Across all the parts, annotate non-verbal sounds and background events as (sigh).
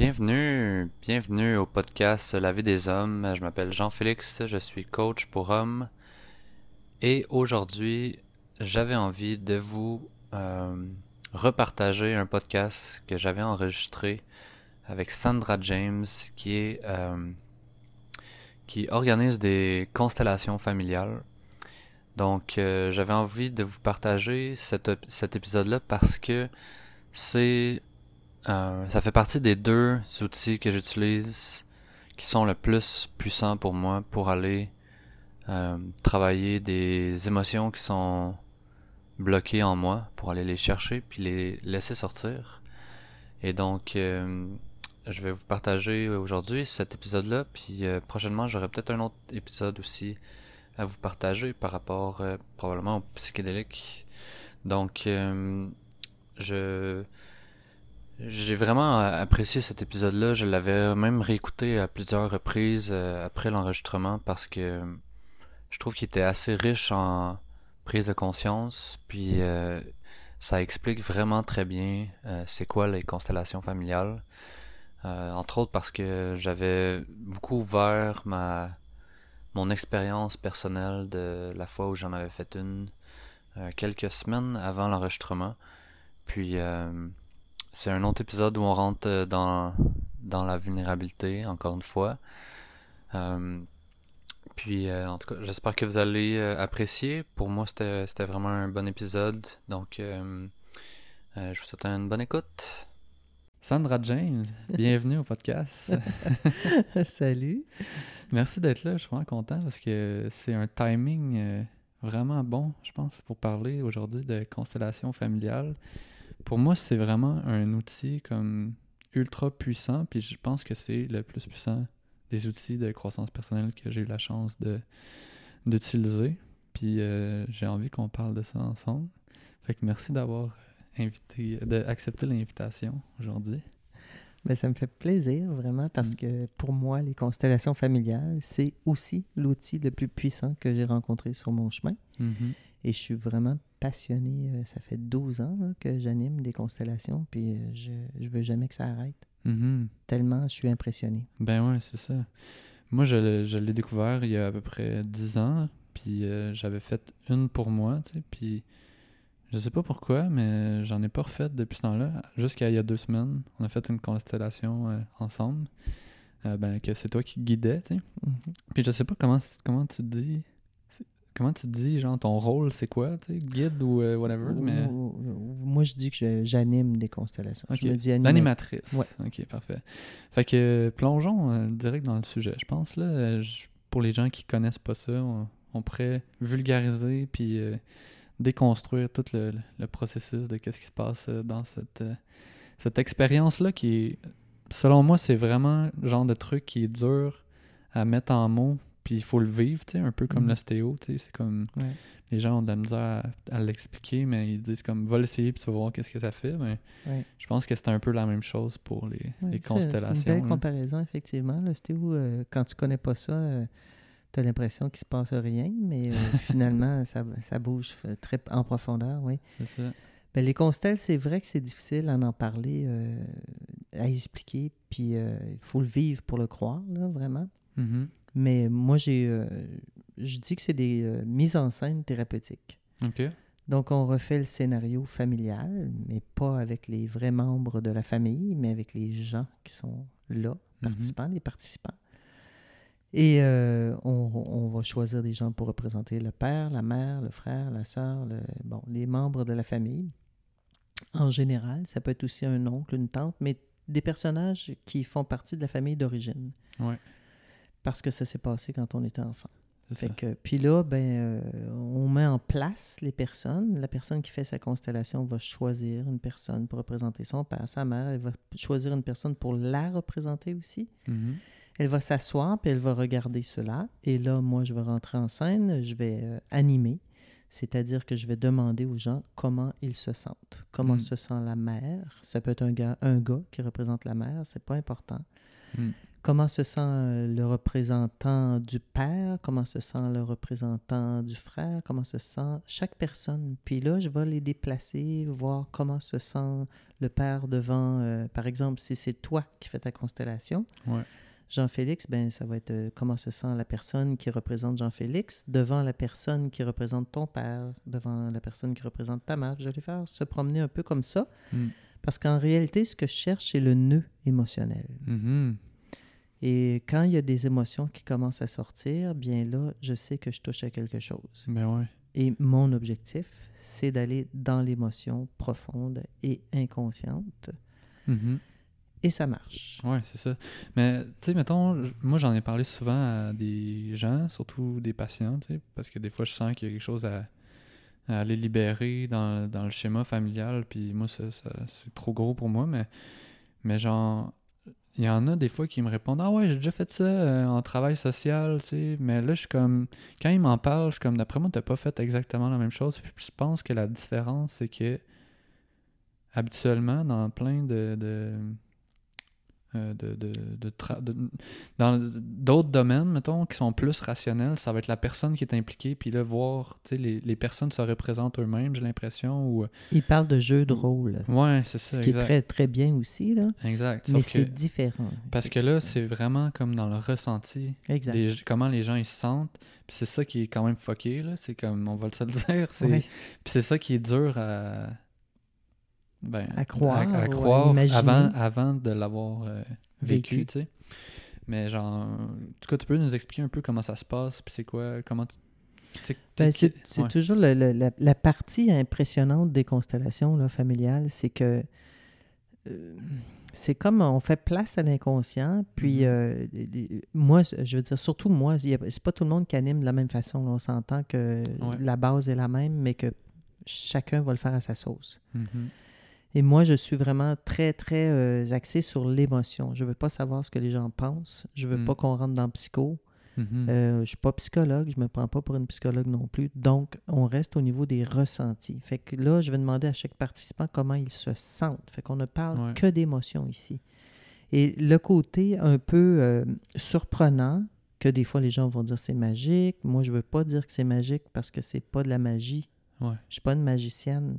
Bienvenue, bienvenue au podcast La vie des hommes. Je m'appelle Jean-Félix, je suis coach pour hommes. Et aujourd'hui, j'avais envie de vous euh, repartager un podcast que j'avais enregistré avec Sandra James qui euh, organise des constellations familiales. Donc euh, j'avais envie de vous partager cet épisode-là parce que c'est euh, ça fait partie des deux outils que j'utilise qui sont le plus puissants pour moi pour aller euh, travailler des émotions qui sont bloquées en moi, pour aller les chercher puis les laisser sortir. Et donc, euh, je vais vous partager aujourd'hui cet épisode-là, puis prochainement j'aurai peut-être un autre épisode aussi à vous partager par rapport probablement au psychédélique. Donc, je j'ai vraiment apprécié cet épisode-là. Je l'avais même réécouté à plusieurs reprises euh, après l'enregistrement parce que je trouve qu'il était assez riche en prise de conscience. Puis euh, ça explique vraiment très bien euh, c'est quoi les constellations familiales. entre autres parce que j'avais beaucoup ouvert ma mon expérience personnelle de la fois où j'en avais fait une quelques semaines avant l'enregistrement. Puis c'est un autre épisode où on rentre euh, dans, dans la vulnérabilité, encore une fois. Euh, puis, euh, en tout cas, j'espère que vous allez apprécier. Pour moi, c'était vraiment un bon épisode. Donc, je vous souhaite une bonne écoute. Sandra James, (laughs) bienvenue au podcast. (laughs) Salut. Merci d'être là. Je suis vraiment content parce que c'est un timing vraiment bon, je pense, pour parler aujourd'hui de constellation familiale pour moi, c'est vraiment un outil comme ultra puissant, puis je pense que c'est le plus puissant des outils de croissance personnelle que j'ai eu la chance de d'utiliser. Puis euh, j'ai envie qu'on parle de ça ensemble. Fait que merci d'avoir invité, d'accepter l'invitation aujourd'hui. Ben, ça me fait plaisir, vraiment, parce mm. que pour moi, les constellations familiales, c'est aussi l'outil le plus puissant que j'ai rencontré sur mon chemin. Mm-hmm. Et je suis vraiment passionné. Euh, ça fait 12 ans que j'anime des constellations, puis euh, je, je veux jamais que ça arrête. Mm-hmm. Tellement je suis impressionné. Ben ouais, c'est ça. Moi, je, je l'ai découvert il y a à peu près 10 ans, puis euh, j'avais fait une pour moi, tu sais, puis je sais pas pourquoi, mais j'en ai pas refait depuis ce temps-là. Jusqu'à il y a deux semaines, on a fait une constellation ensemble. ben, que c'est toi qui guidais, tu sais. Mm-hmm. Puis je sais pas comment, comment tu dis Comment tu te dis, genre, ton rôle, c'est quoi, tu sais, guide ou euh, whatever, mais... Moi, je dis que j'anime des constellations. Je me dis L'animatrice. Ouais. OK, parfait. Fait que plongeons euh, direct dans le sujet. Je pense, là, pour les gens qui connaissent pas ça, on, pourrait vulgariser puis euh, déconstruire tout le, processus de qu'est-ce qui se passe dans cette, cette expérience-là qui selon moi, c'est vraiment le genre de truc qui est dur à mettre en mots puis il faut le vivre, tu sais, un peu comme mm. l'ostéo, tu sais, c'est comme... Les gens ont de la misère à, l'expliquer, mais ils disent comme, va l'essayer, puis tu vas voir qu'est-ce que ça fait. Mais je pense que c'est un peu la même chose pour les, les constellations. C'est une belle comparaison, effectivement. L'ostéo, euh, quand tu connais pas ça... Euh, tu as l'impression qu'il se passe rien, mais euh, (laughs) finalement, ça, ça, bouge très en profondeur, oui. C'est ça. Ben, les constelles, c'est vrai que c'est difficile à en parler, à expliquer, puis il faut le vivre pour le croire, là, vraiment. Mm-hmm. Mais moi, j'ai, euh, je dis que c'est des euh, mises en scène thérapeutiques. Donc, on refait le scénario familial, mais pas avec les vrais membres de la famille, mais avec les gens qui sont là, mhm. participants, les participants. Et euh, on, on, va choisir des gens pour représenter le père, la mère, le frère, la sœur, le, bon, les membres de la famille. En général, ça peut être aussi un oncle, une tante, mais des personnages qui font partie de la famille d'origine. Ouais parce que ça s'est passé quand on était enfant. que, puis là, ben, euh, on met en place les personnes. La personne qui fait sa constellation va choisir une personne pour représenter son père, sa mère. Elle va choisir une personne pour la représenter aussi. Mm-hmm. Elle va s'asseoir, puis elle va regarder cela. Et là, moi, je vais rentrer en scène, je vais euh, animer. C'est-à-dire que je vais demander aux gens comment ils se sentent. Comment mm. se sent la mère. Ça peut être un gars, un gars qui représente la mère, c'est pas important. Mm. Comment se sent euh, le représentant du père, comment se sent le représentant du frère, comment se sent chaque personne? Puis là, je vais les déplacer, voir comment se sent le père devant, euh, par exemple, si c'est toi qui fais ta constellation. Jean-Félix, ben ça va être euh, comment se sent la personne qui représente Jean-Félix devant la personne qui représente ton père, devant la personne qui représente ta mère. Je vais les faire se promener un peu comme ça. Mm. Parce qu'en réalité, ce que je cherche, c'est le nœud émotionnel. Mm-hmm. Et quand il y a des émotions qui commencent à sortir, bien là, je sais que je touche à quelque chose. Ben ouais. Et mon objectif, c'est d'aller dans l'émotion profonde et inconsciente. Mm-hmm. Et ça marche. Oui, c'est ça. Mais, tu sais, mettons, moi, j'en ai parlé souvent à des gens, surtout des patients, parce que des fois, je sens qu'il y a quelque chose à, aller libérer dans, dans, le schéma familial, puis moi, ça, c'est trop gros pour moi, mais, mais genre, il y en a des fois qui me répondent Ah ouais, j'ai déjà fait ça euh, en travail social, tu sais. Mais là, je suis comme. Quand ils m'en parlent, je suis comme D'après moi, t'as pas fait exactement la même chose. Puis je pense que la différence, c'est que habituellement, dans plein de euh, de, de, de, dans d'autres domaines, mettons, qui sont plus rationnels, ça va être la personne qui est impliquée, puis là, voir, tu sais, les, les, personnes se représentent eux-mêmes, j'ai l'impression. Ou... Ils parlent de jeu de rôle. Ouais, c'est ça. Ce qui est très, très bien aussi, là. Exact. Mais c'est différent. Parce que là, c'est vraiment comme dans le ressenti. Exact. comment les gens ils se sentent. Puis c'est ça qui est quand même fucké, là. C'est comme, on va le se le (laughs) dire. Puis c'est ça qui est dur à ben, à croire, à, croire avant, avant de l'avoir euh, vécu, tu sais. Mais genre, en tout cas, tu peux nous expliquer un peu comment ça se passe, puis c'est quoi, comment ben, c'est toujours la, partie impressionnante des constellations là, familiales, c'est que euh, c'est comme on fait place à l'inconscient, puis mm-hmm. euh, moi, je veux dire, surtout moi, c'est pas tout le monde qui anime de la même façon. on s'entend que la base est la même, mais que chacun va le faire à sa sauce. Mm-hmm. Et moi, je suis vraiment très, très euh, axé sur l'émotion. Je ne veux pas savoir ce que les gens pensent. Je ne veux pas mm. qu'on rentre dans le psycho. Mm-hmm. Euh, je ne suis pas psychologue. Je ne me prends pas pour une psychologue non plus. Donc, on reste au niveau des ressentis. Fait que là, je vais demander à chaque participant comment il se sent. Fait qu'on ne parle que d'émotions ici. Et le côté un peu euh, surprenant, que des fois les gens vont dire c'est magique. Moi, je ne veux pas dire que c'est magique parce que c'est pas de la magie. Je ne suis pas une magicienne.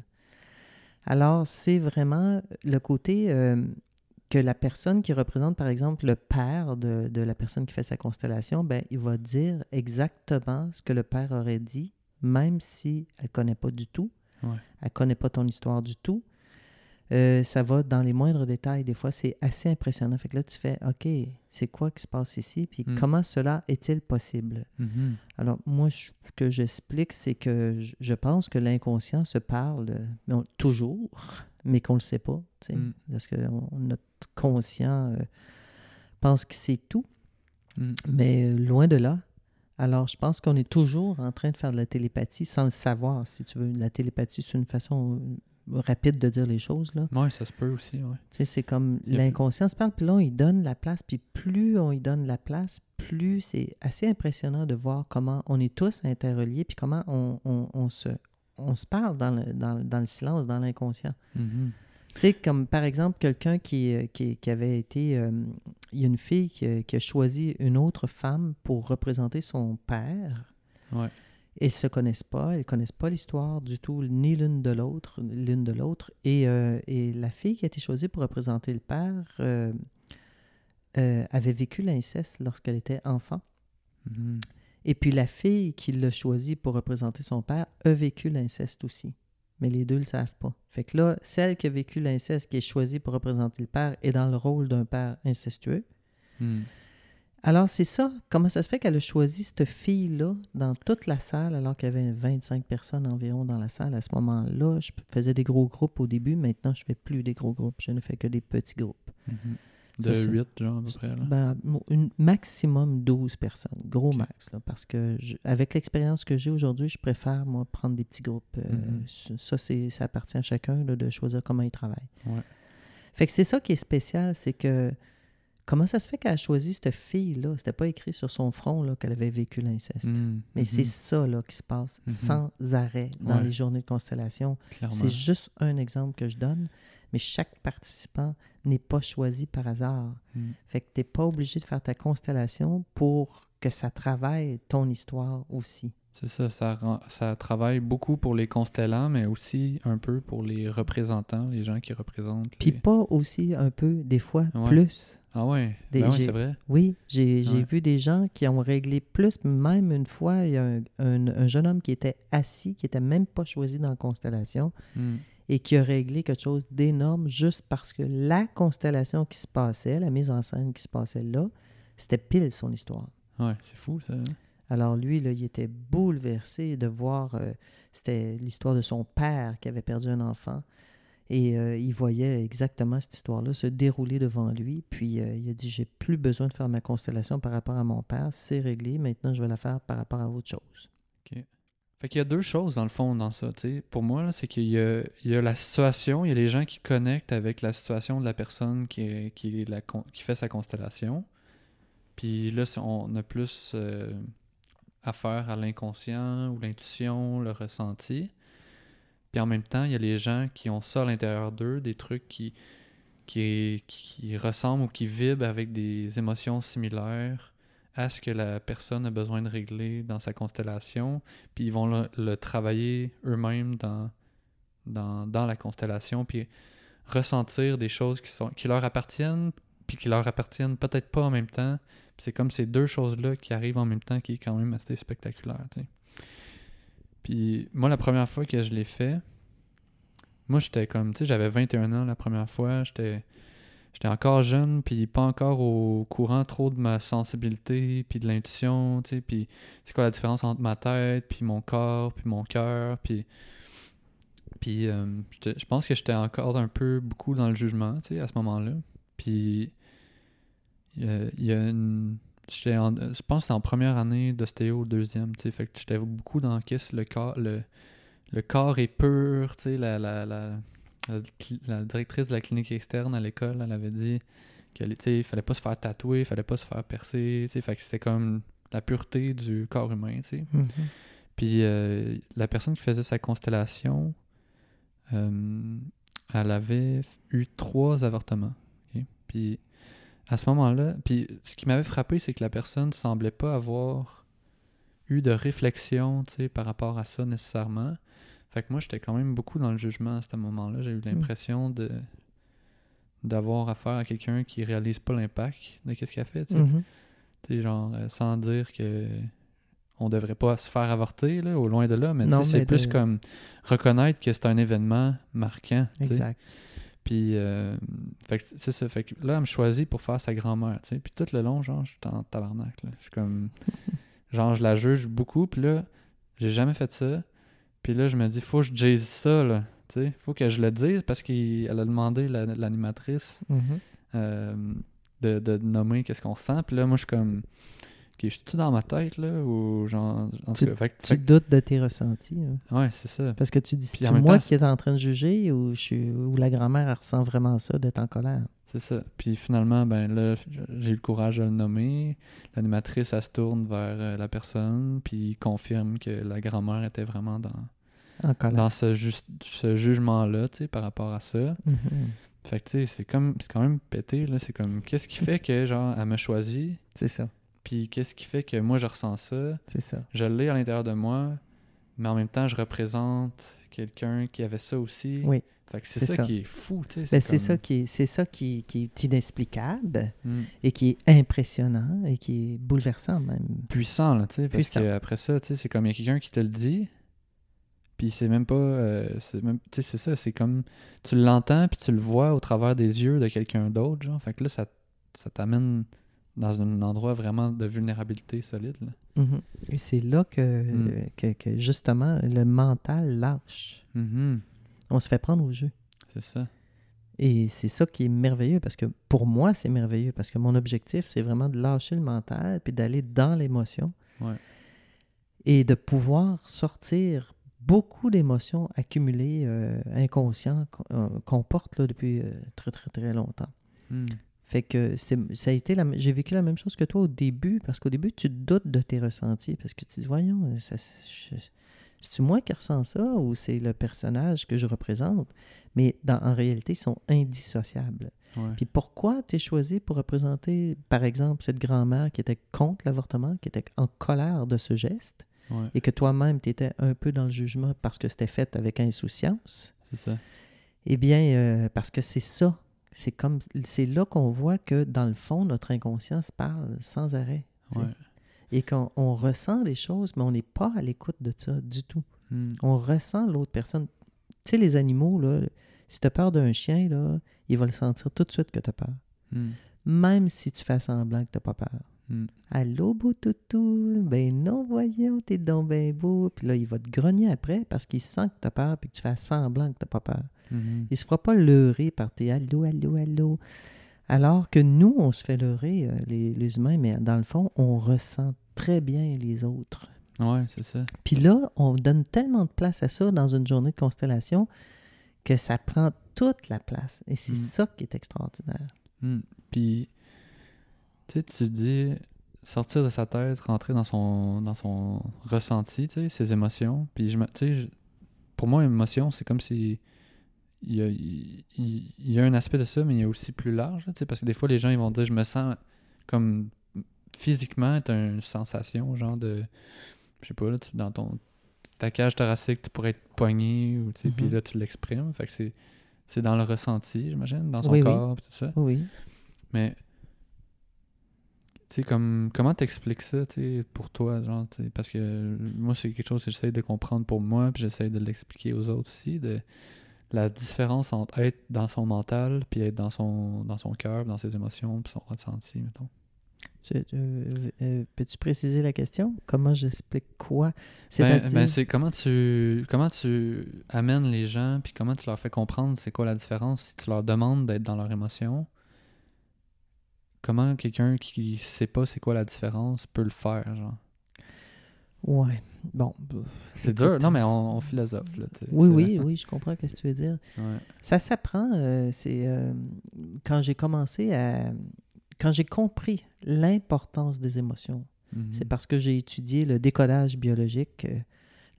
Alors, c'est vraiment le côté euh, que la personne qui représente, par exemple, le père de, la personne qui fait sa constellation, ben, il va dire exactement ce que le père aurait dit, même si elle ne connaît pas du tout. Elle ne connaît pas ton histoire du tout. Euh, ça va dans les moindres détails. Des fois, c'est assez impressionnant. Fait que là, tu fais, OK, c'est quoi qui se passe ici? Puis mm. comment cela est-il possible? Mm-hmm. Alors, moi, ce que j'explique, c'est que je pense que l'inconscient se parle toujours, mais qu'on ne le sait pas. Mm. Parce que notre conscient euh, pense que c'est tout. Mm. Mais euh, loin de là. Alors, je pense qu'on est toujours en train de faire de la télépathie sans le savoir, si tu veux. La télépathie, c'est une façon rapide de dire les choses. Oui, ça se peut aussi. Ouais. C'est comme l'inconscient se parle, puis là, on y donne la place, puis plus on y donne la place, plus c'est assez impressionnant de voir comment on est tous interreliés, puis comment on, on, se, on se parle dans le, dans, dans le silence, dans l'inconscient. Mm-hmm. Tu sais, comme par exemple, quelqu'un qui, euh, qui, qui, avait été. Euh, il y a une fille qui, qui, a choisi une autre femme pour représenter son père. Ouais. Ils se connaissent pas, ils connaissent pas l'histoire du tout, ni l'une de l'autre, l'une de l'autre. Et, euh, et, la fille qui a été choisie pour représenter le père euh, euh, avait vécu l'inceste lorsqu'elle était enfant. Mm-hmm. Et puis la fille qui l'a choisie pour représenter son père a vécu l'inceste aussi. Mais les deux ne le savent pas. Fait que là, celle qui a vécu l'inceste, qui est choisie pour représenter le père, est dans le rôle d'un père incestueux. Mm. Alors, c'est ça. Comment ça se fait qu'elle a choisi cette fille-là dans toute la salle, alors qu'il y avait 25 personnes environ dans la salle à ce moment-là? Je faisais des gros groupes au début. Maintenant, je ne fais plus des gros groupes. Je ne fais que des petits groupes. Mm-hmm. De 8, genre, à peu près? Là? Ben, une, maximum 12 personnes. Gros max. Là, parce que, avec l'expérience que j'ai aujourd'hui, je préfère, moi, prendre des petits groupes. Euh, mm-hmm. Ça, c'est, ça appartient à chacun de choisir comment il travaille. Ouais. Fait que c'est ça qui est spécial, c'est que Comment ça se fait qu'elle a choisi cette fille-là? C'était pas écrit sur son front qu'elle avait vécu l'inceste. Mm, Mais c'est mm-hmm. ça là, qui se passe mm-hmm. sans arrêt dans les journées de constellation. C'est juste un exemple que je donne. mais chaque participant n'est pas choisi par hasard. Mm. Fait que tu n'es pas obligé de faire ta constellation pour que ça travaille ton histoire aussi. C'est ça, ça, rend- ça travaille beaucoup pour les constellants, mais aussi un peu pour les représentants, les gens qui représentent. Puis les- pas aussi un peu, des fois, Ouais. plus. Ah ouais, ben ouais, j'ai- c'est vrai. Oui, j'ai j'ai Ouais. vu des gens qui ont réglé plus. Même une fois, il y a un, un- un jeune homme qui était assis, qui n'était même pas choisi dans la constellation, Mm. et qui a réglé quelque chose d'énorme juste parce que la constellation qui se passait, la mise en scène qui se passait là, c'était pile son histoire. Ouais, c'est fou ça. hein? Alors lui, là, il était bouleversé de voir, euh, c'était l'histoire de son père qui avait perdu un enfant. Et euh, il voyait exactement cette histoire-là se dérouler devant lui. Puis euh, il a dit, j'ai plus besoin de faire ma constellation par rapport à mon père, c'est réglé, maintenant je vais la faire par rapport à autre chose. Fait qu'il y a deux choses dans le fond dans ça, tu sais. Pour moi, c'est qu'il y a, la situation, il y a les gens qui connectent avec la situation de la personne qui, fait sa constellation. Puis là, on a plus affaire à l'inconscient ou l'intuition, le ressenti. Puis en même temps, il y a les gens qui ont ça à l'intérieur d'eux, des trucs qui, qui, qui ressemblent ou qui vibrent avec des émotions similaires à ce que la personne a besoin de régler dans sa constellation, puis ils vont le, le travailler eux-mêmes dans, dans, dans la constellation, puis ressentir des choses qui, sont, qui leur appartiennent, puis qui leur appartiennent peut-être pas en même temps. C'est comme ces deux choses-là qui arrivent en même temps qui est quand même assez spectaculaire. tu sais. Puis moi, la première fois que je l'ai fait, moi j'étais comme, tu sais, j'avais 21 ans la première fois, j'étais j'étais encore jeune, puis pas encore au courant trop de ma sensibilité, puis de l'intuition, tu sais, puis c'est quoi la différence entre ma tête, puis mon corps, puis mon cœur, puis... Puis euh, je pense que j'étais encore un peu beaucoup dans le jugement, tu sais, à ce moment-là. Puis il y a, une... j'étais en- je pense que c'était en première année d'ostéo, deuxième, tu sais, fait que j'étais beaucoup dans qu'est-ce le corps, le, le corps est pur, tu sais, la, la, la, la, directrice de la clinique externe à l'école, elle avait dit qu'il fallait pas se faire tatouer, il fallait pas se faire percer, tu sais, fait que c'était comme la pureté du corps humain, tu sais. Puis euh, la personne qui faisait sa constellation, euh, elle avait eu trois avortements. Puis à ce moment-là, puis ce qui m'avait frappé, c'est que la personne semblait pas avoir eu de réflexion, tu sais, par rapport à ça nécessairement. Fait que moi, j'étais quand même beaucoup dans le jugement à ce moment-là. J'ai eu l'impression de d'avoir affaire à quelqu'un qui réalise pas l'impact de qu'est-ce qu'il a fait, tu sais. Mhm. Sais, genre, euh, sans dire que on devrait pas se faire avorter, là, au loin de là, mais tu sais, Non, c'est plus comme reconnaître que c'est un événement marquant. Exact. Puis, euh, fait c'est ça. Fait que là, elle me choisit pour faire sa grand-mère, tu sais. Puis tout le long, genre, je suis en tabarnak, là. Je suis comme... (laughs) genre, je la juge beaucoup, puis là, j'ai jamais fait ça. Puis là, je me dis, faut que je dise ça, là. Tu sais, faut que je le dise parce qu'elle a demandé, la- l'animatrice, Mhm. euh, de, de nommer qu'est-ce qu'on sent. Puis là, moi, je suis comme, ok, je suis-tu dans ma tête, là, ou genre, en tout Tu- cas, fait, que- Tu fait que- doutes de tes ressentis. hein. ouais, c'est ça. Parce que tu dis, c'est moi temps, qui est en train de juger ou, je suis, ou la grand-mère elle ressent vraiment ça d'être en colère. C'est ça. Puis finalement, ben là, j'ai eu le courage de le nommer. L'animatrice, elle se tourne vers euh, la personne, puis confirme que la grand-mère était vraiment dans, En dans ce, ju- ce jugement-là, tu sais, par rapport à ça. Mhm. Fait que, tu sais, c'est comme, c'est quand même pété, là. C'est comme, qu'est-ce qui fait que, genre, elle me choisit, C'est ça. Puis qu'est-ce qui fait que moi, je ressens ça? C'est ça. Je l'ai à l'intérieur de moi, mais en même temps, je représente quelqu'un qui avait ça aussi. Oui. Fait que c'est ça, ça. qui est fou, tu sais. Ben, c'est comme- ça, qui est, c'est ça qui, qui est inexplicable Mm. et qui est impressionnant et qui est bouleversant même. puissant, là, tu sais, parce qu'après ça, tu sais, c'est comme il y a quelqu'un qui te le dit, puis c'est même pas, euh, c'est même, tu sais, c'est ça, c'est comme, tu l'entends, puis tu le vois au travers des yeux de quelqu'un d'autre, genre, fait que là, ça, ça t'amène dans un endroit vraiment de vulnérabilité solide, là. Mhm. Et c'est là que, Mm. que, que, justement le mental lâche. Mhm. On se fait prendre au jeu. C'est ça. Et c'est ça qui est merveilleux parce que pour moi, c'est merveilleux parce que mon objectif, c'est vraiment de lâcher le mental puis d'aller dans l'émotion Ouais. et de pouvoir sortir beaucoup d'émotions accumulées, euh, inconscientes, qu'on euh, qu'on porte là, depuis euh, très, très, très longtemps. Fait que ça a été la j'ai vécu la même chose que toi au début parce qu'au début, tu doutes de tes ressentis parce que tu dis, voyons, C'est-tu moi qui ressens ça ou c'est le personnage que je représente? Mais dans, en réalité, ils sont indissociables. Puis pourquoi tu es choisi pour représenter, par exemple, cette grand-mère qui était contre l'avortement, qui était en colère de ce geste, et que toi-même, tu étais un peu dans le jugement parce que c'était fait avec insouciance? C'est ça. Eh bien, euh, parce que c'est ça. C'est comme c'est là qu'on voit que, dans le fond, notre inconscience parle sans arrêt. Et qu'on ressent les choses, mais on n'est pas à l'écoute de ça du tout. Hmm. On ressent l'autre personne. Tu sais, les animaux, là, si tu as peur d'un chien, là, il va le sentir tout de suite que tu as peur. Hmm. Même si tu fais semblant que tu n'as pas peur. Hmm. Allô, beau toutou, ben non, voyons, t'es donc bien beau. Puis là, il va te grogner après parce qu'il sent que tu as peur puis que tu fais semblant que tu n'as pas peur. Hmm. Il se fera pas leurrer par tes allô, allô, allô. Alors que nous, on se fait leurrer, euh, les, les, humains, mais dans le fond, on ressent très bien les autres. Oui, c'est ça. Puis là, on donne tellement de place à ça dans une journée de constellation que ça prend toute la place. Et c'est mm. ça qui est extraordinaire. Mm. Puis, tu sais, tu dis sortir de sa tête, rentrer dans son, dans son ressenti, tu sais, ses émotions. Puis, je, tu sais, pour moi, émotion, c'est comme si. Il y, a, il, y, a, un aspect de ça, mais il y a aussi plus large, tu parce que des fois, les gens, ils vont dire, je me sens comme physiquement, tu une sensation, genre de. Je sais pas, là, dans ton ta cage thoracique, tu pourrais être poigné, ou, tu sais, puis mhm. là, tu l'exprimes. Fait que c'est, dans le ressenti, j'imagine, dans son corps, tout ça. Oui. Mais, tu sais, comme, comment t'expliques ça, tu pour toi, genre, parce que moi, c'est quelque chose que j'essaie de comprendre pour moi, puis j'essaie de l'expliquer aux autres aussi, de la différence entre être dans son mental, puis être dans son, dans son cœur, dans ses émotions, puis son ressenti, mettons. Euh, peux-tu préciser la question? Comment j'explique quoi? Ben, ben, c'est comment tu comment tu amènes les gens puis comment tu leur fais comprendre c'est quoi la différence si tu leur demandes d'être dans leur émotion. Comment quelqu'un qui sait pas c'est quoi la différence peut le faire, genre? Ouais. Bon. C'est dur. Non, mais on, philosophe. Là, oui, oui, oui, je comprends ce que tu veux dire. Ça s'apprend. Euh, c'est euh, quand j'ai commencé à, quand j'ai compris l'importance des émotions, mhm. c'est parce que j'ai étudié le décodage biologique, euh,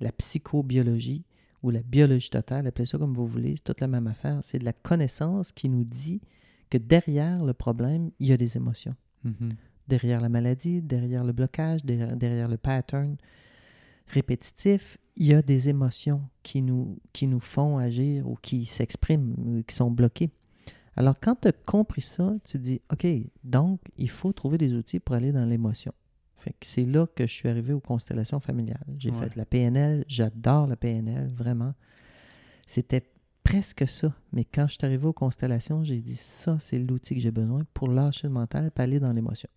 la psychobiologie ou la biologie totale, appelez ça comme vous voulez, c'est toute la même affaire. C'est de la connaissance qui nous dit que derrière le problème, il y a des émotions. Mhm. Derrière la maladie, derrière le blocage, derrière, derrière, le pattern répétitif, il y a des émotions qui nous, qui nous font agir ou qui s'expriment ou qui sont bloquées. Alors, quand tu as compris ça, tu dis, OK, donc, il faut trouver des outils pour aller dans l'émotion. Fait que c'est là que je suis arrivé aux constellations familiales. J'ai fait la PNL, j'adore la PNL, vraiment. C'était presque ça. Mais quand je suis arrivé aux constellations, j'ai dit, ça, c'est l'outil que j'ai besoin pour lâcher le mental et aller dans l'émotion.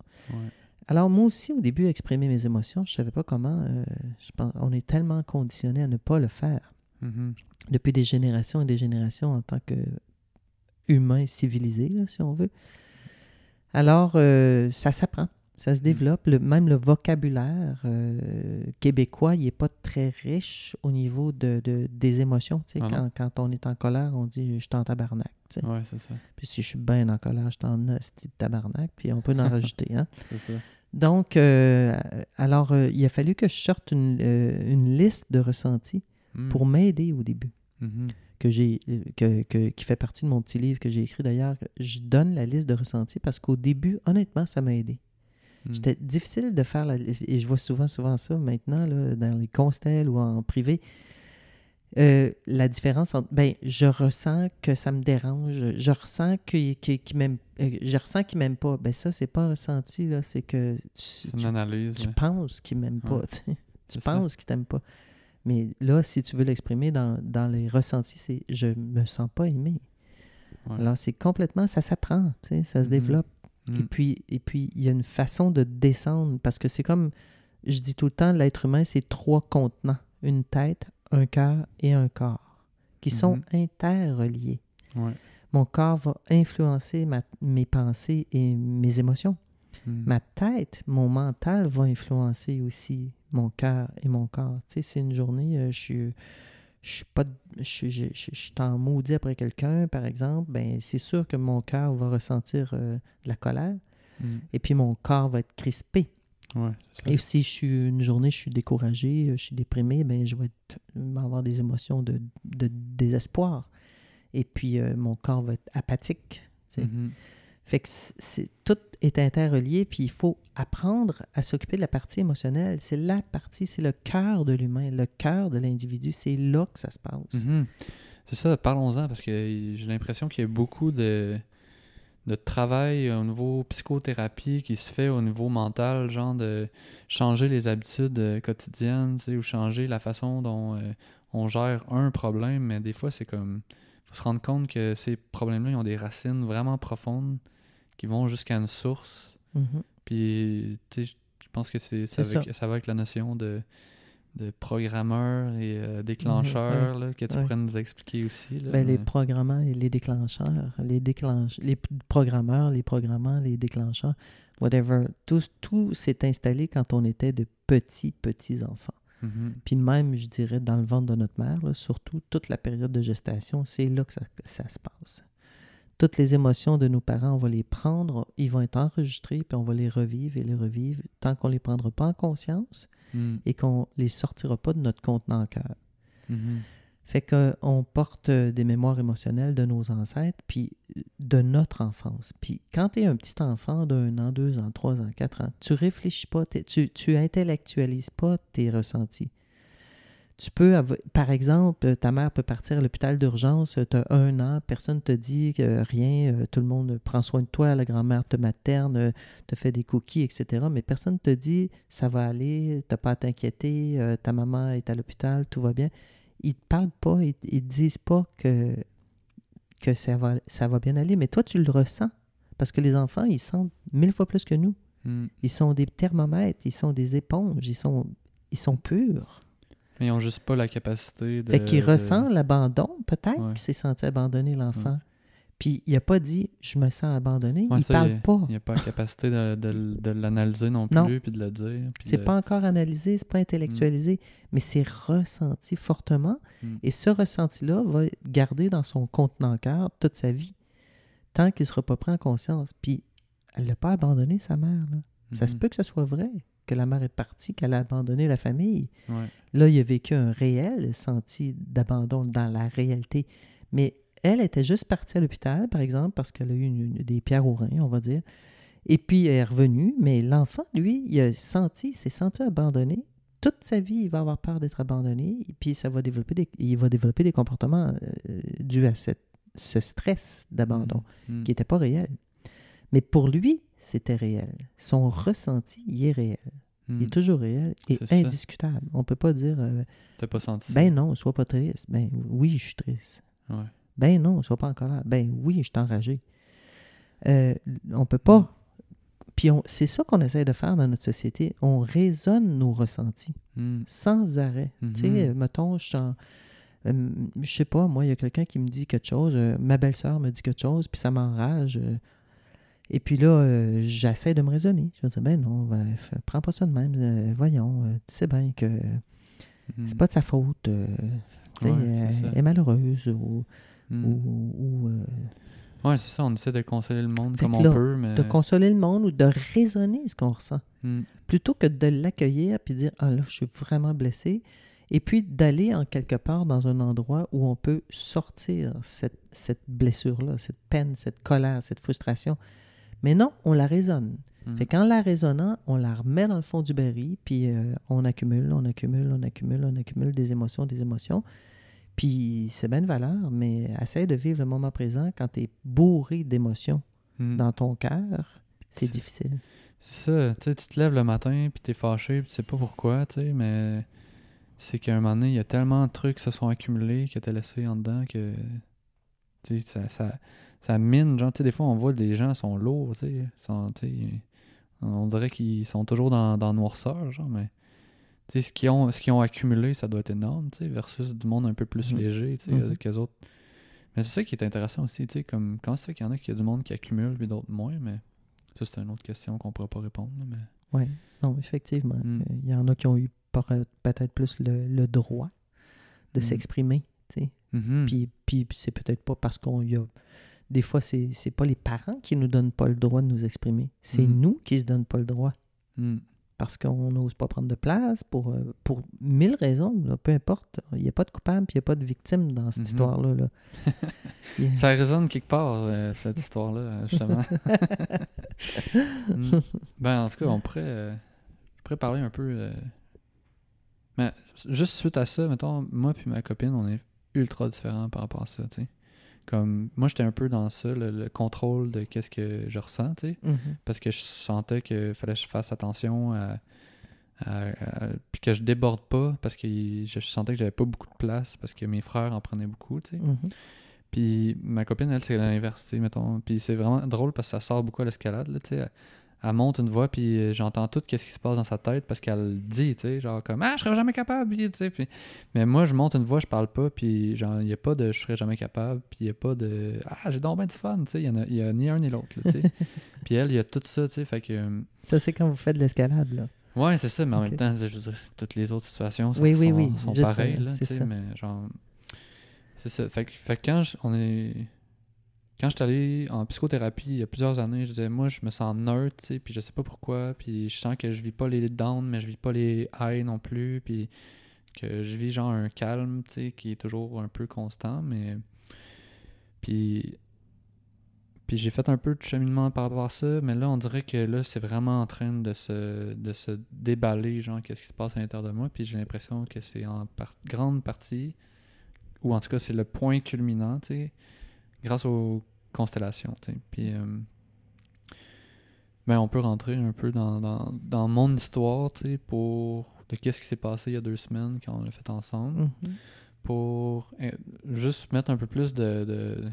Alors, moi aussi, au début, exprimer mes émotions, je ne savais pas comment. Euh, je pense, on est tellement conditionné à ne pas le faire. Mm-hmm. Depuis des générations et des générations en tant que humain civilisé, si on veut. Alors, euh, ça s'apprend, ça se mm. développe. Le, même le vocabulaire euh, québécois, il n'est pas très riche au niveau de, des émotions. Ah quand, quand, on est en colère, on dit « je t'en tabarnak ». Oui, c'est ça. Puis si je suis bien en colère, je t'en hostie de tabarnak. Puis on peut en (laughs) rajouter. Hein? c'est ça. Donc, euh, alors, il a fallu que je sorte une, une liste de ressentis mm. pour m'aider au début. Mm-hmm que j'ai que, que, qui fait partie de mon petit livre que j'ai écrit d'ailleurs, je donne la liste de ressentis parce qu'au début, honnêtement, ça m'a aidé. Hmm. C'était difficile de faire la et je vois souvent, souvent ça maintenant, là, dans les constels ou en privé. Euh, la différence entre ben je ressens que ça me dérange je ressens qu'il qu m'aime euh, je ressens qu'il m'aime pas ben ça c'est pas un ressenti là c'est que tu, une analyse, tu, penses qu'il m'aime pas tu penses qu'il t'aime pas mais là, si tu veux l'exprimer dans, les ressentis, c'est je me sens pas aimé. Alors, c'est complètement, ça s'apprend, tu sais, ça se mm-hmm. développe. Et mm. puis, et puis, il y a une façon de descendre parce que c'est comme, je dis tout le temps, l'être humain, c'est trois contenants une tête, un cœur et un corps qui sont mm-hmm. interreliés. Ouais. Mon corps va influencer mes pensées et mes émotions. Mm. Ma tête, mon mental va influencer aussi mon cœur et mon corps. Tu sais, c'est une journée, euh, je suis je suis pas je, je, suis en maudit après quelqu'un par exemple ben c'est sûr que mon cœur va ressentir euh, de la colère mm. et puis mon corps va être crispé Et si je suis une journée, je suis découragé, je suis déprimé, ben je vais, avoir des émotions de, désespoir. Et puis euh, mon corps va être apathique. Mm-hmm. Fait que c'est, tout est interrelié, puis il faut apprendre à s'occuper de la partie émotionnelle. C'est la partie, c'est le cœur de l'humain, le cœur de l'individu. C'est là que ça se passe. Mm-hmm. C'est ça, parlons-en, parce que j'ai l'impression qu'il y a beaucoup de, de travail au niveau psychothérapie qui se fait au niveau mental, genre de changer les habitudes euh, quotidiennes, ou changer la façon dont euh, on gère un problème, mais des fois, c'est comme. faut se rendre compte que ces problèmes-là, ils ont des racines vraiment profondes qui vont jusqu'à une source. Mm-hmm. Puis, tu sais, je pense que c'est ça, ça. va avec la notion de de programmeurs et euh, déclencheurs que tu pourrais nous expliquer aussi. Ben, les programmeurs et les déclencheurs, les, déclenche... les programmeurs, les programmants, les déclencheurs, whatever, tout, tout s'est installé quand on était de petits, petits enfants. Mm-hmm. Puis même, je dirais, dans le ventre de notre mère, surtout toute la période de gestation, c'est là que ça, que ça se passe toutes les émotions de nos parents, on va les prendre, ils vont être enregistrés, puis on va les revivre et les revivre tant qu'on ne les prendra pas en conscience hmm. et qu'on ne les sortira pas de notre contenant cœur. Mm-hmm. Fait qu'on porte des mémoires émotionnelles de nos ancêtres, puis de notre enfance. Puis quand tu es un petit enfant d'un an, deux ans, trois ans, quatre ans, tu réfléchis pas, tu, tu intellectualises pas tes ressentis. Tu peux, par exemple, ta mère peut partir à l'hôpital d'urgence, tu as un an, personne ne te dit rien, euh, tout le monde prend soin de toi, la grand-mère te materne, te fait des cookies, etc. Mais personne ne te dit ça va aller, tu n'as pas à t'inquiéter, euh, ta maman est à l'hôpital, tout va bien. Ils ne te parlent pas, ils ne disent pas que, que ça, va, ça va bien aller, mais toi, tu le ressens. Parce que les enfants, ils sentent mille fois plus que nous. Hmm. Ils sont des thermomètres, ils sont des éponges, ils sont, ils sont purs. Mais ils n'ont juste pas la capacité de. Fait qu'il ressent l'abandon, peut-être qu'il s'est senti abandonné, l'enfant. Puis il n'a pas dit je me sens abandonné. il ne parle pas. Il n'a pas la capacité de, de, l'analyser non plus, puis de le dire. C'est pas encore analysé, c'est pas intellectualisé, mm. mais c'est ressenti fortement. Mm. Et ce ressenti-là va garder dans son contenant cœur toute sa vie, tant qu'il ne sera pas pris en conscience. Puis elle ne l'a pas abandonné, sa mère. Ça se mm-hmm. peut que ça soit vrai que la mère est partie, qu'elle a abandonné la famille. Là, il a vécu un réel senti d'abandon dans la réalité. Mais elle était juste partie à l'hôpital, par exemple, parce qu'elle a eu des pierres au rein, on va dire. Et puis, elle est revenue. Mais l'enfant, lui, il a senti, s'est senti abandonné. Toute sa vie, il va avoir peur d'être abandonné. Et puis, ça va développer des, il va développer des comportements euh, dus à ce stress d'abandon, mmh. Mmh. qui n'était pas réel. Mais pour lui, c'était réel. Son ressenti, il est réel. Il est hmm. toujours réel et indiscutable. On ne peut pas dire. Euh, T'as pas senti Ben non, sois pas triste. Ben oui, je suis triste. Ben non, sois pas en colère. Ben oui, je suis enragé. Euh, on peut pas. Hmm. Puis c'est ça qu'on essaie de faire dans notre société. On raisonne nos ressentis hmm. sans arrêt. Tu sais, mettons, je sens. Euh, je sais pas, moi, il y a quelqu'un qui me dit quelque chose, ma belle-sœur me dit quelque chose, puis ça m'enrage. Et puis là, euh, j'essaie de me raisonner. Je dire, ben non, ben, prends pas ça de même. Euh, voyons, euh, tu sais bien que c'est hmm. pas de sa faute. elle est malheureuse ou. Hmm. ou, ouais, c'est ça, on essaie de consoler le monde comme on peut. Mais... De consoler le monde ou de raisonner ce qu'on ressent. Hmm. Plutôt que de l'accueillir puis dire, ah là, je suis vraiment blessé. Et puis d'aller en quelque part dans un endroit où on peut sortir cette, cette blessure-là, cette peine, cette colère, cette frustration mais non, on la raisonne. Hmm. Fait qu'en la raisonnant, on la remet dans le fond du baril, puis euh, on accumule, on accumule, on accumule, on accumule des émotions, des émotions. Puis c'est bien de valeur, mais essaie de vivre le moment présent quand tu es bourré d'émotions hmm. dans ton cœur. C'est difficile. C'est ça. Tu te lèves le matin, puis tu es fâché, puis tu sais pas pourquoi, tu sais, mais c'est qu'à un moment donné, il y a tellement de trucs qui se sont accumulés que tu as laissé en dedans que ça, ça, ça mine, genre, tu sais, des fois, on voit des gens sont lourds, tu sais, sont, on dirait qu'ils sont toujours dans, dans noirceur, genre, mais, tu sais, ce qu'ils ont, ont accumulé, ça doit être énorme, tu sais, versus du monde un peu plus mm. léger, tu sais, mm-hmm. qu'eux autres. Mais c'est ça qui est intéressant aussi, tu sais, comme, quand c'est qu'il y en a qui a du monde qui accumule, puis d'autres moins, mais ça, c'est une autre question qu'on pourra pas répondre, mais... Oui, non, effectivement. Mm. Il y en a qui ont eu peut-être plus le, le droit de s'exprimer, tu sais. Mm-hmm. Puis, puis c'est peut-être pas parce qu'on y a des fois, c'est n'est pas les parents qui nous donnent pas le droit de nous exprimer. C'est mm. nous qui se donnent pas le droit. Mm. parce qu'on n'ose pas prendre de place, pour, euh, pour mille raisons, peu importe. Il n'y a pas de coupable, puis il n'y a pas de victime dans cette Mhm. histoire-là. là. (laughs) Ça résonne quelque part, euh, cette histoire-là, justement. (laughs) Mm. Ben, en tout cas, on pourrait, euh, je pourrais parler un peu. euh, Mais juste suite à ça, mettons, moi puis ma copine, on est ultra différents par rapport à ça, tu sais. Comme, moi, j'étais un peu dans ça, le, le contrôle de qu'est-ce que je ressens, tu sais. Mhm. Parce que je sentais qu'il fallait que je fasse attention à. à- à- puis que je déborde pas, parce que je sentais que j'avais pas beaucoup de place, parce que mes frères en prenaient beaucoup, tu sais. Mhm. Puis ma copine, elle, c'est l'inverse, tu sais, mettons. Puis c'est vraiment drôle parce que ça sort beaucoup à l'escalade, tu sais. Elle, monte une voix, puis euh, j'entends tout ce qui se passe dans sa tête parce qu'elle dit, tu sais, genre comme « Ah, je serais jamais capable! » tu sais. Puis... Mais moi, je monte une voix, je parle pas, puis genre, il y a pas de « je serais jamais capable », puis il y a pas de « Ah, j'ai donc bien du fun! » Tu sais, il y, en a, a ni un ni l'autre, tu sais. (laughs) puis elle, il y a tout ça, tu sais, fait que... euh, Ça, c'est quand vous faites de l'escalade. là. Ouais, c'est ça, mais en même temps, je veux dire, toutes les autres situations sont, Oui, oui, sont- oui, sont je sais, pareilles, là, tu sais, mais genre... C'est ça. Fait que, fait que quand je- on est... Quand je suis allé en psychothérapie il y a plusieurs années, je disais, moi, je me sens neutre, tu puis je sais pas pourquoi, puis je sens que je vis pas les downs, mais je vis pas les highs non plus, puis que je vis genre un calme, tu sais, qui est toujours un peu constant, mais... Puis... Puis j'ai fait un peu de cheminement par rapport à ça, mais là, on dirait que là, c'est vraiment en train de se, de se déballer, genre, qu'est-ce qui se passe à l'intérieur de moi. Puis j'ai l'impression que c'est en grande partie, ou en tout cas, c'est le point culminant, tu sais, grâce aux constellations. Puis, euh, ben, on peut rentrer un peu dans, dans, dans mon histoire, tu sais, pour de qu'est-ce qui s'est passé il y a deux semaines quand on l'a fait ensemble Mhm. pour euh, juste mettre un peu plus de, de-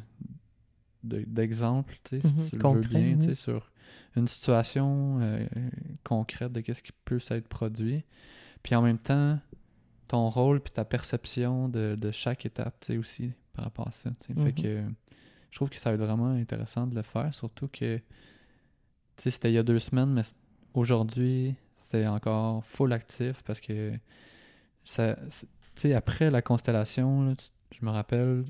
de- d'exemples, tu sais, si tu le veux bien, tu sais, oui. sur une situation euh, concrète de qu'est-ce qui peut s'être produit. Puis en même temps, ton rôle puis ta perception de, de chaque étape, tu sais, aussi, par rapport à ça. Fait Mhm. que je trouve que ça va être vraiment intéressant de le faire, surtout que, tu sais, c'était il y a deux semaines, mais aujourd'hui, c'est encore full actif parce que ça, tu sais, après la constellation, là, je me rappelle,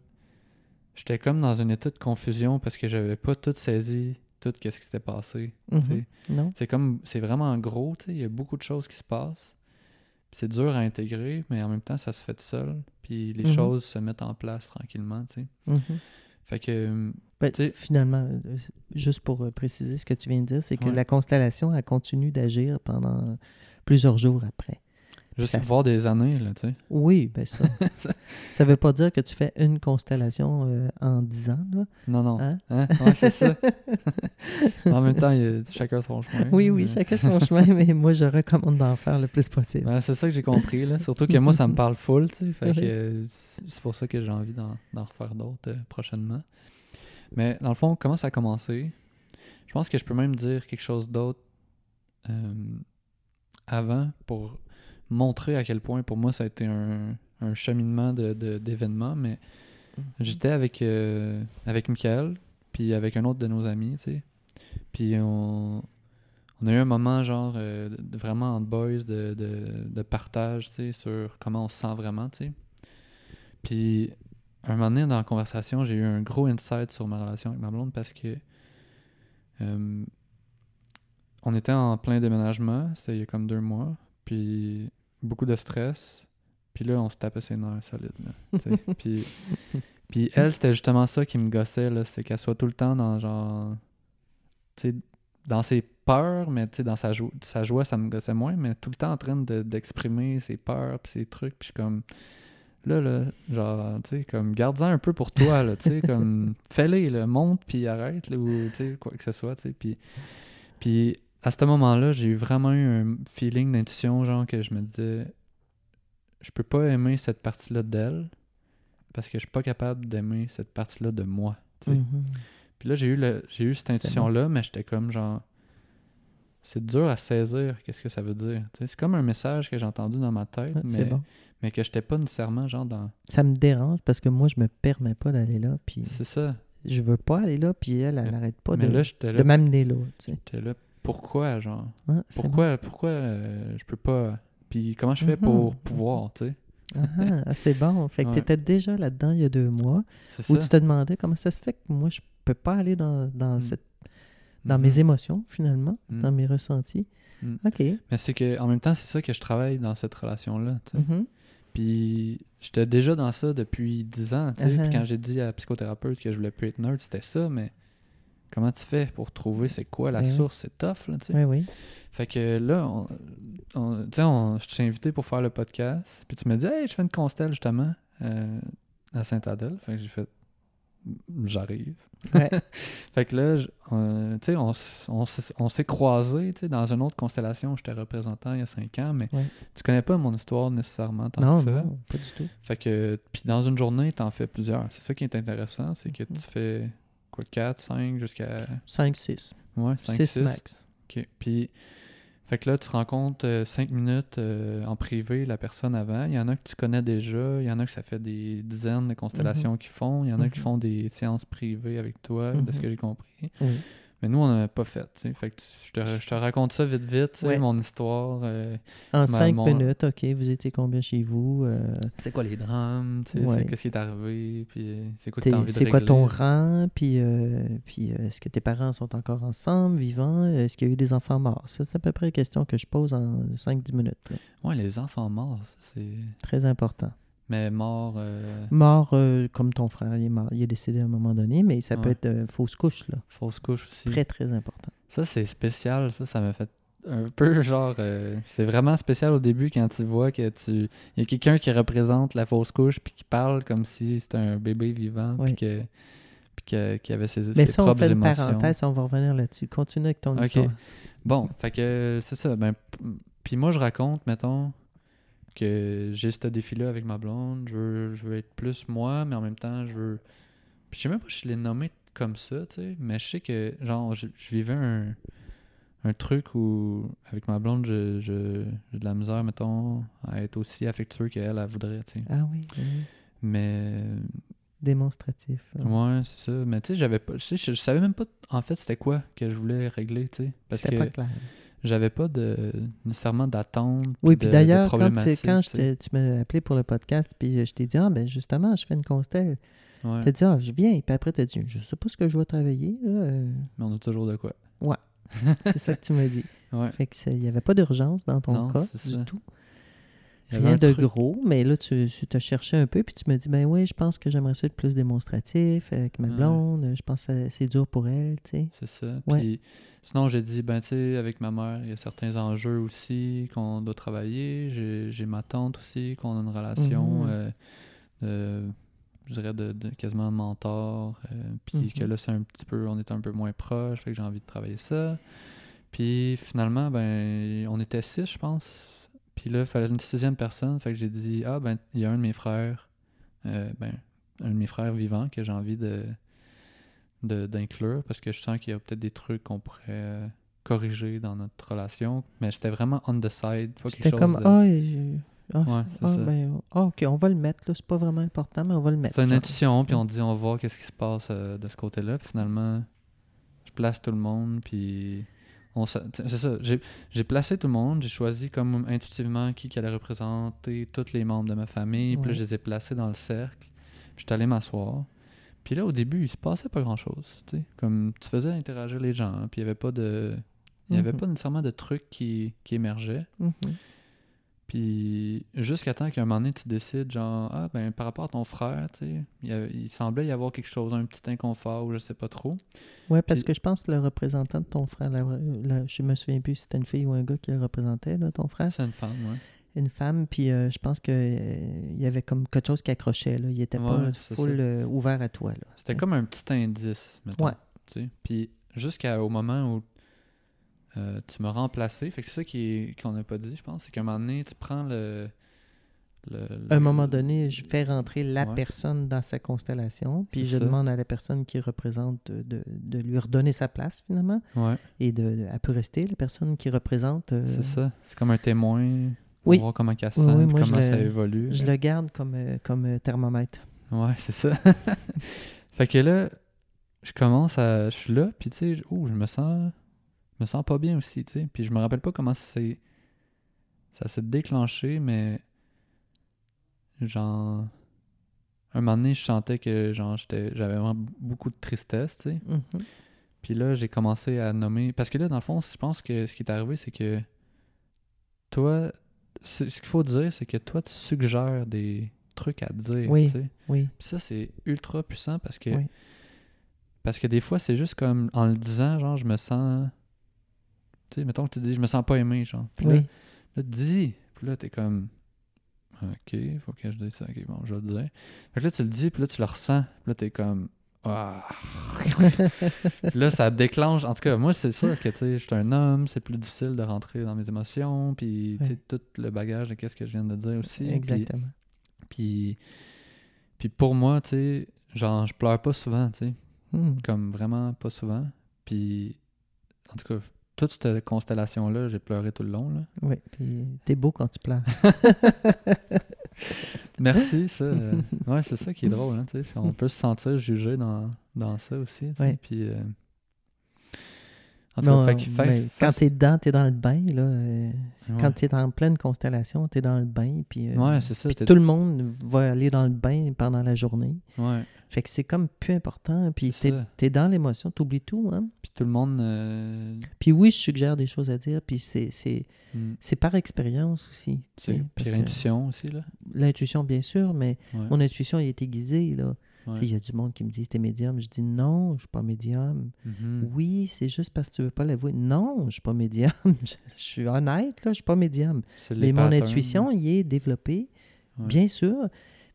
j'étais comme dans un état de confusion parce que j'avais pas tout saisi, tout ce qui s'était passé. Non? C'est comme, c'est vraiment gros, tu sais, il y a beaucoup de choses qui se passent. C'est dur à intégrer, mais en même temps, ça se fait tout seul. Puis les Mhm. choses se mettent en place tranquillement, tu sais. Fait que, euh, Ben, finalement, euh, juste pour euh, préciser ce que tu viens de dire, c'est que Ouais. la constellation, elle continue d'agir pendant plusieurs jours après. juste Ça- voir des années, là, tu sais. Oui, ben ça. (laughs) Ça- ça veut pas dire que tu fais une constellation euh, en 10 ans, là. Non, non. Hein? Hein? Ouais, c'est ça. (laughs) (laughs) en même temps, il chacun son chemin. Oui, oui, mais- chacun son chemin, (laughs) mais moi, je recommande d'en faire le plus possible. Ouais, c'est ça que j'ai compris, là. Surtout que moi, ça me parle full, tu sais. Fait que euh, c'est pour ça que j'ai envie d'en, refaire d'autres euh, prochainement. Mais dans le fond, comment ça a commencé? Je pense que je peux même dire quelque chose d'autre euh, avant pour montrer à quel point pour moi ça a été un, un cheminement de, de- d'événements. Mais j'étais avec, euh, avec Michael, puis avec un autre de nos amis, tu sais. Puis on, on a eu un moment genre euh, de- vraiment en boys de, de, de partage, tu sais, sur comment on se sent vraiment, tu sais. Puis un moment donné dans la conversation, j'ai eu un gros insight sur ma relation avec ma blonde parce que euh, on était en plein déménagement, c'était il y a comme deux mois, puis beaucoup de stress, puis là on se tapait ses nerfs solides, là, (laughs) puis, puis elle, c'était justement ça qui me gossait, là, c'est qu'elle soit tout le temps dans genre, dans ses peurs, mais dans sa, jo- sa joie, ça me gossait moins, mais tout le temps en train de- d'exprimer ses peurs puis ses trucs, puis je suis comme, là, là, genre, tu sais, comme, garde-en un peu pour toi, là, tu sais, (laughs) comme, fais-les, là, monte, puis arrête, là, ou, tu sais, quoi que ce soit, tu sais, puis, puis à ce moment-là, j'ai eu vraiment eu un feeling d'intuition, genre, que je me disais, je peux pas aimer cette partie-là d'elle, parce que je suis pas capable d'aimer cette partie-là de moi, tu sais. Mhm. Puis là, j'ai eu, le, j'ai eu cette intuition-là, mais j'étais comme genre. C'est dur à saisir, qu'est-ce que ça veut dire. C'est comme un message que j'ai entendu dans ma tête, Ah, mais, bon. mais que j'étais pas nécessairement genre dans. Ça me dérange parce que moi, je me permets pas d'aller là, puis C'est ça. je veux pas aller là, puis elle, elle n'arrête pas mais de, là, m'amener là. J'étais là. Pourquoi, genre? Ah, c'est Pourquoi, pourquoi euh, je peux pas. Puis comment je fais Mhm. pour pouvoir, tu sais? Bon. Ah, c'est bon. Fait que Ouais. tu étais déjà là-dedans il y a deux mois, C'est où ça. tu te demandais comment ça se fait que moi, je peux pas aller dans, dans, Mm. cette, dans mes émotions, finalement, Mm. dans mes ressentis. Mm. OK. Mais c'est que en même temps, c'est ça que je travaille dans cette relation-là. Mhm. Puis j'étais déjà dans ça depuis 10 ans. tu sais. Uh-huh. Puis quand j'ai dit à la psychothérapeute que je voulais plus être nerd, c'était ça, mais comment tu fais pour trouver c'est quoi la Ben oui. source? C'est tough, là, tu sais. Oui, oui. Fait que là, on, on- on- je t'ai invité pour faire le podcast. Puis tu me dis, hey, je fais une constelle justement euh, à Saint-Adèle. Fait que j'ai fait, j'arrive. Ouais. (laughs) Fait que là, euh, tu sais, on, on s'est croisés tu sais, dans une autre constellation où j'étais représentant il y a cinq ans, mais Ouais. tu connais pas mon histoire nécessairement tant non, que ça. non, pas du tout. Fait que, puis dans une journée, t'en fais plusieurs. C'est ça qui est intéressant, c'est que tu fais quoi, 4, 5 jusqu'à 5, 6. ouais, 5, 6 6. max. OK. Puis, fait que là, tu rencontres 5 minutes euh, en privé la personne avant. Il y en a que tu connais déjà. Il y en a que ça fait des dizaines de constellations qu'ils font. Il y en a qui Mhm. font des séances privées avec toi, de ce Mhm. que j'ai compris. Oui. Mais nous, on n'en a pas fait. tu sais. Fait que tu- je te, je te raconte ça vite, vite, Ouais. mon histoire. euh, En Ma- 5 mon- minutes, OK. Vous étiez combien chez vous? Euh, c'est quoi les drames, Ouais. qu'est-ce qui est arrivé, puis c'est quoi c'est quoi ton rang? Puis, euh, puis est-ce que tes parents sont encore ensemble, vivants? Est-ce qu'il y a eu des enfants morts? Ça, c'est à peu près la question que je pose en 5-10 minutes. Ouais, les enfants morts, c'est... Très important. Mais morts... euh, Mort euh, comme ton frère, il est mort. Il est décédé à un moment donné, mais ça peut être euh, fausse couche, là. fausse couche aussi. Très, très important. Ça, c'est spécial. Ça, ça m'a fait un peu (laughs) genre. c'est vraiment spécial au début quand tu vois que tu. Il y a quelqu'un qui représente la fausse couche puis qui parle comme si c'était un bébé vivant puis que. Puis que- qu'il avait ses, Mais ses ça, on propres fait une émotions. parenthèse, on va revenir là-dessus. Continue avec ton histoire. Bon, fait que c'est ça. Ben, puis moi, je raconte, mettons, que j'ai ce défi-là avec ma blonde. Je veux, je veux être plus moi, mais en même temps, je veux. Puis je sais même pas si je l'ai nommé comme ça, tu sais, mais je sais que, genre, je, je vivais un, un truc où, avec ma blonde, je, je- j'ai de la misère, mettons, à être aussi affectueux qu'elle, elle voudrait, tu sais. Ah oui, oui. Mais Démonstratif. Ouais, c'est ça. Mais tu sais, j'avais pas. Je, je savais même pas en fait c'était quoi que je voulais régler, tu sais. Parce C'était que pas clair. J'avais pas de nécessairement d'attente. Oui, puis d'ailleurs, quand, quand je tu m'as appelé pour le podcast, puis je t'ai dit, ah, ben justement, je fais une constelle. Ouais. Tu as dit, ah, je viens. Puis après, tu as dit, je sais pas ce que je dois travailler. là, euh, Mais on a toujours de quoi. (laughs) C'est ça que tu m'as dit. Ouais. Fait que il n'y avait pas d'urgence dans ton Non, cas c'est du ça. tout. Rien de truc- gros, mais là, tu, tu t'as cherché un peu, puis tu m'as dit, ben oui, je pense que j'aimerais ça être plus démonstratif avec ma Ouais. blonde. Je pense que c'est dur pour elle, tu sais. C'est ça. Ouais. Puis sinon, j'ai dit, ben tu sais, avec ma mère, il y a certains enjeux aussi qu'on doit travailler. J'ai- J'ai ma tante aussi, qu'on a une relation, Mhm. euh, de- je dirais, de, de quasiment mentor. euh, puis Mhm. que là, c'est un petit peu, on est un peu moins proche, fait que j'ai envie de travailler ça. Puis finalement, ben, on était six, je pense. Puis là, il fallait une sixième personne. Fait que j'ai dit, ah, ben, il y a un de mes frères, euh, ben, un de mes frères vivants que j'ai envie de de- d'inclure parce que je sens qu'il y a peut-être des trucs qu'on pourrait euh, corriger dans notre relation. Mais j'étais vraiment on the side. C'était comme, de- ah, je- ah, Ouais, ah, ben, ah, ok, on va le mettre, là. C'est pas vraiment important, mais on va le mettre. C'est une genre. intuition, puis on dit on va voir qu'est-ce qui se passe euh, de ce côté-là. Puis finalement, je place tout le monde, puis c'est ça. J'ai placé tout le monde, j'ai choisi comme intuitivement qui qui allait représenter tous les membres de ma famille. Puis là, je les ai placés dans le cercle. Puis j'étais allé m'asseoir. Puis là, au début, il se passait pas grand-chose. tu sais. Comme tu faisais interagir les gens, hein, puis il y avait pas de... Il n'y avait Mhm. pas nécessairement de trucs qui, qui émergeaient. Mhm. Puis jusqu'à temps qu'à un moment donné, tu décides, genre, ah, ben par rapport à ton frère, tu sais, il, y a- il semblait y avoir quelque chose, un petit inconfort ou je sais pas trop. Ouais, parce Puis- que je pense que le représentant de ton frère, la- la- je me souviens plus si c'était une fille ou un gars qui le représentait, là, ton frère. C'est une femme, ouais. Une femme, puis euh, je pense qu'il y avait comme quelque chose qui accrochait, là. Il était pas Ouais, full euh, ouvert à toi, là. C'était comme un petit indice, mettons. Ouais. Puis jusqu'au moment où euh, tu m'as remplacé, fait que c'est ça qui qu'on n'a pas dit, je pense, c'est qu'à un moment donné, tu prends le. le- À un moment donné, je fais rentrer la Ouais. personne dans sa constellation, puis je ça. demande à la personne qui représente de, de- de lui redonner sa place, finalement, Ouais, et de, de- elle peut rester, la personne qui représente. euh, c'est ça. C'est comme un témoin. Pour Oui. voir comment Oui, oui, moi, je comment ça le- évolue. Je le garde comme, euh, comme thermomètre. Ouais, c'est ça. (laughs) fait que là, je commence à. Je suis là, puis tu sais, je- oh, je me sens. Je me sens pas bien aussi, tu sais. Puis je me rappelle pas comment c'est. Ça s'est déclenché, mais. Genre. Un moment donné, je sentais que genre j'étais j'avais vraiment beaucoup de tristesse, tu sais. Mhm. Puis là, j'ai commencé à nommer. Parce que là, dans le fond, je pense que ce qui est arrivé, c'est que toi, ce qu'il faut dire, c'est que toi, tu suggères des trucs à dire. Oui, tu sais. Oui. Puis ça, c'est ultra puissant parce que Oui. parce que des fois, c'est juste comme en le disant, genre, je me sens. Sais, mettons que tu dis, je me sens pas aimé, genre. Puis là, Oui. là, tu dis. Puis là, t'es comme. Ok, faut que je dise ça. Ok, bon, je vais le dire. Fait que là, tu le dis, puis là, tu le ressens. Puis là, t'es comme. Ah. puis là, ça déclenche. En tout cas, moi, c'est sûr que, tu sais, je suis un homme, c'est plus difficile de rentrer dans mes émotions. Puis, tu sais, tout le bagage de qu'est-ce que je viens de dire aussi. Exactement. Puis, puis pour moi, tu sais, genre, je pleure pas souvent, tu sais. Hmm. Comme vraiment pas souvent. Puis, en tout cas, toute cette constellation-là, j'ai pleuré tout le long, là. Oui. Puis t'es beau quand tu pleures. (laughs) Merci, ça. euh, (laughs) ouais, c'est ça qui est drôle, hein. On peut se sentir jugé dans, dans ça aussi. Puis, euh, en tout cas, Non, fait qu'il fait- mais fait- quand t'es dedans, t'es dans le bain, là. euh, Ouais. Quand t'es en pleine constellation, t'es dans le bain. Puis, euh, Ouais, c'est ça. puis tout le monde va aller dans le bain pendant la journée. Ouais, Fait que c'est comme plus important. Puis t'es es dans l'émotion, t'oublies tout. Hein? puis tout le monde... euh, Puis oui, je suggère des choses à dire. Puis c'est- c'est c'est par expérience aussi. Puis l'intuition aussi, là. L'intuition, bien sûr, mais mon intuition elle est aiguisée. là. Ouais. Il y a du monde qui me dit T'es médium. Je dis Non, je suis pas médium. Mhm. Oui, c'est juste parce que tu veux pas l'avouer. Non, je suis pas médium. (laughs) je, suis honnête, là, je suis pas médium. Mais mon intuition, il est développée, Ouais. bien sûr.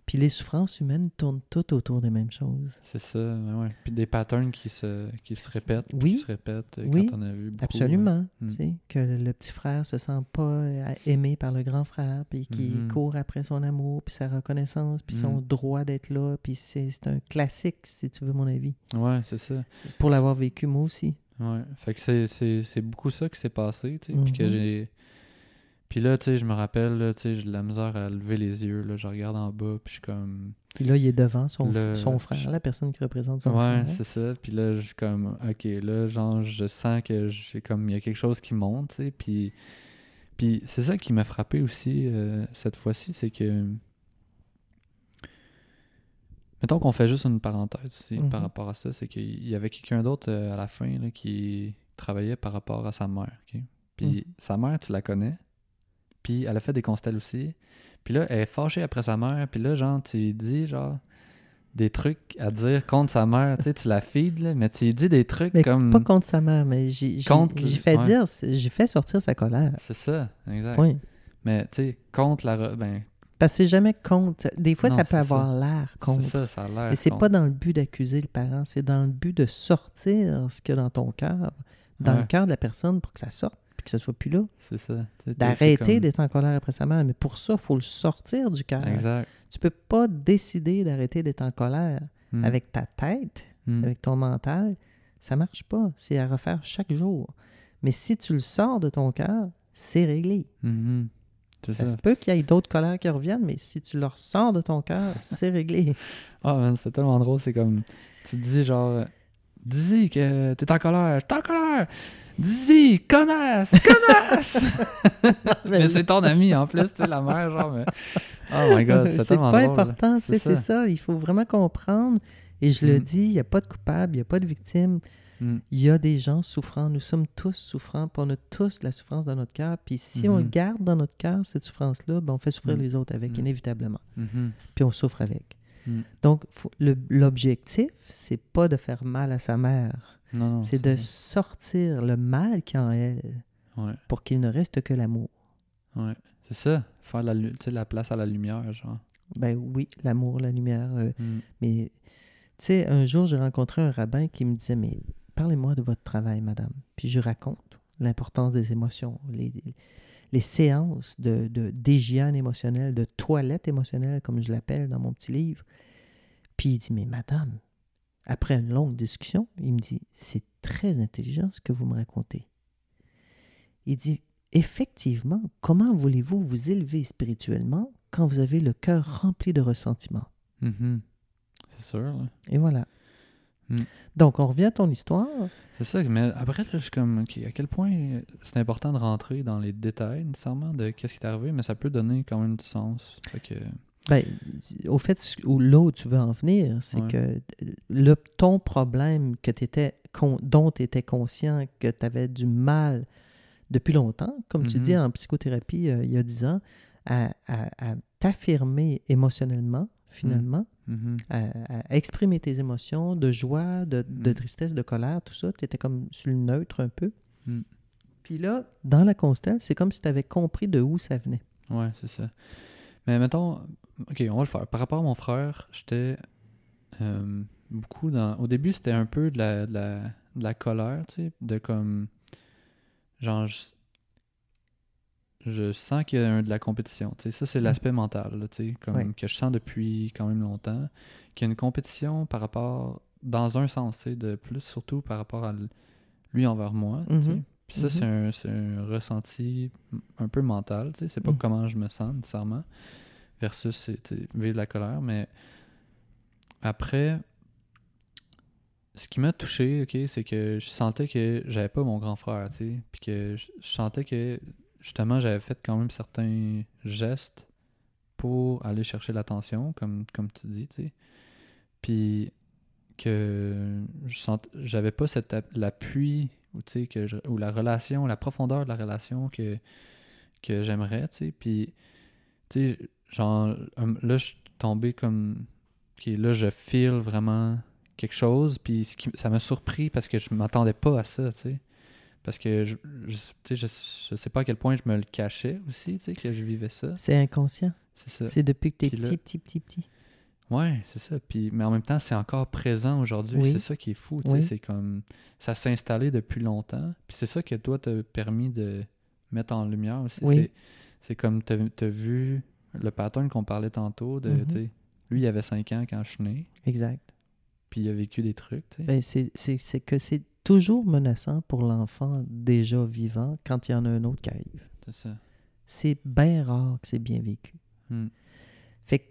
Puis les souffrances humaines tournent toutes autour des mêmes choses. C'est ça, ouais. Puis des patterns qui se, qui se répètent, Oui. qui se répètent euh, Oui. quand on a vu beaucoup. Absolument. Mm. tu sais, Que le, petit frère se sent pas euh, aimé par le grand frère, puis qui Mhm. court après son amour, puis sa reconnaissance, puis son Mhm. droit d'être là. Puis c'est un classique, si tu veux mon avis. euh, Ouais, c'est ça. Pour l'avoir vécu moi aussi. Ouais. Fait que c'est beaucoup ça qui s'est passé, tu sais. Puis que Mhm. j'ai. Puis là, tu sais, je me rappelle, tu sais, j'ai de la misère à lever les yeux, là. Je regarde en bas, puis je suis comme. Puis là, il est devant son, Le- son frère, la personne qui représente son ouais, frère. c'est ça. Puis là, je suis comme, ok, là, genre, je sens que j'ai comme, il y a quelque chose qui monte, tu sais. Puis, puis c'est ça qui m'a frappé aussi euh, cette fois-ci, c'est que. Mettons qu'on fait juste une parenthèse ici Mhm. par rapport à ça, c'est qu'il y avait quelqu'un d'autre euh, à la fin là, qui travaillait par rapport à sa mère. ok? Puis Mhm. sa mère, tu la connais? Puis elle a fait des constelles aussi. Puis là, elle est fâchée après sa mère. Puis là, genre, tu lui dis, genre, des trucs à dire contre sa mère. tu sais, tu la feed, là, mais tu lui dis des trucs Mais comme. pas contre sa mère, mais j'ai fait ouais. dire, j'ai fait sortir sa colère. C'est ça, exact. Point. Mais tu sais, contre la. Ben, Parce que c'est jamais contre. Des fois, Non, ça peut c'est avoir l'air c'est contre. ça, ça a l'air. Mais c'est pas dans le but d'accuser le parent, c'est dans le but de sortir ce qu'il y a dans ton cœur, dans le cœur de la personne pour que ça sorte, que ça soit plus là. C'est ça. D'arrêter comme- d'être en colère après sa mère. Mais pour ça, il faut le sortir du cœur. Exact. Tu peux pas décider d'arrêter d'être en colère Mm. avec ta tête, Mm. avec ton mental. Ça marche pas. C'est à refaire chaque jour. Mais si tu le sors de ton cœur, c'est réglé. C'est Ça se peut qu'il y ait d'autres colères qui reviennent, mais si tu le ressors de ton cœur, c'est réglé. (laughs) Ah, man, c'est tellement drôle. C'est comme. Tu te dis, genre. Euh, Dis que t'es en colère. T'es en colère. Dis, connasse, connasse. (laughs) mais c'est ton ami en plus, tu sais, la mère, genre. Mais... Oh my god, c'est tellement pas drôle. important, C'est ça. ça. Il faut vraiment comprendre. Et je le Mm. dis, il n'y a pas de coupable, il n'y a pas de victime. Mm. Il y a des gens souffrants. Nous sommes tous souffrants, puis on a tous de la souffrance dans notre cœur. Puis si on le Mhm. garde dans notre cœur, cette souffrance-là, ben on fait souffrir Mm. les autres avec, inévitablement. Mhm. Puis on souffre avec. Mm. Donc, l'objectif, c'est pas de faire mal à sa mère. Non, non. c'est de sortir le mal qui est en elle Ouais, pour qu'il ne reste que l'amour. ouais. C'est ça. Faire la, place à la lumière, genre. Ben oui, l'amour, la lumière. euh, Mm. mais, tu sais, un jour, j'ai rencontré un rabbin qui me disait, mais parlez-moi de votre travail, madame. Puis je raconte l'importance des émotions, les, les séances de, d'hygiène émotionnelle, de toilette émotionnelle, comme je l'appelle dans mon petit livre. Puis il dit, mais madame, après une longue discussion, il me dit, c'est très intelligent ce que vous me racontez. Il dit, effectivement, comment voulez-vous vous élever spirituellement quand vous avez le cœur rempli de ressentiment? Mhm. C'est sûr, là. Et voilà. Hmm. Donc, on revient à ton histoire. C'est ça, mais après, là, je suis comme, à quel point c'est important de rentrer dans les détails, nécessairement, de qu'est-ce qui t'est arrivé, mais ça peut donner quand même du sens. Fait que, Ben, au fait, là où tu veux en venir, c'est Ouais. que le, ton problème que dont tu étais conscient que tu avais du mal depuis longtemps, comme tu dis Mhm. en psychothérapie euh, il y a 10 ans, à, à- à t'affirmer émotionnellement, finalement, Mhm. à, à exprimer tes émotions de joie, de, de Mm. tristesse, de colère, tout ça. Tu étais comme sur le neutre un peu. Mm. Puis là, dans la constelle, c'est comme si tu avais compris de où ça venait. Ouais, c'est ça. Mais mettons, ok, on va le faire. Par rapport à mon frère, j'étais euh, beaucoup dans. Au début, c'était un peu de la, de la, de la colère, tu sais, de comme. Genre, je, sens qu'il y a de la compétition. Ça, c'est l'aspect mental, là, comme Ouais. que je sens depuis quand même longtemps. Qu'il y a une compétition par rapport. Dans un sens, de plus surtout par rapport à lui envers moi. Mhm. Puis ça, c'est un, c'est un ressenti un peu mental. C'est pas Mm. comment je me sens nécessairement. Versus, vivre de la colère. Mais après, ce qui m'a touché, ok, c'est que je sentais que j'avais pas mon grand frère, tu sais. Puis que je sentais que, justement, j'avais fait quand même certains gestes pour aller chercher l'attention, comme, comme tu dis, tu sais. Puis que j'avais pas cet app- l'appui ou tu sais que ou la relation, la profondeur de la relation que que j'aimerais, tu sais. Puis tu sais genre hum, là je suis tombé comme OK, là je feel vraiment quelque chose puis qui- ça m'a surpris parce que je m'attendais pas à ça, tu sais. Parce que je, je, je, je sais pas à quel point je me le cachais aussi, que je vivais ça. C'est inconscient. C'est ça. C'est depuis que tu es Puis là- petit, petit, petit, petit. Ouais, c'est ça. Puis, mais en même temps, c'est encore présent aujourd'hui. Oui. C'est ça qui est fou. Oui. C'est comme. Ça s'est installé depuis longtemps. Puis c'est ça que toi, t'as permis de mettre en lumière aussi. Oui. C'est, comme t'as, t'as vu le pattern qu'on parlait tantôt. De, sais, Lui, il avait 5 ans quand je suis né. Exact. Puis il a vécu des trucs. Ben, c'est que c'est toujours menaçant pour l'enfant déjà vivant quand il y en a un autre qui arrive. C'est ça. C'est bien rare que c'est bien vécu. Hmm. Fait que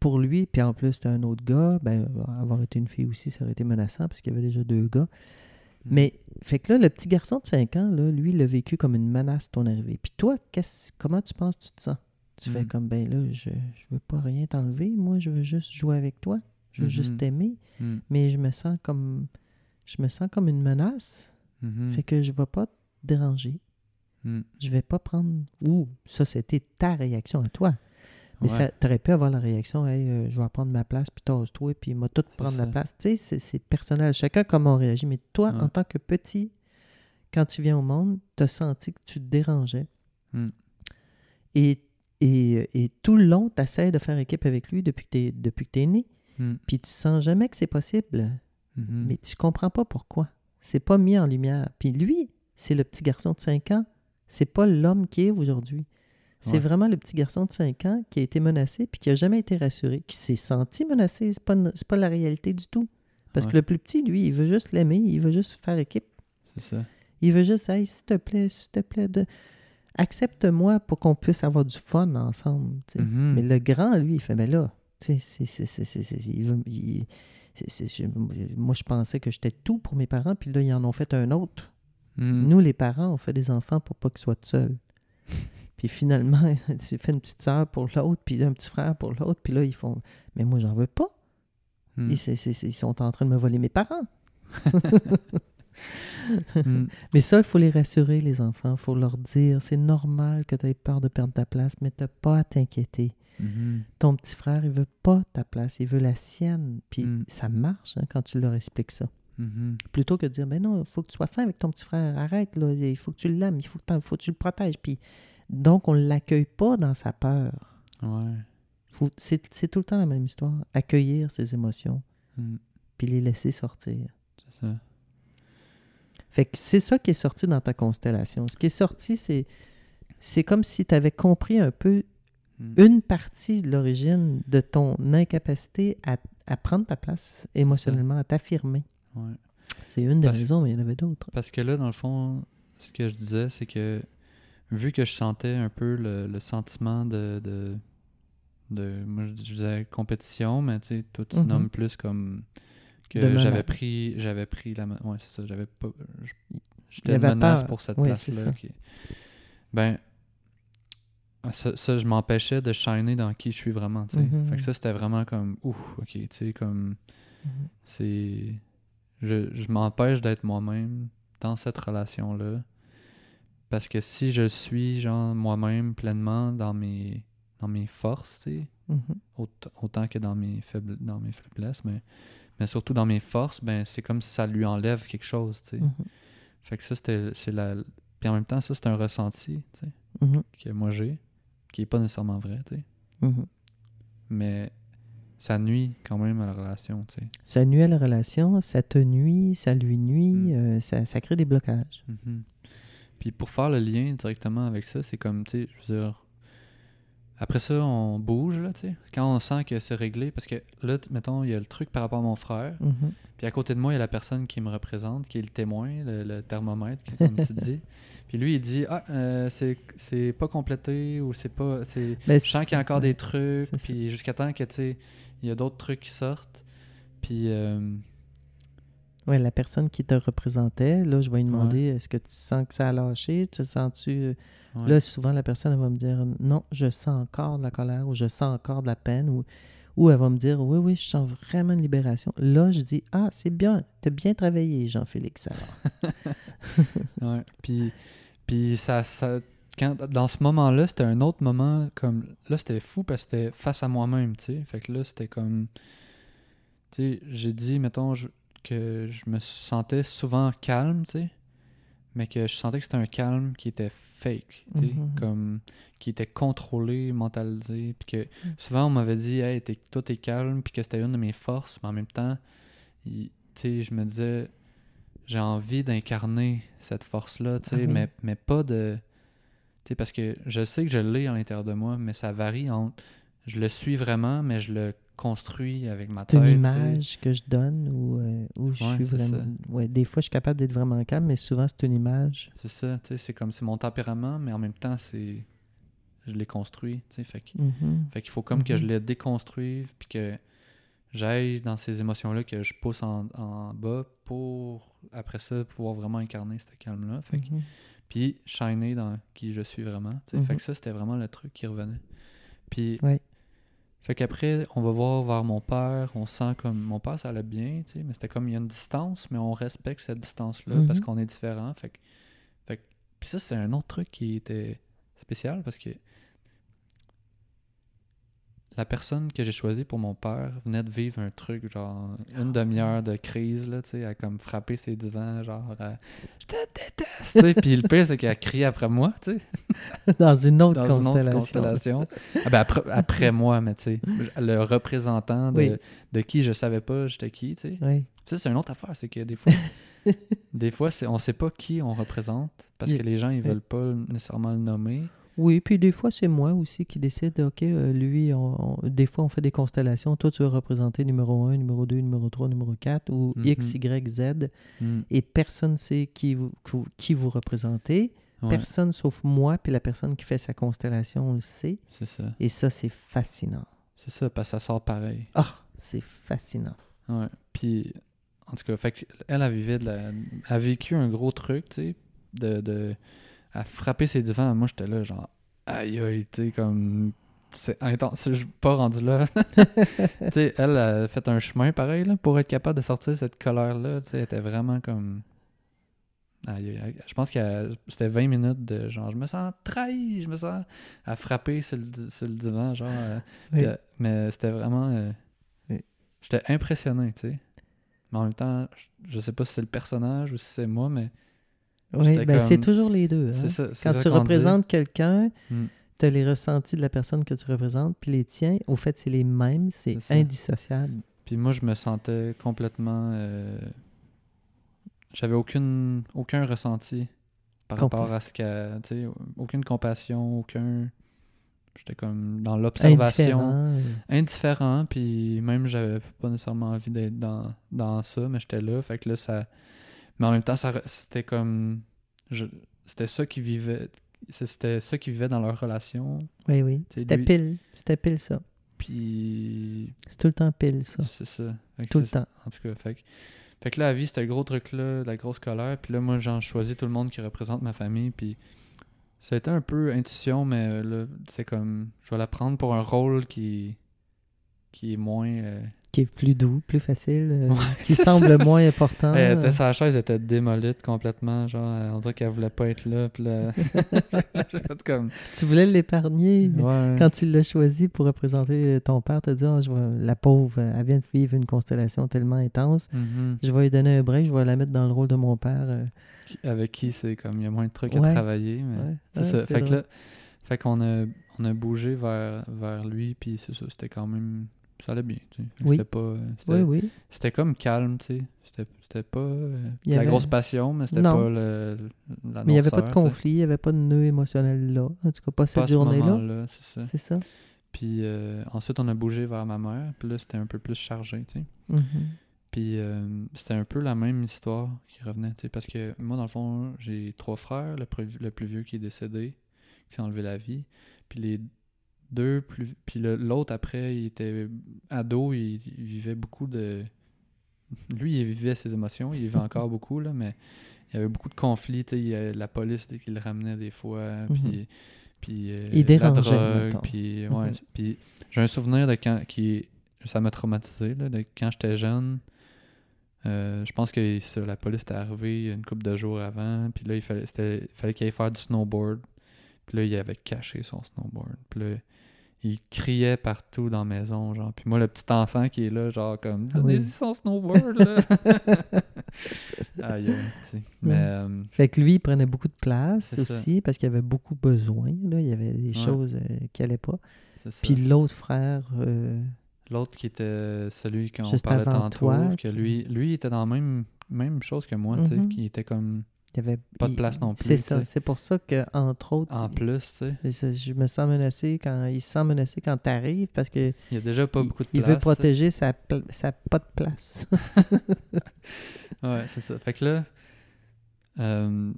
pour lui, puis en plus, c'était un autre gars, ben, avoir été une fille aussi, ça aurait été menaçant parce qu'il y avait déjà deux gars. Hmm. Mais, fait que là, le petit garçon de 5 ans, là, lui, il l'a vécu comme une menace, ton arrivée. Puis toi, qu'est-ce, comment tu penses que tu te sens? Tu fais Mm. comme, ben là, je, je veux pas rien t'enlever, moi, je veux juste jouer avec toi, je veux juste t'aimer, Hmm. mais je me sens comme, je me sens comme une menace, Mhm. fait que je vais pas te déranger, Hmm. je vais pas prendre, ouh, ça, c'était ta réaction à toi. Mais Ouais. ça, t'aurais pu avoir la réaction, hey, euh, je vais prendre ma place, puis tasse-toi, puis il m'a tout prendre la place. Tu sais, c'est- c'est personnel. Chacun comment on réagit. Mais toi, Ouais. en tant que petit, quand tu viens au monde, tu as senti que tu te dérangeais. Mm. Et, et, et tout le long, tu essaies de faire équipe avec lui depuis que tu tu es né. Hmm. Puis tu sens jamais que c'est possible. Mhm. Mais tu comprends pas pourquoi. C'est pas mis en lumière. Puis lui, c'est le petit garçon de 5 ans. C'est pas l'homme qui est aujourd'hui. C'est Ouais. vraiment le petit garçon de 5 ans qui a été menacé puis qui a jamais été rassuré, qui s'est senti menacé. C'est pas, pas la réalité du tout. Parce Ouais. que le plus petit, lui, il veut juste l'aimer, il veut juste faire équipe. C'est ça. Il veut juste, hey, s'il te plaît, s'il te plaît, de... accepte-moi pour qu'on puisse avoir du fun ensemble. Mhm. Mais le grand, lui, il fait, mais là, c'est- c'est- il veut- il- c'est- c'est- je- moi, je pensais que j'étais tout pour mes parents, puis là, ils en ont fait un autre. Mhm. Nous, les parents, on fait des enfants pour pas qu'ils soient seuls. (laughs) puis finalement, (laughs) tu fais une petite sœur pour l'autre, puis un petit frère pour l'autre, puis là, ils font, mais moi, j'en veux pas. Hmm. C'est- ils sont en train de me voler mes parents. (laughs) Hmm. Mais ça, il faut les rassurer, les enfants. Il faut leur dire, c'est normal que tu aies peur de perdre ta place, mais tu pas à t'inquiéter. Mhm. Ton petit frère, il veut pas ta place, il veut la sienne. Puis Mm. ça marche hein, quand tu leur expliques ça. Mhm. Plutôt que de dire, ben non, il faut que tu sois fin avec ton petit frère. Arrête, là, il faut que tu l'aimes, il faut que, t'en- faut que tu le protèges. Puis donc, on ne l'accueille pas dans sa peur. Ouais. C'est tout le temps la même histoire. Accueillir ses émotions, Hmm. puis les laisser sortir. C'est ça. Fait que c'est ça qui est sorti dans ta constellation. Ce qui est sorti, c'est c'est comme si tu avais compris un peu Hmm. une partie de l'origine de ton incapacité à, à prendre ta place émotionnellement, à t'affirmer. Ouais. C'est une des Parce- raisons, mais il y en avait d'autres. Parce que là, dans le fond, ce que je disais, c'est que vu que je sentais un peu le, le sentiment de, de, de- Moi, je disais compétition, mais tu sais, toi, tu Mhm. nommes plus comme. Que j'avais pris, j'avais pris la. Ouais, c'est ça, j'avais pas. J'étais menace peur. pour cette Oui, place-là. Ben. Ça, ça, je m'empêchais de shiner dans qui je suis vraiment, tu sais. Mhm. Fait que ça, c'était vraiment comme. Ouf, ok, tu sais, comme. Mhm. C'est. Je, je m'empêche d'être moi-même dans cette relation-là. Parce que si je suis, genre, moi-même pleinement dans mes, dans mes forces, tu sais, Mhm. autant que dans mes, faibles, dans mes faiblesses, mais, mais surtout dans mes forces, ben c'est comme si ça lui enlève quelque chose, tu sais. Mhm. Fait que ça, c'était, c'est la... Puis en même temps, ça, c'est un ressenti, Mhm. que moi j'ai, qui est pas nécessairement vrai, tu sais. Mhm. Mais ça nuit quand même à la relation, tu sais. Ça nuit à la relation, ça te nuit, ça lui nuit, Mm. euh, ça, ça crée des blocages. Mhm. Puis pour faire le lien directement avec ça, c'est comme, tu sais, je veux dire, après ça, on bouge, là, tu sais. Quand on sent que c'est réglé, parce que là, mettons, il y a le truc par rapport à mon frère, Mhm. puis à côté de moi, il y a la personne qui me représente, qui est le témoin, le, le thermomètre, comme tu (laughs) dis. Puis lui, il dit, ah, euh, c'est pas complété, ou c'est pas, c'est... Ben, Je sens qu'il y a encore des trucs, puis jusqu'à temps que, tu sais, il y a d'autres trucs qui sortent. Puis, euh, Ouais, la personne qui te représentait, là, je vais lui demander est-ce que tu sens que ça a lâché? Tu sens-tu. euh, ouais. Là, souvent, la personne elle va me dire non, je sens encore de la colère ou je sens encore de la peine ou, ou elle va me dire oui, oui, je sens vraiment une libération. Là, je dis ah, c'est bien, tu as bien travaillé, Jean-Félix. alors. (laughs) Ouais. Puis, puis ça, ça quand, dans ce moment-là, c'était un autre moment comme là, c'était fou parce que c'était face à moi-même, tu sais. Fait que là, c'était comme tu sais, j'ai dit mettons je- que je me sentais souvent calme, tu sais, mais que je sentais que c'était un calme qui était fake, tu sais, Mhm. comme qui était contrôlé, mentalisé, puis que souvent on m'avait dit hey, t'es, toi t'es calme, puis que c'était une de mes forces, mais en même temps, tu sais, je me disais j'ai envie d'incarner cette force-là, tu sais, Ah mais, mais pas de. Tu sais, parce que je sais que je l'ai à l'intérieur de moi, mais ça varie entre. Je le suis vraiment, mais je le construis avec ma C'est tête. une tu sais. image que je donne ou euh, où je suis c'est vraiment. Ouais, des fois, je suis capable d'être vraiment calme, mais souvent, c'est une image. C'est ça, tu sais, c'est comme c'est mon tempérament, mais en même temps, c'est. Je l'ai construit, tu sais, fait que- Mhm. Fait qu'il faut comme que je Mhm. le déconstruise, puis que j'aille dans ces émotions-là, que je pousse en, en bas pour, après ça, pouvoir vraiment incarner ce calme-là. Fait que- Mhm. Puis shiner dans qui je suis vraiment. tu sais. Fait que ça, c'était vraiment le truc qui revenait. Puis. Ouais. Fait qu'après, on va voir vers mon père, on sent comme. Mon père, ça allait bien, tu sais, mais c'était comme il y a une distance, mais on respecte cette distance-là parce Mhm. qu'on est différent. Fait que. Fait que- Puis ça, c'est un autre truc qui était spécial parce que. La personne que j'ai choisie pour mon père venait de vivre un truc, genre une demi-heure de crise, là, tu sais, à comme frapper ses divans, genre à, Je te déteste! tu sais. Puis le pire, c'est qu'elle a crié après moi, tu sais, (laughs) Dans une autre dans une autre constellation. constellation. Ah ben après, après (laughs) moi, mais tu sais, le représentant de, Oui. de qui je savais pas j'étais qui, tu sais. Oui. Ça, c'est une autre affaire, c'est que des fois, (laughs) des fois, c'est, on sait pas qui on représente parce que les gens, ils veulent pas nécessairement le nommer. Oui, puis des fois, c'est moi aussi qui décide, OK, euh, lui, on- on- des fois, on fait des constellations. Toi, tu vas représenter numéro 1, numéro 2, numéro 3, numéro 4, ou Mhm. X, Y, Z, Hmm. et personne ne sait qui vous, qui- vous représentez. Ouais, Personne sauf moi, puis la personne qui fait sa constellation le sait. c'est ça. Et ça, c'est fascinant. C'est ça, parce que ça sort pareil. Ah, c'est fascinant. Ouais. Puis, en tout cas, fait. Elle a vécu un gros truc, tu sais, de, de... À frapper ses divans. Moi, j'étais là, genre, aïe, aïe, tu sais, comme... C'est intense. Je suis pas rendu là. (laughs) tu sais, elle a fait un chemin pareil, là, pour être capable de sortir cette colère-là. Tu sais, elle était vraiment comme... Aïe, aïe, aïe. Je pense que c'était 20 minutes de genre, je me sens trahi, je me sens à frapper sur le, sur le divan, genre... euh, Oui. mais c'était vraiment. euh, Oui. J'étais impressionné, tu sais. Mais en même temps, je- je sais pas si c'est le personnage ou si c'est moi, mais Oui, ben, c'est toujours les deux. hein. ça. Quand tu représentes quelqu'un, Mm. tu as les ressentis de la personne que tu représentes, puis les tiens, au fait, c'est les mêmes, c'est indissociable. Puis moi, je me sentais complètement. euh, J'avais aucune, aucun ressenti par rapport à ce que. Tu sais, aucune compassion, aucun. J'étais comme dans l'observation. Indifférent. indifférent, puis même j'avais pas nécessairement envie d'être dans, dans ça, mais j'étais là, fait que là, ça... Mais en même temps, c'était comme... C'était ça qui vivait... C'était ça qui vivait dans leur relation, Oui, oui. C'était lui- pile. C'était pile ça. puis... C'est tout le temps pile ça. C'est ça. Tout le temps. En tout cas, fait que... Fait que là, la vie, c'était le gros truc-là, la grosse colère, puis là, moi, j'en choisis tout le monde qui représente ma famille, puis... Ça a été un peu intuition, mais euh, là, c'est comme... Je vais la prendre pour un rôle qui... qui est moins... euh, qui est plus doux, plus facile, euh, (laughs) qui semble moins important. Elle était, sa chaise était démolie complètement. Genre, on dirait qu'elle voulait pas être là. Puis là... (laughs) (laughs) comme... Tu voulais l'épargner. Quand tu l'as choisi pour représenter ton père, tu as dit oh, je la pauvre, elle vient de vivre une constellation tellement intense. Mm-hmm. Je vais lui donner un break, je vais la mettre dans le rôle de mon père. Euh. Avec qui c'est comme il y a moins de trucs à travailler. Mais... C'est ça. Fait que là, fait qu'on a, on a bougé vers, vers lui, puis c'est ça, c'était quand même ça allait bien. Tu sais. C'était pas. C'était, oui, oui. C'était comme calme, tu sais. C'était, c'était pas euh, la grosse passion, mais c'était pas le, la Mais il n'y avait pas de conflit, il n'y avait pas de nœud émotionnel là. En tout cas, pas cette journée-là. c'est ça. C'est ça. Puis euh, ensuite, on a bougé vers ma mère, puis là, c'était un peu plus chargé, tu sais. Mm-hmm. Puis euh, c'était un peu la même histoire qui revenait, tu sais, parce que moi, dans le fond, j'ai trois frères, le, le plus vieux qui est décédé, qui s'est enlevé la vie. Puis les deux plus. Puis l'autre, après, il était ado, il, vivait beaucoup de. Lui, il vivait ses émotions, il vivait encore beaucoup, là, mais il y avait beaucoup de conflits. Il y avait la police qui le ramenait des fois, mhm. puis. Puis euh, il la drogue, puis, ouais, mhm. puis j'ai un souvenir de quand qui ça m'a traumatisé là, de quand j'étais jeune. Euh, je pense que la police était arrivée une couple de jours avant, puis là il fallait fallait qu'il aille faire du snowboard. Puis là il avait caché son snowboard. Puis là il criait partout dans la maison, genre. Puis moi, le petit enfant qui est là, genre, comme, ah donnez-y son snowboard, là. (laughs) Aïe, tu sais. Mais. Euh, fait que lui, il prenait beaucoup de place aussi, parce qu'il avait beaucoup besoin, là. Il y avait des choses euh, qui n'allaient pas. Puis l'autre frère. Euh, l'autre qui était celui qu'on parlait tantôt, que lui, lui, il était dans la même, même chose que moi, tu sais, mm-hmm. qui était comme il y avait pas de place non plus. C'est ça. C'est pour ça que entre autres. En plus, tu sais. Je me sens menacé quand il se sent menacé quand tu arrives parce que. Il y a déjà pas beaucoup de place. Il veut protéger sa, sa pas de place. (laughs) ouais, c'est ça. Fait que là, euh,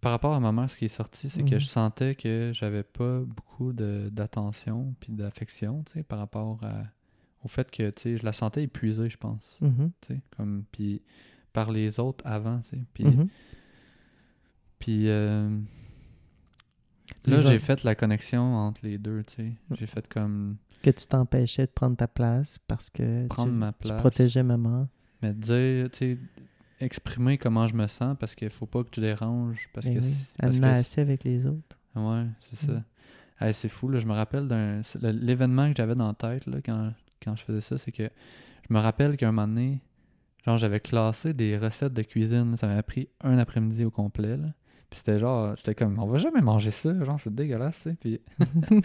par rapport à ma mère, ce qui est sorti, c'est que je mhm. sentais que j'avais pas beaucoup d'attention puis d'affection, tu sais, par rapport au fait que, tu sais, je la sentais épuisée, je pense. Mhm. Tu sais, comme puis par les autres avant, tu sais. Puis, mm-hmm. puis euh, là, j'ai fait la connexion entre les deux, tu sais. Mm. J'ai fait comme... Que tu t'empêchais de prendre ta place parce que tu, ma place, protégeais maman. Mais dire, tu sais, exprimer comment je me sens parce qu'il faut pas que tu déranges. Parce ben que oui. assez avec les autres. Ouais, c'est ça. Mm. c'est fou, là. Je me rappelle d'un... L'événement que j'avais dans la tête, là, quand, quand je faisais ça, c'est que je me rappelle qu'un moment donné, Genre, j'avais classé des recettes de cuisine. Ça m'avait pris un après-midi au complet. Là. Puis c'était genre, j'étais comme, on va jamais manger ça. Genre, c'est dégueulasse, tu sais. Puis... (laughs)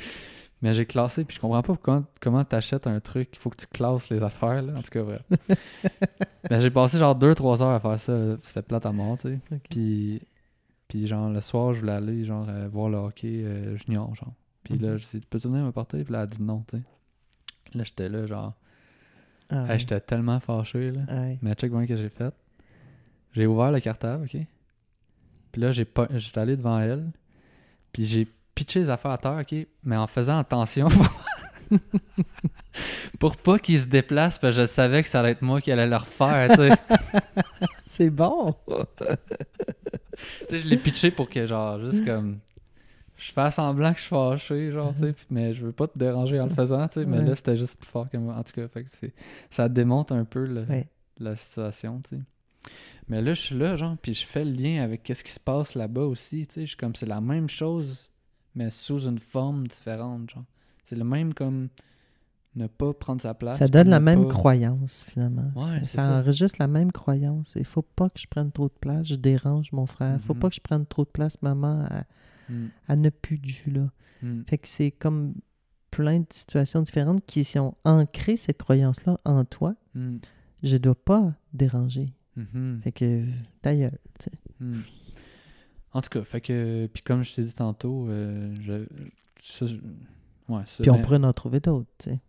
Mais j'ai classé, puis je comprends pas comment, comment t'achètes un truc. Il faut que tu classes les affaires, là. En tout cas, vrai. Mais (laughs) j'ai passé genre 2-3 heures à faire ça. C'était plate à mort, tu sais. Puis, puis genre, le soir, je voulais aller, genre, euh, voir le hockey euh, junior, genre. Puis là, mhm. je dit, peux-tu venir me porter? Puis là, elle a dit non, tu sais. Là, j'étais là, genre, ah j'étais tellement fâché, là. Ah Mais check ce que j'ai fait. J'ai ouvert le cartable, OK? Puis là, j'ai pas... j'étais allé devant elle. Puis j'ai pitché les affaires à terre, OK? Mais en faisant attention. (laughs) pour pas qu'ils se déplacent, parce que je savais que ça allait être moi qui allais leur faire, tu sais. (laughs) C'est bon! (laughs) tu sais, je l'ai pitché pour que, genre, juste comme je fais semblant que je suis fâché, genre, tu sais, mais je veux pas te déranger en le faisant, tu sais, mais là, c'était juste plus fort que moi. En tout cas, fait que ça démonte un peu la situation, tu sais. Mais là, je suis là, genre, puis je fais le lien avec qu'est-ce qui se passe là-bas aussi, tu sais. Je suis comme, c'est la même chose, mais sous une forme différente, genre. C'est le même comme ne pas prendre sa place. Ça donne la même croyance, finalement. Ouais, ça, ça, enregistre la même croyance. Il faut pas que je prenne trop de place, je dérange mon frère. Il faut mm-hmm. pas que je prenne trop de place, maman. À ne plus du là. Hmm. Fait que c'est comme plein de situations différentes qui ont ancré cette croyance-là en toi. Hmm. Je dois pas déranger. Mm-hmm. Fait que ta tu sais. Hmm. En tout cas, fait que, puis comme je t'ai dit tantôt, euh, je, ouais, Puis on pourrait en trouver d'autres, tu sais.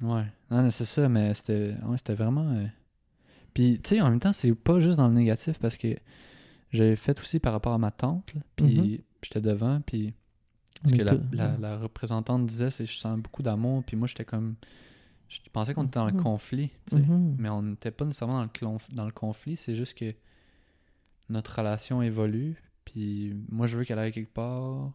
Ouais, non, c'est ça, mais c'était ouais, c'était vraiment. Euh, puis, tu sais, en même temps, c'est pas juste dans le négatif parce que j'ai fait aussi par rapport à ma tante, puis mm-hmm j'étais devant, puis. Parce que la, représentante disait, c'est je sens beaucoup d'amour, puis moi, j'étais comme. Je pensais qu'on était dans le mm-hmm. conflit, tu sais. Mm-hmm. Mais on n'était pas nécessairement dans le, dans le conflit, c'est juste que notre relation évolue, puis moi, je veux qu'elle aille quelque part,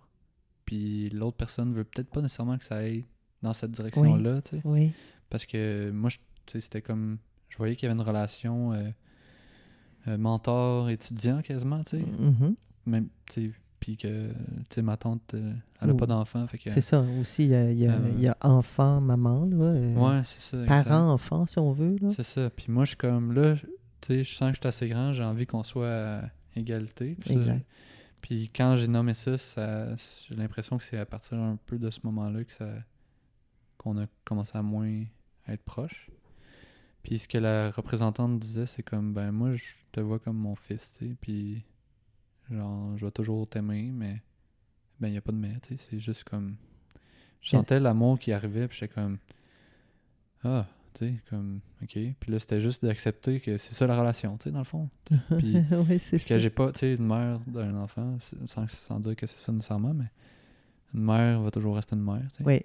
puis l'autre personne veut peut-être pas nécessairement que ça aille dans cette direction-là, tu sais. Oui. Parce que moi, c'était comme. Je voyais qu'il y avait une relation euh, euh, mentor-étudiant quasiment, tu sais. Mhm. Même, tu sais, puis que, tu sais, ma tante, euh, elle a Ouh. pas d'enfant. C'est ça. Aussi, il y a, il y a- Euh, il y a enfant, maman, là. euh, Ouais, c'est ça. exact. Parents-enfants, si on veut, là. C'est ça. Puis moi, je suis comme, là, tu sais, je sens que je suis assez grand, j'ai envie qu'on soit à égalité. Puis ça. Puis quand j'ai nommé ça, ça j'ai l'impression que c'est à partir un peu de ce moment-là que ça qu'on a commencé à moins être proche. Puis ce que la représentante disait, c'est comme ben moi je te vois comme mon fils, tu sais, puis genre je vais toujours t'aimer, mais ben il y a pas de mais, tu sais, c'est juste comme je sentais l'amour qui arrivait, puis j'étais comme ah, tu sais, comme OK, puis là c'était juste d'accepter que c'est ça la relation, tu sais dans le fond. (laughs) Puis oui, c'est ça. que j'ai pas, tu sais, une mère d'un enfant, sans, sans dire que c'est ça nécessairement, mais une mère va toujours rester une mère, tu sais. Oui.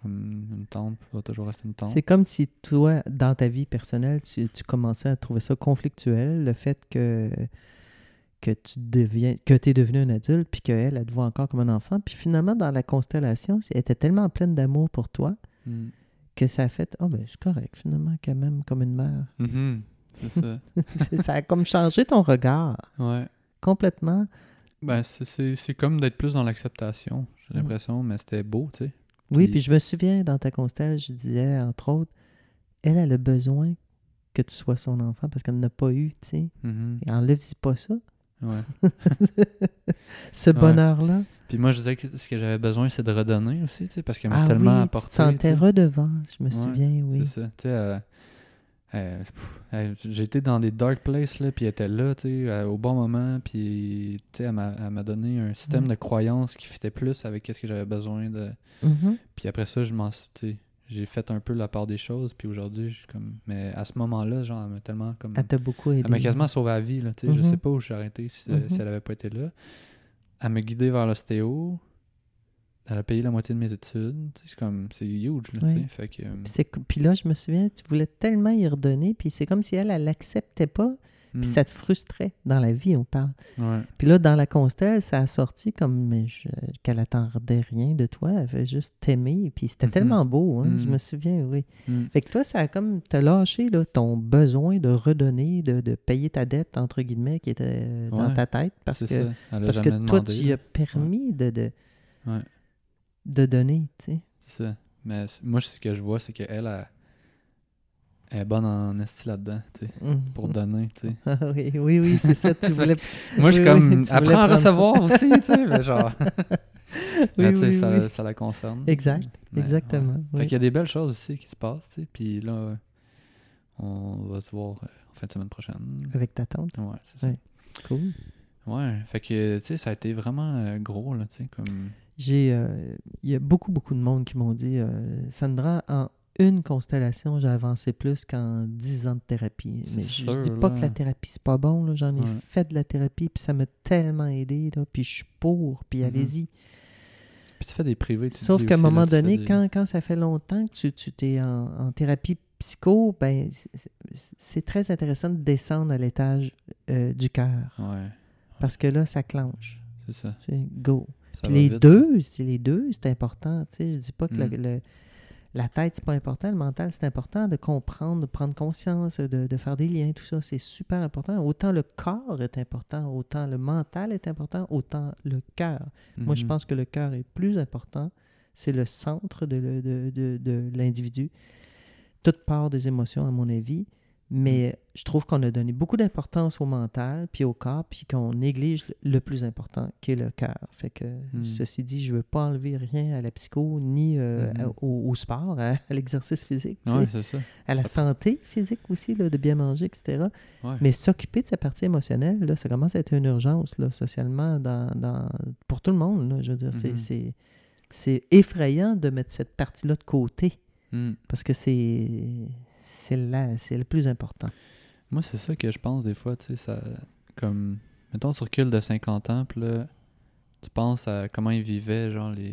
Comme une tante va toujours rester une tante. C'est comme si toi, dans ta vie personnelle, tu, tu commençais à trouver ça conflictuel, le fait que, que tu deviens, que es devenu un adulte, puis qu'elle, elle te voit encore comme un enfant. Puis finalement, dans la constellation, elle était tellement pleine d'amour pour toi Mm. que ça a fait Ah, ben, c'est correct, finalement, quand même, comme une mère. Mhm. C'est ça. (laughs) ça a comme changé ton regard ouais. complètement. Ben, c'est- comme d'être plus dans l'acceptation, j'ai Mm. l'impression, mais c'était beau, tu sais. Oui, Puis- puis je me souviens, dans ta constelle, je disais, entre autres, elle, elle a besoin que tu sois son enfant parce qu'elle n'a pas eu, tu sais. Mhm. Et enlève-y pas ça. Ouais. (laughs) Ce bonheur-là. Puis moi, je disais que ce que j'avais besoin, c'est de redonner aussi, tu sais, parce qu'elle m'a Ah tellement oui, apporté. tu te sentais redevance, je me Ouais, souviens, oui. C'est ça. Tu sais, pff, elle- j'ai été dans des dark places, là, puis elle était là, tu sais, euh, au bon moment, puis tu sais, elle m'a donné un système Ouais. de croyance qui fitait plus avec ce que j'avais besoin de. Mhm. Puis après ça, je m'en suis- j'ai fait un peu la part des choses, puis aujourd'hui, je suis comme. Mais à ce moment-là, genre, elle m'a tellement comme. Elle t'a beaucoup aidé. Elle m'a quasiment sauvé la vie, là, tu sais. Je Mhm. sais pas où je suis arrêté si, si elle avait pas été là. Elle m'a guidé vers l'ostéo. Elle a payé la moitié de mes études. C'est comme, c'est huge, là, tu sais. Fait que. euh, Puis, puis là, je me souviens, tu voulais tellement y redonner, puis c'est comme si elle, elle l'acceptait pas, puis ça te frustrait. Dans la vie, on parle. ouais. Puis là, dans la constelle, ça a sorti comme qu'elle attendait rien de toi, elle veut juste t'aimer, puis c'était Mhm. tellement beau, hein, je Mhm. me souviens, oui. Hmm. Fait que toi, ça a comme te lâché là, ton besoin de redonner, de, de payer ta dette, entre guillemets, qui était euh, dans Ouais, ta tête, parce que, a parce que toi, demandé, tu as permis de, de, de donner, tu sais. C'est ça. Mais moi, ce que je vois, c'est qu'elle, elle, elle est bonne en esti là-dedans, tu sais, Mhm. pour donner, tu sais. Ah oui, oui, oui, c'est ça, tu (laughs) voulais... Moi, je suis Oui, comme, oui, apprends à ça. recevoir aussi, tu sais, mais genre, (laughs) (laughs) Oui, mais tu sais, oui, ça, ça la concerne. Exact, Mais, exactement, ouais. Fait qu'il y a des belles choses aussi qui se passent, tu sais, puis là, on va se voir euh, en fin de semaine prochaine. Avec ta tante, Ouais, c'est ça. Ouais. cool. Ouais, fait que, tu sais, ça a été vraiment euh, gros, là, tu sais, comme... J'ai, euh, il y a beaucoup, beaucoup de monde qui m'ont dit, euh, Sandra, en une constellation, j'ai avancé plus qu'en dix ans de thérapie. Mais je sûr, dis pas là. que la thérapie, c'est pas bon. J'en ai Ouais. fait de la thérapie, puis ça m'a tellement aidé. Là, puis je suis pour, puis Mhm. allez-y. Puis tu fais des privés, Sauf qu'à un moment là, donné, des- quand, quand ça fait longtemps que tu, tu t'es en, en thérapie psycho, ben c'est- très intéressant de descendre à l'étage euh, du cœur. Ouais, Parce que là, ça clenche. c'est ça. C'est go. Ça Puis les deux, c'est les deux, c'est important. Je dis pas que le- Mm. le- la tête, c'est pas important, le mental, c'est important de comprendre, de prendre conscience, de, de faire des liens, tout ça, c'est super important. Autant le corps est important, autant le mental est important, autant le cœur. Moi, je Mhm. pense que le cœur est plus important. C'est le centre de- de l'individu. Toute part des émotions, à mon avis. Mais je trouve qu'on a donné beaucoup d'importance au mental, puis au corps, puis qu'on néglige le plus important, qui est le cœur. Fait que, Mm. ceci dit, je veux pas enlever rien à la psycho, ni euh, Mhm. à- au, au sport, à, à l'exercice physique, Ouais, c'est ça. à la santé physique aussi, là, de bien manger, etc. Ouais. Mais s'occuper de sa partie émotionnelle, là, ça commence à être une urgence, là, socialement, dans, dans- pour tout le monde. Là, je veux dire, c'est- Mhm. c'est, c'est effrayant de mettre cette partie-là de côté, Mm. parce que c'est, c'est, le plus important. Moi, c'est ça que je pense des fois, tu sais, ça... Comme... Mettons, tu recules de 50 ans, puis là, tu penses à comment ils vivaient, genre, les...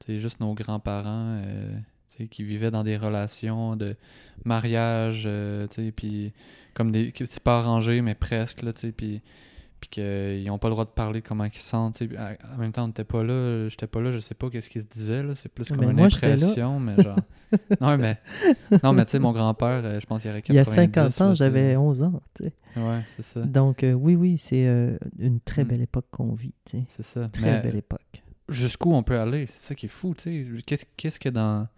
Tu sais, juste nos grands-parents, euh, tu sais, qui vivaient dans des relations de mariage, euh, tu sais, puis comme des... C'est pas arrangé, mais presque, là, tu sais, puis... puis qu'ils n'ont pas le droit de parler de comment ils se sentent. En même temps, on n'était pas là, j'étais pas là, je sais pas qu'est-ce qu'ils se disaient, là. C'est plus Mais comme une moi, impression, mais genre... (laughs) non, mais, non, mais tu sais, mon grand-père, euh, je pense qu'il y aurait 90 Il y a 50 là, ans, j'avais 11 ans. tu sais. Ouais, c'est ça. Donc, euh, oui, oui, c'est euh, une très Mm. belle époque qu'on vit. tu sais. C'est ça. Très Mais belle époque. jusqu'où on peut aller? C'est ça qui est fou, tu sais. Qu'est-ce qu'est-ce que dans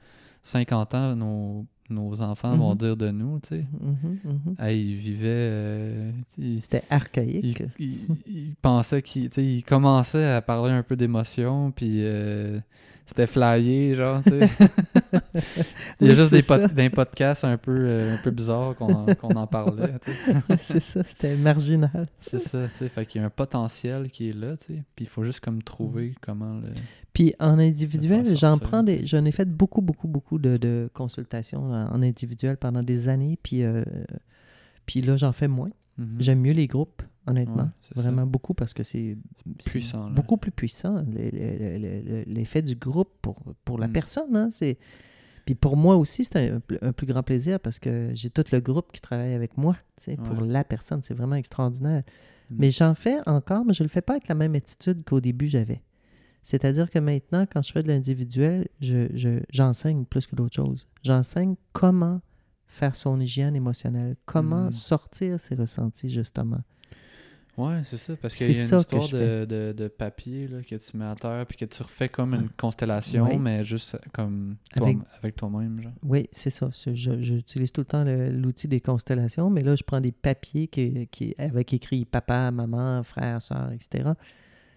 50 ans, nos, nos enfants vont Mhm. dire de nous, tu sais? Mhm, mhm. Hey, ils vivaient... euh, ils- C'était archaïque. il, il- il pensait qu'il tu sais, il commençait à parler un peu d'émotion puis euh, c'était flyé genre tu sais (laughs) il y a Oui, juste des, pod- ça. des podcasts un peu euh, un peu bizarres qu'on en, en parlait tu sais. (laughs) c'est ça, c'était marginal. c'est ça tu sais fait qu'il y a un potentiel qui est là tu sais puis il faut juste comme trouver Mm. comment le Puis en individuel, j'en prends des. J'en ai fait beaucoup, beaucoup, beaucoup de, de consultations en individuel pendant des années. Puis, euh, puis là, j'en fais moins. Mhm. J'aime mieux les groupes, honnêtement. Ouais, ça. Vraiment beaucoup parce que c'est beaucoup plus puissant. le- le- le- le- L'effet du groupe pour, pour la Mm. personne. Hein, c'est... Puis pour moi aussi, c'est un, pl- un plus grand plaisir parce que j'ai tout le groupe qui travaille avec moi tu sais, pour Ouais. la personne. C'est vraiment extraordinaire. Mm. Mais j'en fais encore, mais je ne le fais pas avec la même attitude qu'au début j'avais. C'est-à-dire que maintenant, quand je fais de l'individuel, je, je- j'enseigne plus que d'autres choses. J'enseigne comment faire son hygiène émotionnelle, comment Mm. sortir ses ressentis, justement. Ouais c'est ça parce qu'il y a une histoire de, de, de papier là, que tu mets à terre puis que tu refais comme une constellation Oui. mais juste comme toi- Avec- toi-même genre Oui, c'est ça. J'utilise tout le temps l'outil des constellations, mais là, je prends des papiers qui, qui, avec écrit papa, maman, frère, soeur, etc.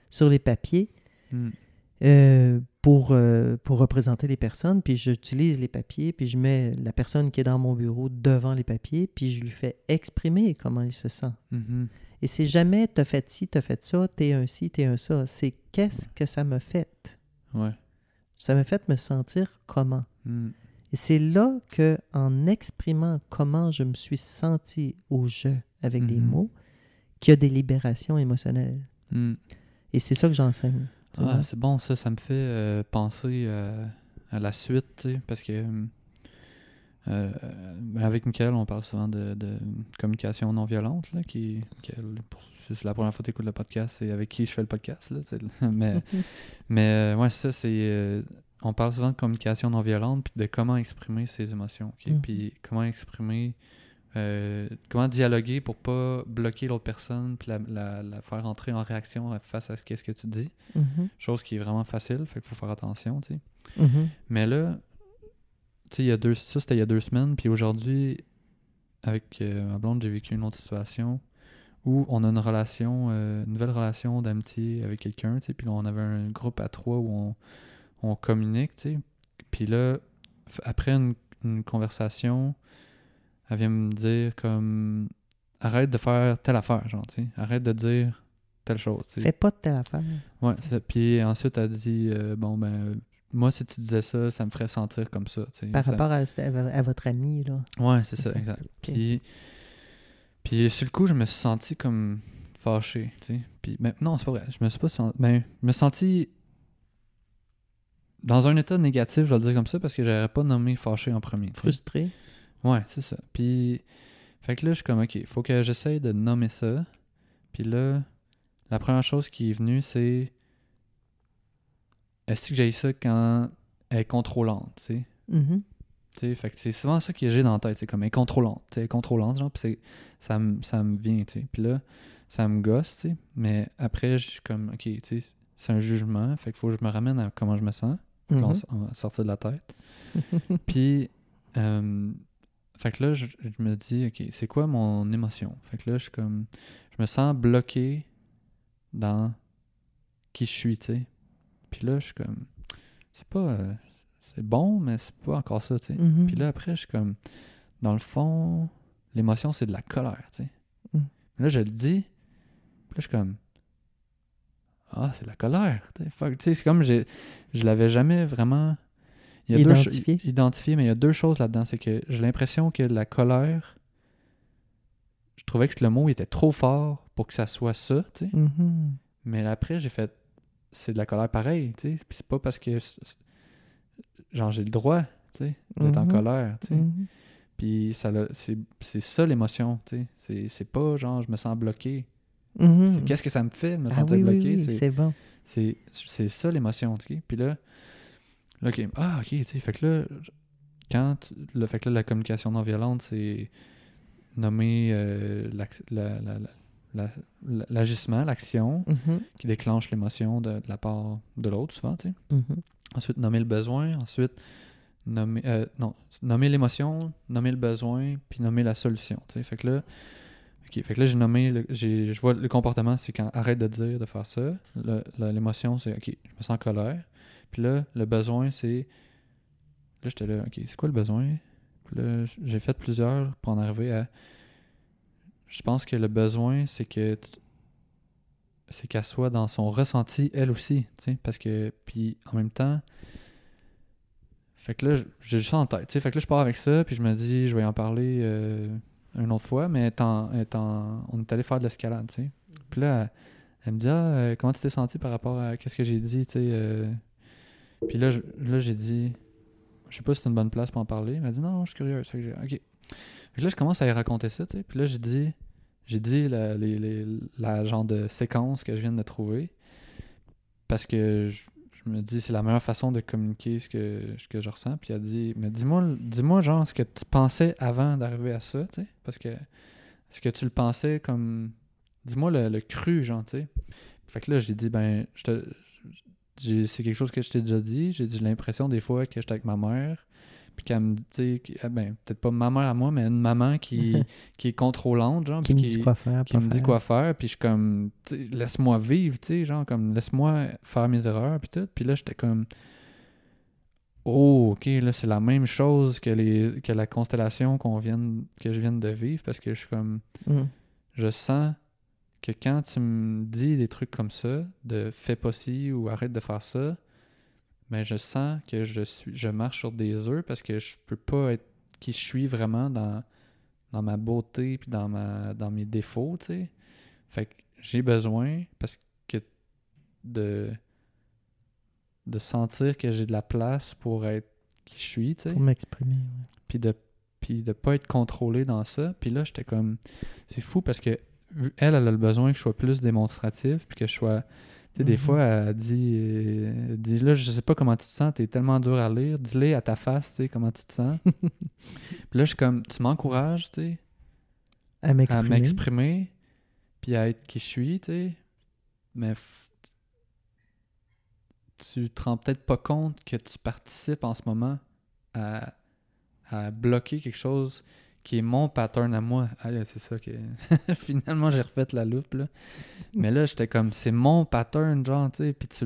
sur les papiers. Mm. euh, pour, euh, pour représenter les personnes, puis j'utilise les papiers, puis je mets la personne qui est dans mon bureau devant les papiers, puis je lui fais exprimer comment il se sent. Mhm. Et c'est jamais t'as fait ci, t'as fait ça, t'es un ci, t'es un ça. C'est qu'est-ce que ça me fait? Ouais. Ça me fait me sentir comment? Mm. Et c'est là que, en exprimant comment je me suis senti au jeu avec des Mhm. mots, qu'il y a des libérations émotionnelles. Mm. Et c'est ça que j'enseigne. Ah, c'est bon, ça, ça me fait euh, penser euh, à la suite, tu sais, parce que euh, euh, avec Michael, on parle souvent de, de communication non violente, là, qui, c'est la première fois que tu écoutes le podcast, c'est avec qui je fais le podcast, là, (laughs) mais, (laughs) mais euh, ouais, ça, c'est, euh, on parle souvent de communication non violente, puis de comment exprimer ses émotions, Mhm. puis comment exprimer, euh, comment dialoguer pour pas bloquer l'autre personne, puis la, la- la faire entrer en réaction face à ce qu'est-ce que tu dis. Mhm, Chose qui est vraiment facile, fait qu'il faut faire attention, tu sais. mhm. Mais là, tu sais, il y a deux, ça c'était il y a deux semaines, puis aujourd'hui, avec euh, ma blonde, j'ai vécu une autre situation où on a une relation, euh, une nouvelle relation d'amitié avec quelqu'un, tu sais, puis là, on avait un groupe à trois où on, on communique, tu sais. Puis là, après une, une conversation, elle vient me dire comme arrête de faire telle affaire, genre, tu sais, arrête de dire telle chose. Fais pas de telle affaire. Ouais, c'est. Puis ensuite, elle dit euh, Bon, ben, moi, si tu disais ça, ça me ferait sentir comme ça. Par Ça- rapport à, à- votre ami, là. Ouais, c'est ça, ça. exact. Puis, puis sur le coup, je me suis senti comme fâché, tu sais. Puis, ben, non, c'est pas vrai. Je me suis pas senti. Ben, je me suis senti dans un état négatif, je vais le dire comme ça, parce que j'aurais pas nommé fâché en premier. Frustré. Ouais, c'est ça. Puis, fait que là, je suis comme, OK, faut que j'essaye de nommer ça. Puis là, la première chose qui est venue, c'est est-ce que j'ai ça quand elle est contrôlante, tu sais? Mhm. Tu sais, fait que c'est souvent ça que j'ai dans la tête, c'est comme elle est contrôlante, tu sais, contrôlante, genre, puis c'est- ça me ça me vient, tu sais. Puis là, ça me gosse, tu sais. Mais après, je suis comme, OK, tu sais, c'est un jugement, fait qu'il faut que je me ramène à comment je me sens. On va sortir de la tête. (laughs) Puis, euh, fait que là, je, je me dis, OK, c'est quoi mon émotion? Fait que là, je suis comme, je me sens bloqué dans qui je suis, tu sais. Puis là, je suis comme, c'est pas, euh, c'est bon, mais c'est pas encore ça, tu sais. Mhm. Puis là, après, je suis comme, dans le fond, l'émotion, c'est de la colère, tu sais. Mm. Là, je le dis, puis là, je suis comme, ah, c'est de la colère. tu sais. C'est comme, je l'avais jamais vraiment il y a deux cho- Identifié. mais il y a deux choses là-dedans. C'est que j'ai l'impression que la colère, je trouvais que le mot était trop fort pour que ça soit ça, tu sais. Mhm. Mais après, j'ai fait, c'est de la colère pareil, tu sais. Puis c'est pas parce que, genre, j'ai le droit, tu sais, d'être en Mhm. colère, tu sais. Mhm. Puis ça c'est ça l'émotion, tu sais. C'est- C'est pas genre je me sens bloqué. Mhm. C'est qu'est-ce que ça me fait de me Ah sentir oui, bloqué? oui, c'est c'est bon. c'est ça l'émotion, tu sais. Puis là, là, ok, ah, ok, tu sais, fait que là, quand tu- le fait que là, la communication non violente, c'est nommer euh, la- la- la- la- l'agissement, l'action Mhm, qui déclenche l'émotion de, de la part de l'autre, souvent, tu sais. mhm. Ensuite, nommer le besoin. Ensuite, nommer, euh, non, nommer l'émotion, nommer le besoin, puis nommer la solution. tu sais. Fait que là, fait que là, j'ai nommé, le- je vois le comportement, c'est quand arrête de dire, de faire ça. L'émotion, c'est ok, je me sens en colère. Puis là, le besoin, c'est. Là, j'étais là, ok, c'est quoi le besoin? Puis là, j'ai fait plusieurs pour en arriver à. Je pense que le besoin, c'est que. c'est qu'elle soit dans son ressenti, elle aussi, tu sais, parce que. Puis en même temps. Fait que là, j'ai ça en tête, tu sais. Fait que là, je pars avec ça, puis je me dis, je vais en parler euh, une autre fois, mais étant, étant, on est allé faire de l'escalade, tu sais. Puis là, elle, me dit, ah, euh, comment tu t'es senti par rapport à qu'est-ce que j'ai dit, tu sais. euh. Puis là, là, j'ai dit, je sais pas si c'est une bonne place pour en parler. Elle m'a dit, non, je suis j'ai, ok. Que là, je commence à y raconter ça. Puis là, j'ai dit, j'ai dit la, genre de séquence que je viens de trouver. Parce que je, me dis, c'est la meilleure façon de communiquer ce que, je ressens. Puis elle dit, mais dis-moi, dis-moi, genre, ce que tu pensais avant d'arriver à ça. Parce que, est-ce que tu le pensais comme. Dis-moi le, cru, genre, tu sais. Fait que là, j'ai dit, ben, C'est quelque chose que je t'ai déjà dit. J'ai dit, j'ai l'impression des fois que j'étais avec ma mère. Puis qu'elle me dit, ah ben, peut-être pas ma mère à moi, mais une maman qui, (laughs) qui est contrôlante, genre. Qui me dit quoi faire, qui me dit quoi faire, puis je suis comme, laisse-moi vivre, tu sais, genre, comme, laisse-moi faire mes erreurs, puis tout. Puis là, j'étais comme, oh, ok, là, c'est la même chose que, les, que la constellation qu'on que je viens de vivre, parce que je suis comme, Mhm. je sens que quand tu me dis des trucs comme ça, de fais pas ci ou arrête de faire ça, mais je sens que je suis je marche sur des œufs parce que je peux pas être qui je suis vraiment dans, dans ma beauté puis dans ma dans mes défauts, tu sais. Fait que j'ai besoin parce que de de sentir que j'ai de la place pour être qui je suis, tu sais Pour m'exprimer. ouais. puis de puis de pas être contrôlé dans ça puis là j'étais comme c'est fou parce que elle elle a le besoin que je sois plus démonstratif puis que je sois des Mhm. fois elle dit euh, dit là je sais pas comment tu te sens t'es tellement dur à lire dis-le à ta face tu sais comment tu te sens (laughs) puis là je suis comme tu m'encourages tu sais À m'exprimer. puis à être qui je suis tu sais mais tu te rends peut-être pas compte que tu participes en ce moment à, à bloquer quelque chose qui est mon pattern à moi. Ah, c'est ça que (laughs) finalement j'ai refait la loupe là. Mais là j'étais comme c'est mon pattern genre tu sais puis tu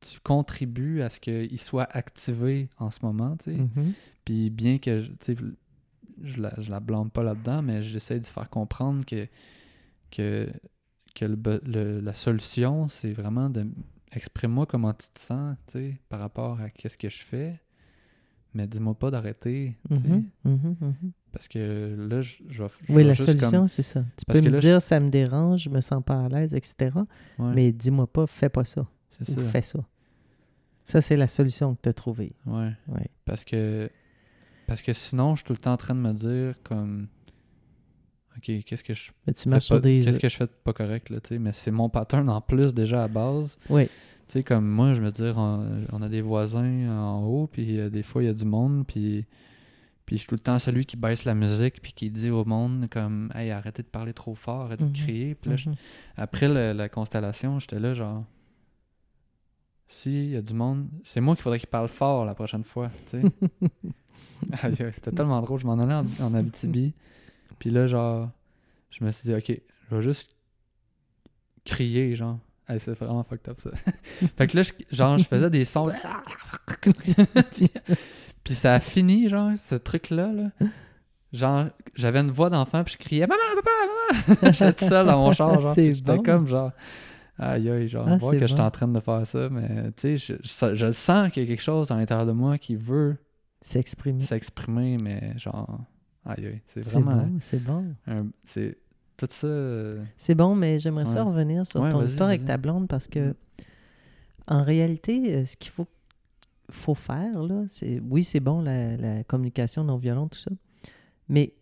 tu contribues à ce qu'il soit activé en ce moment tu sais. Mhm. Puis bien que je- tu sais, je la, je la blâme pas là-dedans, mais j'essaie de faire comprendre que, que, que le la solution, c'est vraiment de exprime-moi comment tu te sens, tu sais, par rapport à qu'est-ce que je fais, mais dis-moi pas d'arrêter, mhm, mhm. Parce que là, je, je vais je Oui, la solution, comme- c'est ça. Tu Parce peux me là, je- dire ça me dérange, je me sens pas à l'aise, etc. ouais, Mais dis-moi pas, fais pas ça. c'est Ou ça, fais ça. Ça, c'est la solution que tu as trouvée. ouais, Ouais. parce que parce que sinon, je suis tout le temps en train de me dire comme OK, qu'est-ce que je Mais tu fais pas- des Qu'est-ce œufs. que je fais de pas correct, là, tu sais, mais c'est mon pattern en plus déjà à base. Oui. Tu sais, comme moi, je me dis, on, on a des voisins en haut, puis euh, des fois, il y a du monde, puis, puis je suis tout le temps celui qui baisse la musique, puis qui dit au monde, comme, hey, arrêtez de parler trop fort, arrêtez Mhm. de crier. Puis là, je- Mhm. après le- la constellation, j'étais là, genre, s'il y a du monde, c'est moi qu'il faudrait qu'il parle fort la prochaine fois, tu sais. (laughs) (laughs) C'était tellement drôle, je m'en allais en, en Abitibi, puis là, genre, je me suis dit, ok, je vais juste crier, genre. Hey, c'est vraiment fucked up ça. (laughs) fait que là, je- genre, je faisais des sons. puis, puis ça a fini, genre, ce truc-là. Là. Genre, j'avais une voix d'enfant, puis je criais Maman, papa, maman (laughs) J'étais tout seul dans mon char, (laughs) genre. J'étais bon. comme, genre, aïe, aïe, genre, Ah, voir que j'étais bon. en train de faire ça, mais tu sais, je, je, je sens qu'il y a quelque chose à l'intérieur de moi qui veut S'exprimer. s'exprimer, mais genre, aïe, aïe, c'est C'est vraiment. bon, c'est bon. c'est tout ça. euh, C'est bon, mais j'aimerais ça revenir sur Ouais, ton histoire avec ta blonde parce que, Mm. en réalité, euh, ce qu'il faut, faut faire, là, c'est oui, c'est bon la, la communication non violente, tout ça, mais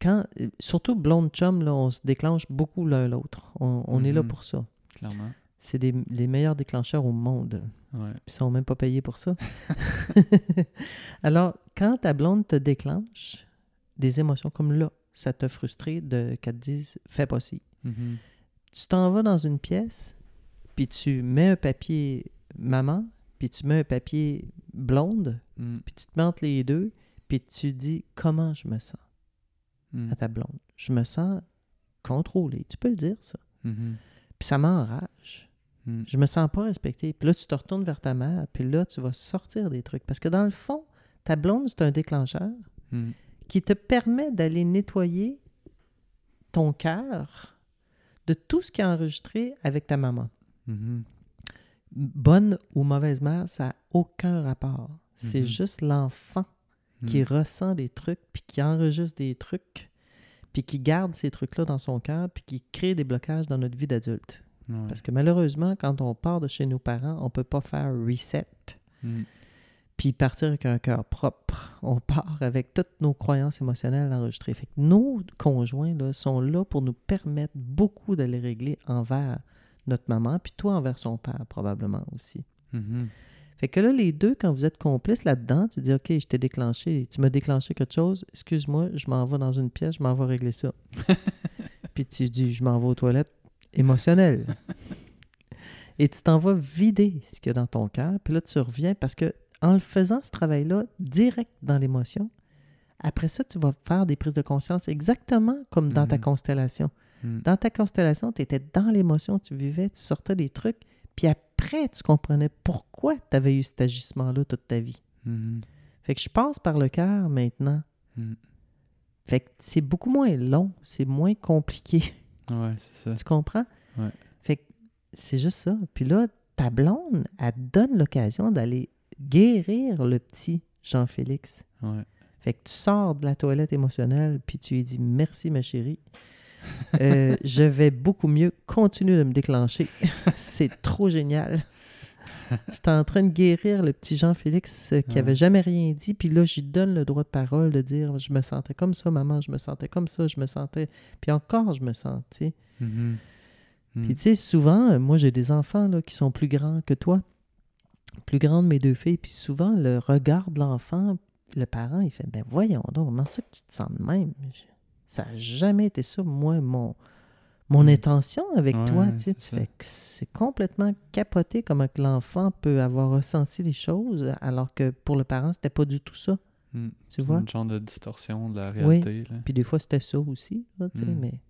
quand, surtout blonde chum, là, on se déclenche beaucoup l'un l'autre. On, est là Mhm. pour ça. Clairement. C'est des- les meilleurs déclencheurs au monde. Ouais. Puis ils sont même pas payés pour ça. (laughs) (laughs) Alors, quand ta blonde te déclenche des émotions comme là, ça t'a frustré de qu'elle te dise fais pas ci. Mhm. Tu t'en vas dans une pièce, puis tu mets un papier maman, puis tu mets un papier blonde, Mm. puis tu te mets entre les deux, puis tu dis comment je me sens Mm. à ta blonde. Je me sens contrôlé. Tu peux le dire, ça. Mhm. Puis ça m'enrage. Mm. Je me sens pas respecté. Puis là, tu te retournes vers ta mère, puis là, tu vas sortir des trucs. Parce que dans le fond, ta blonde, c'est un déclencheur Mm. qui te permet d'aller nettoyer ton cœur de tout ce qui est enregistré avec ta maman. Mhm. Bonne ou mauvaise mère, ça n'a aucun rapport. C'est Mhm. juste l'enfant qui Mm. ressent des trucs, puis qui enregistre des trucs, puis qui garde ces trucs-là dans son cœur, puis qui crée des blocages dans notre vie d'adulte. Ouais. Parce que malheureusement, quand on part de chez nos parents, on peut pas faire reset Mm. puis partir avec un cœur propre. On part avec toutes nos croyances émotionnelles enregistrées. Fait que nos conjoints là, sont là pour nous permettre beaucoup de les régler envers notre maman, puis toi envers son père probablement aussi. Mhm. Fait que là, les deux, quand vous êtes complices là-dedans, tu dis, OK, je t'ai déclenché, tu m'as déclenché quelque chose, excuse-moi, je m'en vais dans une pièce, je m'en vais régler ça. (laughs) Puis tu dis, je m'en vais aux toilettes émotionnelles. (laughs) Et tu t'en vas vider ce qu'il y a dans ton cœur, puis là, tu reviens parce que en le faisant, ce travail-là, direct dans l'émotion, après ça, tu vas faire des prises de conscience exactement comme dans ta Mhm. constellation. Mm. Dans ta constellation, tu étais dans l'émotion, tu vivais, tu sortais des trucs, puis après, tu comprenais pourquoi tu avais eu cet agissement-là toute ta vie. Mhm. Fait que je passe par le cœur maintenant. Mm. Fait que c'est beaucoup moins long, c'est moins compliqué. (laughs) Ouais, c'est ça. tu comprends? Ouais. Fait que c'est juste ça. Puis là, ta blonde, elle donne l'occasion d'aller guérir le petit Jean-Félix. Ouais. Fait que tu sors de la toilette émotionnelle, puis tu lui dis merci, ma chérie. Euh, je vais beaucoup mieux. Continue de me déclencher. (laughs) C'est trop génial. J'étais en train de guérir le petit Jean-Félix euh, qui Ouais. avait jamais rien dit. Puis là, j'y donne le droit de parole de dire je me sentais comme ça, maman, je me sentais comme ça, je me sentais. Puis encore, je me sais. Mhm. Mm. Puis tu sais, souvent, euh, moi, j'ai des enfants là, qui sont plus grands que toi, plus grands de mes deux filles. Puis souvent, le regard de l'enfant, le parent, il fait Ben voyons donc, comment ça que tu te sens de même? Je- Ça n'a jamais été ça, moi, mon, mon Mm. intention avec Ouais, toi. Tu sais, c'est tu fais c'est complètement capoté comment que l'enfant peut avoir ressenti les choses, alors que pour le parent, c'était pas du tout ça. Mm. Tu vois? Une genre de distorsion de la Oui. réalité. là. Puis des fois, c'était ça aussi, là, tu sais, Mm. mais.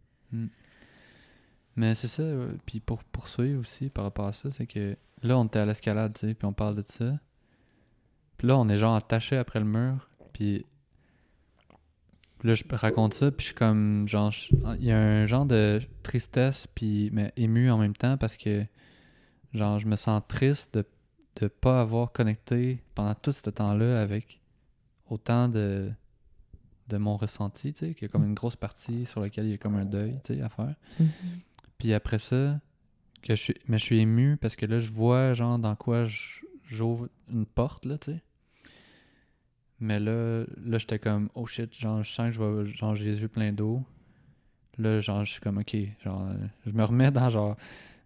Mais c'est ça, puis pour poursuivre aussi par rapport à ça, c'est que là, on était à l'escalade, tu sais, puis on parle de ça. Puis là, on est genre attaché après le mur, puis là, je raconte ça, puis je suis comme, genre, je- il y a un genre de tristesse, puis mais ému en même temps, parce que, genre, je me sens triste de de pas avoir connecté pendant tout ce temps-là avec autant de de mon ressenti, tu sais, qu'il y a comme une grosse partie sur laquelle il y a comme un deuil, tu sais, à faire. Mhm. Puis après ça, que je suis, mais je suis ému parce que là, je vois genre dans quoi j'ouvre une porte, là, tu sais. Mais là, là j'étais comme, oh shit, genre, je sens que je vais, genre, j'ai les yeux pleins d'eau. Là, genre, je suis comme, ok, genre, je me remets dans genre,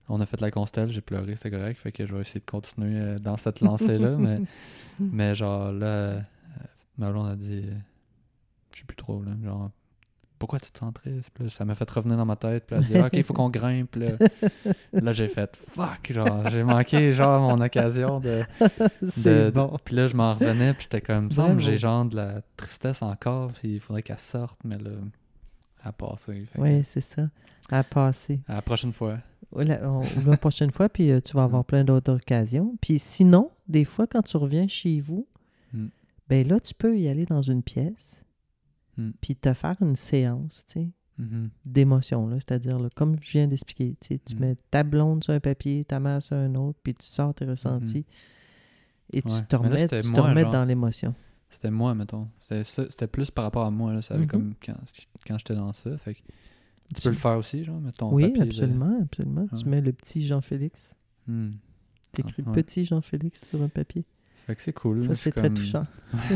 on a fait la constelle, j'ai pleuré, c'était correct, fait que je vais essayer de continuer euh, dans cette (laughs) lancée-là, mais, mais genre, là, euh, ma blonde a dit, euh, je sais plus trop, là, genre, pourquoi tu te sens triste? Puis là, ça m'a fait revenir dans ma tête. Puis elle a dit, Ah, OK, il faut qu'on (laughs) grimpe. Là, Là, j'ai fait, fuck, genre, j'ai manqué, genre, mon occasion de. (laughs) bon. Puis là, je m'en revenais, puis j'étais comme, ça, Bravo. j'ai genre de la tristesse encore, puis il faudrait qu'elle sorte, mais là, elle a passé. Fait que, Oui, c'est ça. À passer. à la prochaine fois. La, on- la (laughs) prochaine fois, puis euh, tu vas avoir plein d'autres occasions. Puis sinon, des fois, quand tu reviens chez vous, Mm. ben là, tu peux y aller dans une pièce, Mm. puis te faire une séance, tu sais, Mhm. d'émotion, là. C'est-à-dire, là, comme je viens d'expliquer, tu sais, tu Mm. mets ta blonde sur un papier, ta mère sur un autre, puis tu sors tes ressentis. Et tu Ouais. te là, remets, tu te remets genre. dans l'émotion. C'était moi, mettons. C'était plus par rapport à moi, là. Ça avait Mhm. comme quand, quand j'étais dans ça. Fait que tu Tu- peux le faire aussi, genre, mets ton Oui, papier absolument, absolument. Tu mets le petit Jean-Félix. Hmm. Tu écris Ah, ouais. petit Jean-Félix sur un papier. Fait que c'est cool. Ça, c'est très touchant. (laughs) ça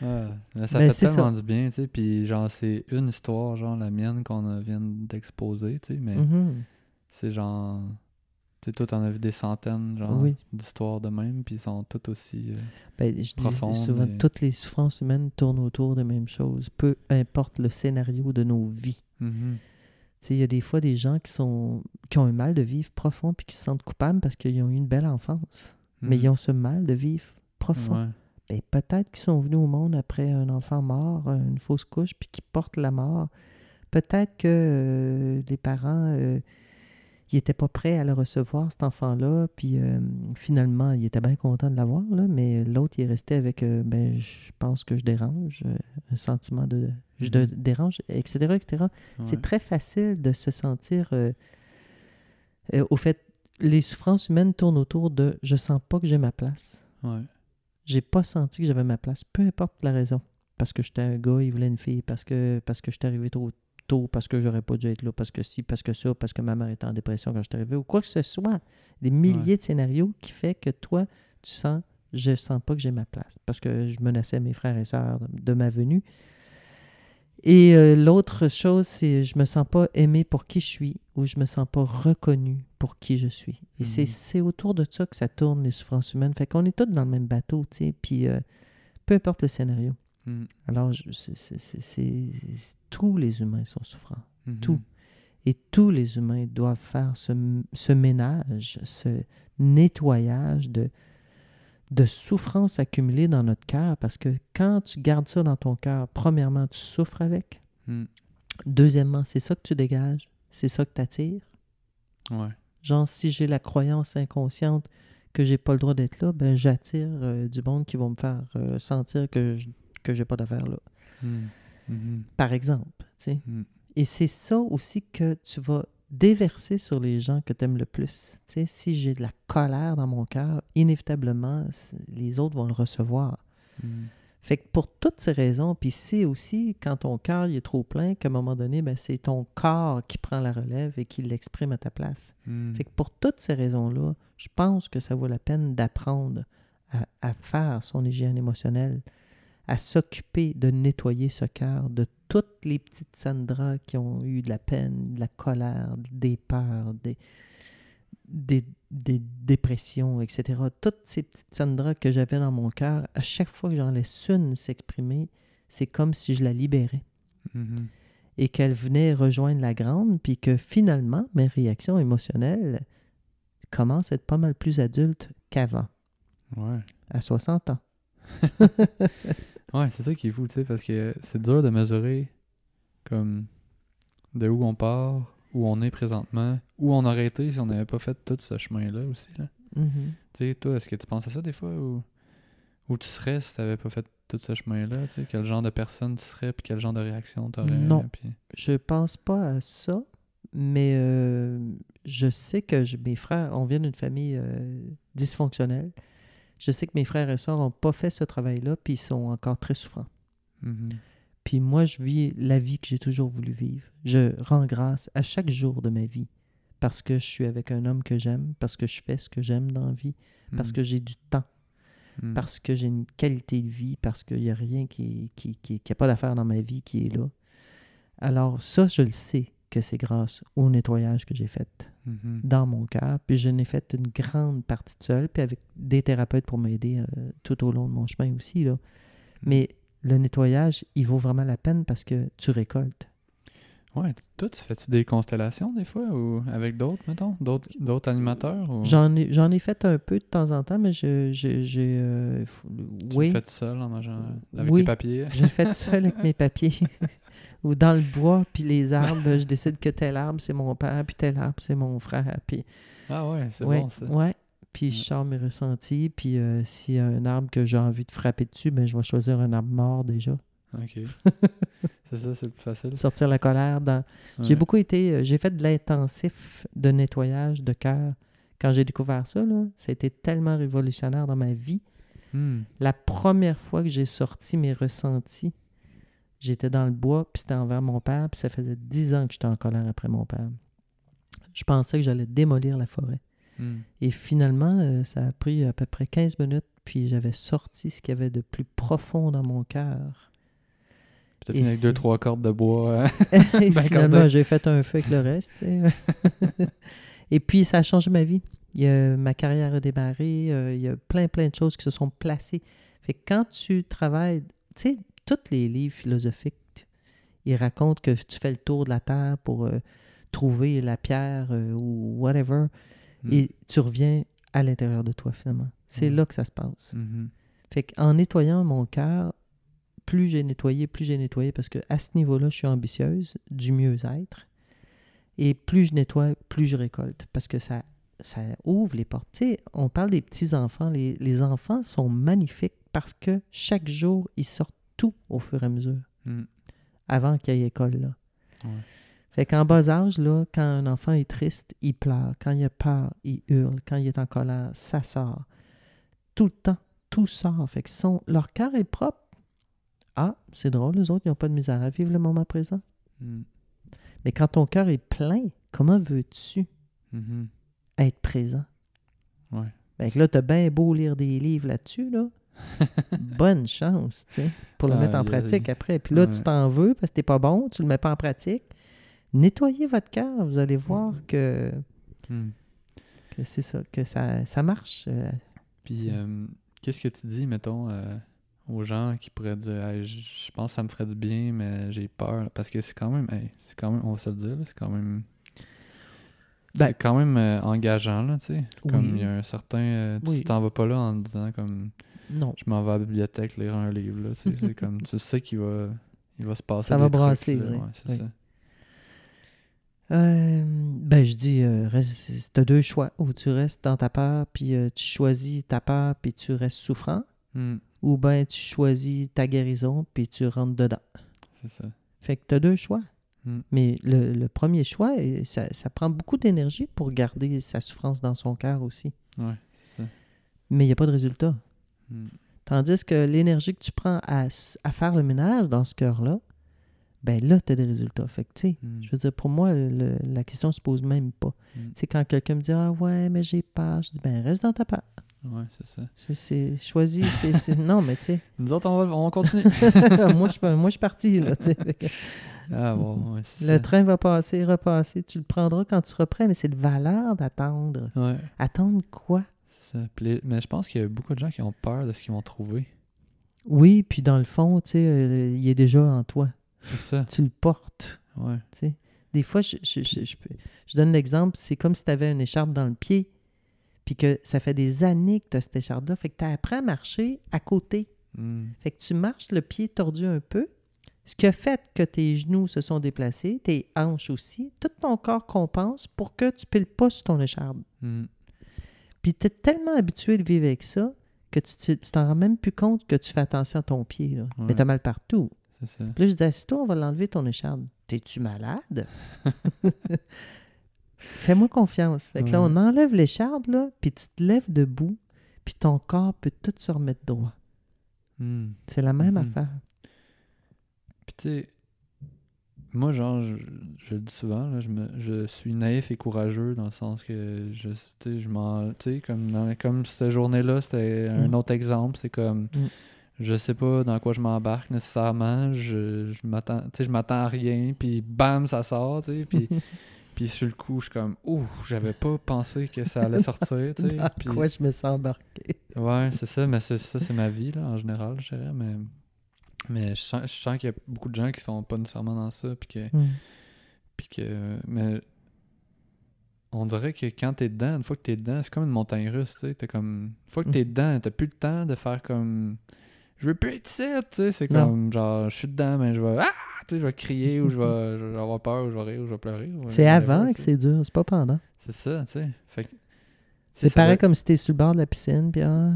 ben, fait tellement du bien, tu sais. Puis, genre, c'est une histoire, genre la mienne qu'on vient d'exposer, tu sais. Mais mm-hmm. c'est genre. Tu sais, toi, t'en as vu des centaines, genre, d'histoires de même, puis ils sont toutes aussi. Euh, ben, je dis souvent, toutes les souffrances humaines tournent autour des mêmes choses, peu importe le scénario de nos vies. Mm-hmm. Il y a des fois des gens qui sont qui ont un mal de vivre profond puis qui se sentent coupables parce qu'ils ont eu une belle enfance. Mais ils mm. ont ce mal de vivre profond. Ben, peut-être qu'ils sont venus au monde après un enfant mort, une fausse couche, puis qu'ils portent la mort. Peut-être que euh, les parents euh, ils n'étaient pas prêts à le recevoir, cet enfant-là. Puis euh, finalement, il était bien content de l'avoir, mais l'autre, il est resté avec ben, je pense que je dérange, un sentiment de je mm. dérange, etc. etc. C'est très facile de se sentir au fait les souffrances humaines tournent autour de je sens pas que j'ai ma place. Ouais. J'ai pas senti que j'avais ma place, peu importe la raison. Parce que j'étais un gars, il voulait une fille, parce que parce que j'étais arrivé trop tôt, parce que j'aurais pas dû être là, parce que si, parce que ça, parce que ma mère était en dépression quand j'étais arrivé, ou quoi que ce soit. Des milliers de scénarios qui fait que toi, tu sens, je sens pas que j'ai ma place. Parce que je menaçais mes frères et sœurs de ma venue. Et euh, l'autre chose, c'est je me sens pas aimé pour qui je suis ou je me sens pas reconnu pour qui je suis. Et c'est mhm. autour de ça que ça tourne les souffrances humaines. Fait qu'on est tous dans le même bateau, tu sais, puis euh, peu importe le scénario. Mhm. Alors, c'est tous les humains sont souffrants. Mhm. Tous. Et tous les humains doivent faire ce, ce ménage, ce nettoyage de de souffrance accumulée dans notre cœur parce que quand tu gardes ça dans ton cœur, premièrement, tu souffres avec. Hmm. Deuxièmement, c'est ça que tu dégages, c'est ça que tu attires. Ouais. Genre, si j'ai la croyance inconsciente que j'ai pas le droit d'être là, ben j'attire euh, du monde qui va me faire euh, sentir que je, que j'ai pas d'affaires là. Hmm. Mm-hmm. Par exemple, tu sais. Hmm. Et c'est ça aussi que tu vas déverser sur les gens que tu aimes le plus. si j'ai de la colère dans mon cœur, inévitablement, les autres vont le recevoir. Hmm. Fait que pour toutes ces raisons, puis c'est aussi quand ton cœur est trop plein qu'à un moment donné, ben, c'est ton corps qui prend la relève et qui l'exprime à ta place. Hmm. Fait que pour toutes ces raisons-là, je pense que ça vaut la peine d'apprendre à, à, faire son hygiène émotionnelle, à s'occuper de nettoyer ce cœur de toutes les petites Sandra qui ont eu de la peine, de la colère, des peurs, des, des, dépressions, etc. Toutes ces petites Sandra que j'avais dans mon cœur, à chaque fois que j'en laisse une s'exprimer, c'est comme si je la libérais. Mm-hmm. Et qu'elle venait rejoindre la grande, puis que finalement, mes réactions émotionnelles commencent à être pas mal plus adultes qu'avant. Ouais. À 60 ans. (laughs) Ouais, c'est ça qui est fou, tu sais, parce que c'est dur de mesurer comme de où on part, où on est présentement, où on aurait été si on n'avait pas fait tout ce chemin-là aussi. Là. Mm-hmm. Tu sais, toi, est-ce que tu penses à ça des fois ou où tu serais si tu n'avais pas fait tout ce chemin-là? Tu sais, quel genre de personne tu serais puis quel genre de réaction tu aurais? Non, je pense pas à ça, mais euh, je sais que mes frères, on vient d'une famille euh, dysfonctionnelle. Je sais que mes frères et sœurs n'ont pas fait ce travail-là, puis ils sont encore très souffrants. Mm-hmm. Puis moi, je vis la vie que j'ai toujours voulu vivre. Je rends grâce à chaque jour de ma vie parce que je suis avec un homme que j'aime, parce que je fais ce que j'aime dans la vie, parce mm. que j'ai du temps, mm. parce que j'ai une qualité de vie, parce qu'il n'y a rien qui, qui, qui, qui a pas d'affaire dans ma vie qui est là. Alors ça, je le sais que c'est grâce au nettoyage que j'ai fait mm-hmm. dans mon cœur. Puis je n'ai fait une grande partie de seul, puis avec des thérapeutes pour m'aider euh, tout au long de mon chemin aussi. Là. Mm. Mais le nettoyage, il vaut vraiment la peine parce que tu récoltes. Ouais, toi, tu fais-tu des constellations des fois ou avec d'autres, mettons, d'autres, d'autres animateurs? J'en, ai, j'en ai fait un peu de temps en temps, mais je, j'ai... Euh, tu oui. fait seul en mangeant avec tes papiers? j'ai fait seul avec mes (laughs) papiers. ou dans le bois, puis les arbres, je décide que tel arbre, c'est mon père, puis tel arbre, c'est mon frère. Puis... Ah ouais, c'est bon ça. Ouais. Puis je sors mes ressentis, puis euh, s'il y a un arbre que j'ai envie de frapper dessus, ben je vais choisir un arbre mort déjà. OK. (laughs) c'est ça, c'est plus facile. Sortir la colère. Dans... J'ai beaucoup été... Euh, j'ai fait de l'intensif de nettoyage de cœur. Quand j'ai découvert ça, là, ça a été tellement révolutionnaire dans ma vie. Hmm. La première fois que j'ai sorti mes ressentis, J'étais dans le bois, puis c'était envers mon père, puis ça faisait dix ans que j'étais en colère après mon père. Je pensais que j'allais démolir la forêt. Hmm. Et finalement, euh, ça a pris à peu près 15 minutes, puis j'avais sorti ce qu'il y avait de plus profond dans mon cœur. Fini avec deux, trois cordes de bois. hein. (laughs) (laughs) Ben, finalement, j'ai fait un feu avec le reste. (laughs) Et puis, ça a changé ma vie. Il y a- ma carrière a démarré. euh, il y a plein, plein de choses qui se sont placées. Fait que quand tu travailles, tu sais, tous les livres philosophiques, ils racontent que tu fais le tour de la Terre pour euh, trouver la pierre euh, ou whatever. Hmm. Et tu reviens à l'intérieur de toi, finalement. C'est Ouais. là que ça se passe. Mhm. Fait qu'en nettoyant mon cœur, plus j'ai nettoyé, plus j'ai nettoyé, parce que à ce niveau-là, je suis ambitieuse, du mieux-être. Et plus je nettoie, plus je récolte, parce que ça, ça ouvre les portes. Tu sais, on parle des petits-enfants. Les, les enfants sont magnifiques parce que chaque jour, ils sortent tout au fur et à mesure, Hmm. avant qu'il y ait école, là. Ouais. Fait qu'en bas âge, là, quand un enfant est triste, il pleure. Quand il a peur, il hurle. Quand il est en colère, ça sort. Tout le temps, tout sort. Fait que son, leur cœur est propre. Ah, c'est drôle, les autres, ils n'ont pas de misère à vivre le moment présent. Hmm. Mais quand ton cœur est plein, comment veux-tu Mhm. être présent? Ouais. Que là, t'as bien beau lire des livres là-dessus, là. (laughs) Bonne chance, tu sais, pour le mettre en pratique après. Puis là, tu t'en veux parce que t'es pas bon, tu le mets pas en pratique. Nettoyez votre cœur, vous allez voir que, Hmm. que c'est ça, que ça, ça marche. euh, Puis, euh, qu'est-ce que tu dis, mettons, euh, aux gens qui pourraient dire Hey, je pense que ça me ferait du bien, mais j'ai peur. Parce que c'est quand même, hey, c'est quand même, on va se le dire, c'est quand même. Ben- c'est quand même euh, engageant, là, tu sais. Comme il y a un certain. euh, tu Oui. t'en vas pas là en disant, comme, Non, je m'en vais à la bibliothèque lire un livre, là, tu sais. c'est (laughs) comme, tu sais qu'il va, il va se passer. Ça des va trucs, brasser, là. oui. Ouais, c'est Oui. ça. Euh, ben, je dis, euh, t'as deux choix. Ou tu restes dans ta peur, puis euh, tu choisis ta peur, puis tu restes souffrant. Hmm, Ou ben tu choisis ta guérison, puis tu rentres dedans. c'est ça. Fait que t'as deux choix. Mm. Mais le, le premier choix, euh, ça, ça prend beaucoup d'énergie pour garder sa souffrance dans son cœur aussi. Ouais, c'est ça. Mais il n'y a pas de résultat. Hmm. Tandis que l'énergie que tu prends à, faire le ménage dans ce cœur-là, ben là, tu as des résultats. Fait que, tu sais, Hmm. je veux dire, pour moi, le- la question se pose même pas. Tu sais, quand quelqu'un me dit Ah ouais, mais j'ai peur, je dis Ben reste dans ta peur. Ouais, c'est ça. C'est- C'est choisi. c'est c'est- Non, mais tu sais, (laughs) Nous autres, on va, on continue. (laughs) moi, je moi, je suis parti. Là, tu sais. Ah bon, ouais, c'est le ça. train va passer, repasser. Tu le prendras quand tu seras prêt, mais c'est de valeur d'attendre. Ouais. Attendre quoi? C'est ça. Mais je pense qu'il y a beaucoup de gens qui ont peur de ce qu'ils vont trouver. Oui, puis dans le fond, tu sais, euh, il est déjà en toi. C'est ça. Tu le portes. Ouais. tu sais. Des fois, je, je, je, je donne l'exemple, c'est comme si tu avais une écharpe dans le pied, puis que ça fait des années que tu as cette écharpe-là, fait que tu apprends à marcher à côté. Hmm. Fait que tu marches le pied tordu un peu, ce qui a fait que tes genoux se sont déplacés, tes hanches aussi, tout ton corps compense pour que tu piles pas sur ton écharpe. Hmm. Puis tu es tellement habitué de vivre avec ça que tu t'en rends même plus compte que tu fais attention à ton pied. Là. Mais tu as mal partout. C'est ça. Puis là, je on va l'enlever ton écharpe. T'es-tu malade? (laughs) Fais-moi confiance. Fait que là, on enlève l'écharpe, là, puis tu te lèves debout, puis ton corps peut tout se remettre droit. Hmm. C'est la même Mhm. affaire. Puis tu sais, moi, genre, je, je le dis souvent, là, je, me, je suis naïf et courageux dans le sens que je, tu sais, je m'en. Tu sais, comme, dans- comme cette journée-là, c'était un Mm. autre exemple. C'est comme. Mm. Je sais pas dans quoi je m'embarque nécessairement. Je, je m'attends je m'attends à rien. Puis bam, ça sort. Tu sais. Puis, (laughs) puis sur le coup, je suis comme. Ouh, j'avais pas pensé que ça allait (laughs) sortir. Tu sais. Puis- quoi je me sens embarqué? Ouais, c'est ça, mais c'est ça, c'est ma vie, là, en général, je dirais, mais, mais je sens, je sens qu'il y a beaucoup de gens qui sont pas nécessairement dans ça, puis que, Mm. puis que, mais on dirait que quand t'es dedans, une fois que t'es dedans, c'est comme une montagne russe, tu sais, t'es comme, une fois que t'es dedans, t'as plus le temps de faire comme, je veux plus être ici, tu sais, c'est Non. comme, genre, je suis dedans, mais je vais, ah, tu sais, je vais crier, ou je vais, je vais avoir peur, ou je vais rire, ou je vais pleurer. C'est avant que c'est dur, c'est pas pendant. C'est ça, tu sais, fait que- C'est pareil comme si t'es sur le bord de la piscine, puis ah,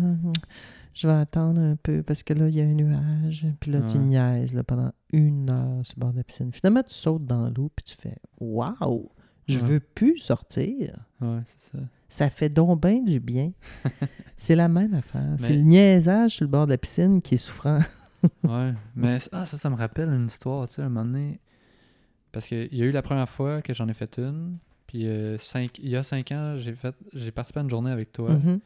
je vais attendre un peu parce que là, il y a un nuage. Puis là, tu niaises là, pendant une heure sur le bord de la piscine. Finalement, tu sautes dans l'eau, puis tu fais Waouh, je Ouais. veux plus sortir. Ouais, c'est ça. Ça fait donc bien du bien. (laughs) c'est la même affaire. C'est le niaisage sur le bord de la piscine qui est souffrant. (laughs) Ouais, mais ah, ça, ça me rappelle une histoire, tu sais, un moment donné. Parce qu'il y a eu la première fois que j'en ai fait une, Puis euh, cinq, il y a cinq ans, j'ai fait j'ai participé à une journée avec toi. Mhm.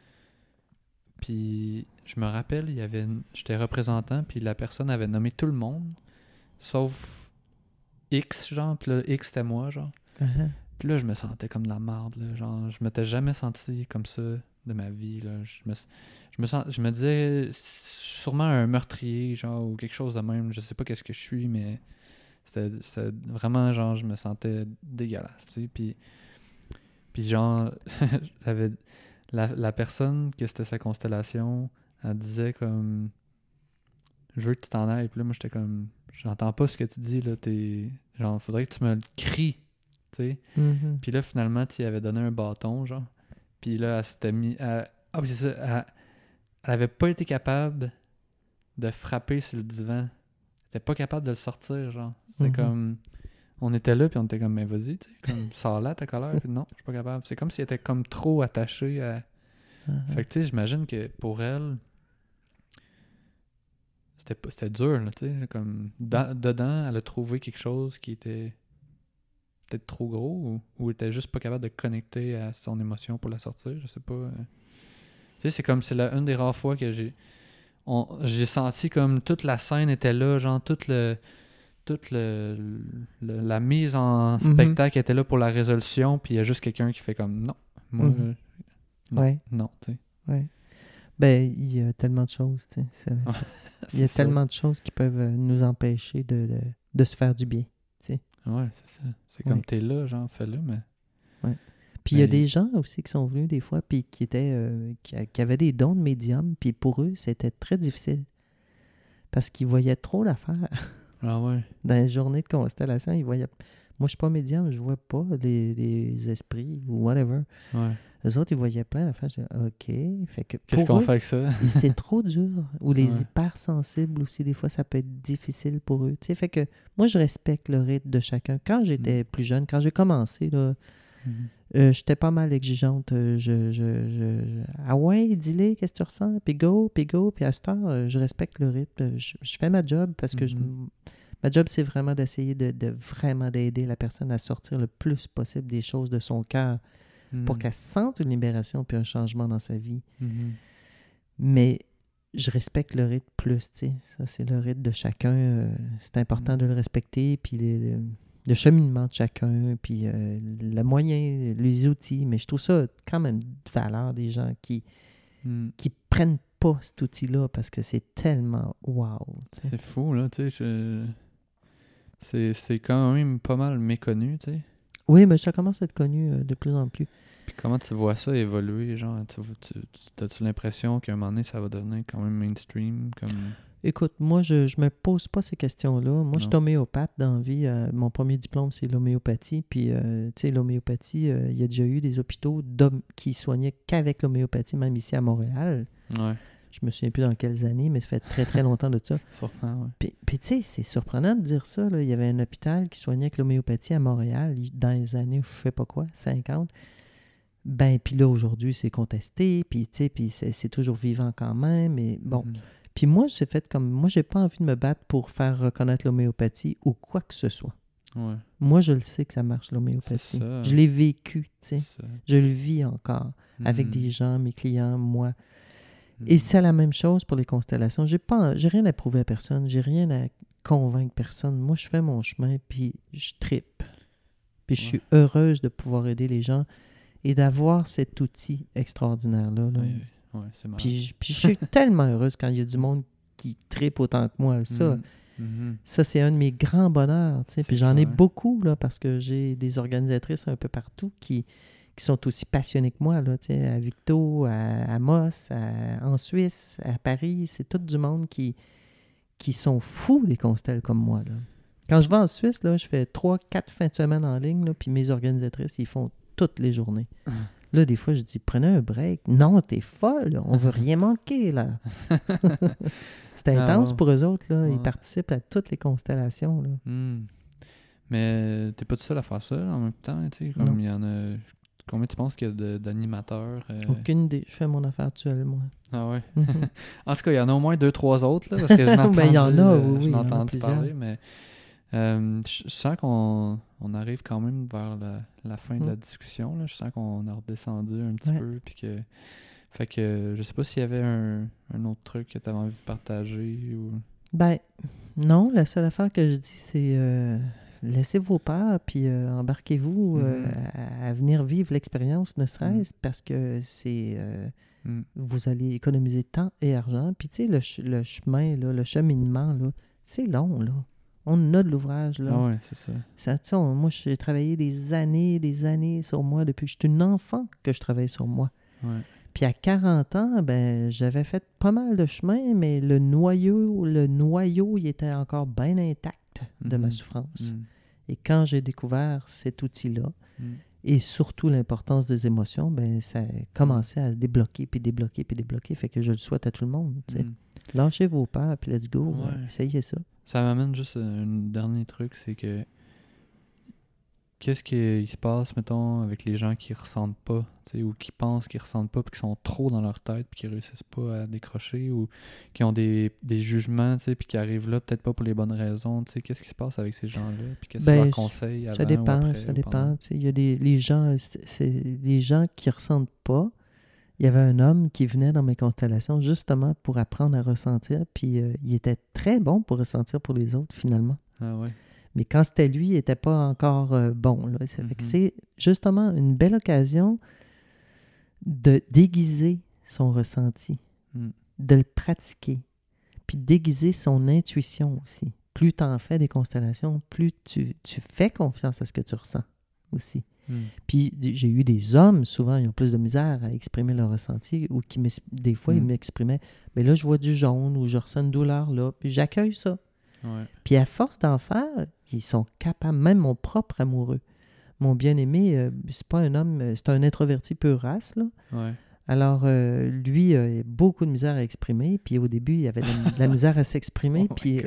Puis je me rappelle, il y avait une- j'étais représentant, puis la personne avait nommé tout le monde, sauf X, genre. Puis là, X, c'était moi, genre. Uh-huh. Puis là, je me sentais comme de la marde, là. Genre, je m'étais jamais senti comme ça de ma vie, là. Je me, je me, je me disais, sûrement un meurtrier, genre, ou quelque chose de même. Je sais pas qu'est-ce que je suis, mais c'était vraiment, genre, je me sentais dégueulasse, tu sais. Puis, puis genre. (laughs) La, la personne que c'était sa constellation, elle disait comme... Je veux que tu t'en ailles. Puis là, moi, j'étais comme... J'entends pas ce que tu dis, là. T'es... Genre, faudrait que tu me le cries, tu sais. Mhm. Puis là, finalement, tu y avais donné un bâton, genre. Puis là, elle s'était mis. à- Ah oui, c'est ça. Elle... elle avait pas été capable de frapper sur le divan. Elle était pas capable de le sortir, genre. C'est Mhm. comme. On était là, puis on était comme, mais vas-y, tu sais, comme, (laughs) sors là ta colère. Puis non, je suis pas capable. C'est comme s'il était comme trop attaché à. Uh-huh. Fait que, tu sais, j'imagine que pour elle. C'était c'était dur, là, tu sais. Comme, dans- dedans, elle a trouvé quelque chose qui était peut-être trop gros ou, ou était juste pas capable de connecter à son émotion pour la sortir, je sais pas. euh. Tu sais, c'est comme c'est la une des rares fois que j'ai j'ai senti comme toute la scène était là, genre toute le toute le, le- la mise en Mhm. spectacle était là pour la résolution, puis il y a juste quelqu'un qui fait comme non, moi Mhm. non, Ouais. non, tu sais. Ouais. Ben, il y a tellement de choses, tu sais. (laughs) Il y a tellement de choses qui peuvent euh, nous empêcher de, de, de se faire du bien. Ouais, c'est ça. C'est Ouais. comme t'es là, genre fais-le, mais Puis il y a des gens aussi qui sont venus des fois, puis qui étaient, euh, qui, avaient des dons de médium, puis pour eux, c'était très difficile. Parce qu'ils voyaient trop l'affaire. ah ouais. (laughs) Dans les journées de constellation, ils voyaient... Moi, je suis pas médium, je vois pas les, les esprits ou whatever. Ouais. Les autres, ils voyaient plein d'affaires. Je dis, OK. Fait que Qu'est-ce qu'on eux, fait avec ça? c'est trop dur. Ou les Ouais. hypersensibles aussi, des fois, ça peut être difficile pour eux. Tu sais, fait que moi, je respecte le rythme de chacun. Quand Mm. j'étais plus jeune, quand j'ai commencé, là, Mhm. euh, j'étais pas mal exigeante. Euh, Je, je, Ah ouais, dis-le, qu'est-ce que tu ressens? Puis go, puis go. Puis à cette heure, euh, je respecte le rythme. Je, je fais ma job parce que je- Mhm. ma job, c'est vraiment d'essayer de, de vraiment d'aider la personne à sortir le plus possible des choses de son cœur pour Mhm. qu'elle sente une libération puis un changement dans sa vie. Mhm. Mais je respecte le rythme plus, tu sais. Ça, c'est le rythme de chacun. euh, c'est important Mm. de le respecter. Puis les- le, le cheminement de chacun, puis euh, le moyen, les outils. Mais je trouve ça quand même de valeur des gens qui qui prennent pas cet outil-là parce que c'est tellement wow. C'est fou, là, tu sais. je- c'est quand même pas mal méconnu, tu sais. Oui, mais ça commence à être connu euh, de plus en plus. Puis comment tu vois ça évoluer, genre, tu, tu, tu- as-tu l'impression qu'à un moment donné, ça va devenir quand même mainstream, comme... Écoute, moi, je, je me pose pas ces questions-là. Moi, je suis homéopathe dans la vie. Euh, mon premier diplôme, c'est l'homéopathie. Puis, euh, tu sais, l'homéopathie, euh, il y a déjà eu des hôpitaux qui soignaient qu'avec l'homéopathie, même ici à Montréal. Ouais, Je me souviens plus dans quelles années, mais ça fait très, très longtemps de ça. (laughs) Puis, tu sais, c'est surprenant de dire ça. là. Il y avait un hôpital qui soignait avec l'homéopathie à Montréal dans les années, je sais pas quoi, 50. Ben, puis là, aujourd'hui, c'est contesté. Puis, tu sais, puis c'est c'est toujours vivant quand même. Mais bon, Mhm. puis moi, c'est fait comme. Moi, j'ai pas envie de me battre pour faire reconnaître l'homéopathie ou quoi que ce soit. Ouais, Moi, je le sais que ça marche, l'homéopathie. Je l'ai vécu, tu sais. Je le vis encore avec Mhm. des gens, mes clients, moi. Et c'est la même chose pour les constellations. J'ai pas, j'ai rien à prouver à personne. J'ai rien à convaincre personne. Moi, je fais mon chemin, puis je tripe. Puis je suis heureuse de pouvoir aider les gens et d'avoir cet outil extraordinaire-là. là. Oui, oui. Ouais, c'est marrant. Puis, je- puis je suis (laughs) tellement heureuse quand il y a du monde qui tripe autant que moi. Ça, Mhm. Mhm. ça c'est un de mes grands bonheurs. Puis j'en ai beaucoup là, parce que j'ai des organisatrices un peu partout qui, qui sont aussi passionnées que moi. Là, à Victo, à, à Moss, à- en Suisse, à Paris. C'est tout du monde qui, qui sont fous des constelles comme moi. Là. Quand je vais en Suisse, là, je fais trois, quatre fins de semaine en ligne, là, puis mes organisatrices, ils font toutes les journées. Là, des fois, je dis, prenez un break. Non, t'es folle, on veut rien manquer, là. (laughs) C'est Ah, intense ouais. pour eux autres, là. Ils participent à toutes les constellations, là. Hmm. Mais t'es pas tout seul à faire ça en même temps, tu sais, comme il y en a... Combien tu penses qu'il y a d'animateurs? euh? Aucune idée. Je fais mon affaire seule, moi. Ah ouais? Mhm. (laughs) En tout cas, il y en a au moins deux, trois autres, là, parce que je (laughs) n'ai Ben, il y en a, euh, oui, en entendu parler, mais Euh, je sens qu'on on arrive quand même vers la, la fin de la Mm. discussion. Là. Je sens qu'on a redescendu un petit Ouais. peu. Puis que... Fait que je sais pas s'il y avait un, un autre truc que tu avais envie de partager ou. Ben, non, la seule affaire que je dis, c'est laissez vos peurs, puis euh, embarquez-vous euh, Mhm. à, à venir vivre l'expérience, ne serait-ce parce que c'est. euh, Mm. vous allez économiser temps et argent. Puis, tu sais, le, ch- le chemin, là, le cheminement, là, c'est long, là. On a de l'ouvrage, là. Ah ouais, c'est ça. On- moi, j'ai travaillé des années, des années sur moi depuis que j'étais une enfant que je travaille sur moi. Ouais. Puis à 40 ans, ben, j'avais fait pas mal de chemin, mais le noyau, le noyau, il était encore bien intact de ma Mhm. souffrance. Mm. Et quand j'ai découvert cet outil-là, Mm. et surtout l'importance des émotions, ben, ça a commencé à se débloquer, puis débloquer, puis débloquer. Fait que je le souhaite à tout le monde. Mm. Lâchez vos peurs, puis let's go. Ouais. euh, essayez ça. Ça m'amène juste à un dernier truc, c'est que qu'est-ce qui se passe, mettons, avec les gens qui ressentent pas, ou qui pensent qu'ils ressentent pas, puis qui sont trop dans leur tête, puis qui réussissent pas à décrocher, ou qui ont des, des jugements, puis qui arrivent là peut-être pas pour les bonnes raisons, qu'est-ce qui se passe avec ces gens-là, puis qu'est-ce que Ben, leur conseilles avant Ça ou dépend, après, ça ou dépend. Il y a des les gens, c'est des gens qui ressentent pas. Il y avait un homme qui venait dans mes constellations justement pour apprendre à ressentir, puis euh, il était très bon pour ressentir pour les autres finalement. Ah ouais. Mais quand c'était lui, il n'était pas encore euh, bon. Là. Ça fait que Mhm. c'est justement une belle occasion de déguiser son ressenti, Mm. de le pratiquer, puis de déguiser son intuition aussi. Plus tu en fais des constellations, plus tu, tu fais confiance à ce que tu ressens aussi. Mm. Puis j'ai eu des hommes, souvent, ils ont plus de misère à exprimer leur ressenti, ou qui des fois, ils Mm. m'exprimaient, mais là, je vois du jaune, ou je ressens une douleur là, puis j'accueille ça. Ouais. Puis à force d'en faire, ils sont capables, même mon propre amoureux. Mon bien-aimé, euh, c'est pas un homme, euh, c'est un introverti pur race, là. Ouais. Alors, euh, lui, euh, il a beaucoup de misère à exprimer. Puis au début, il avait de la, de la misère à s'exprimer. (laughs) Oh puis.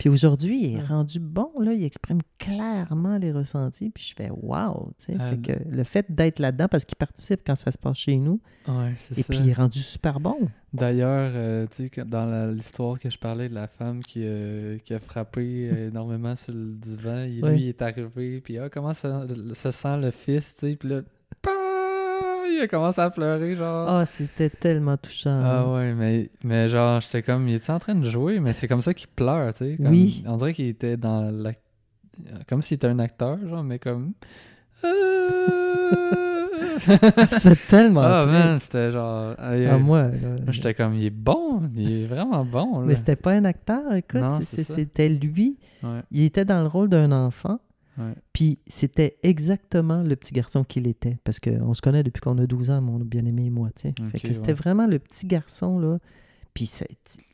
Puis aujourd'hui, il est Ouais. rendu bon, là. Il exprime clairement les ressentis. Puis je fais « wow! » tu sais. Fait que le fait d'être là-dedans, parce qu'il participe quand ça se passe chez nous, Ouais, et ça. puis il est rendu super bon. D'ailleurs, euh, tu sais, dans l'histoire que je parlais de la femme qui, euh, qui a frappé euh, (laughs) énormément sur le divan, il- Ouais. lui il est arrivé, puis ah, comment ça, se sent le fils, tu sais, puis là, a commencé à pleurer, genre. Ah, c'était tellement touchant. Ah ouais, mais, mais genre, j'étais comme, il était en train de jouer, mais c'est comme ça qu'il pleure, tu sais. comme- Oui. On dirait qu'il était dans la... Comme s'il était un acteur, genre, mais comme... Euh, (laughs) C'était tellement ah triste. man, c'était genre... Ah, moi, j'étais comme, il est bon, il est vraiment bon. Là. Mais c'était pas un acteur, écoute, c'était lui. Ouais, Il était dans le rôle d'un enfant, ouais. puis c'était exactement le petit garçon qu'il était. Parce qu'on se connaît depuis qu'on a 12 ans, mon bien-aimé et moi, fait que c'était vraiment le petit garçon, là. Puis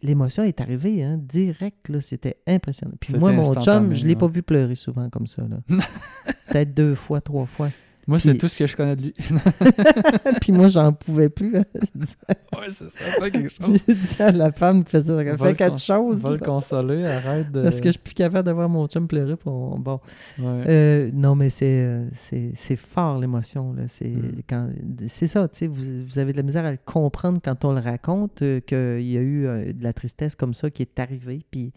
l'émotion est arrivée, hein, direct, là, c'était impressionnant. Puis moi, mon chum, je l'ai pas vu pleurer souvent comme ça, là. (laughs) Peut-être deux fois, trois fois. Moi, c'est Puis- tout ce que je connais de lui. (laughs) puis moi, j'en pouvais plus. Je disais- (laughs) ouais, c'est ça, fais quelque chose. J'ai dit à la femme qui faisait ça, Va fais le quelque cons- chose. Va le là. consoler, arrête de... Parce que je suis plus capable d'avoir mon chum pleurer. Pour... Bon. Ouais. Euh, non, mais c'est, euh, c'est, c'est fort l'émotion. Là. C'est, Mm. quand, c'est ça, tu sais, vous, vous avez de la misère à le comprendre quand on le raconte, euh, qu'il y a eu euh, de la tristesse comme ça qui est arrivée, puis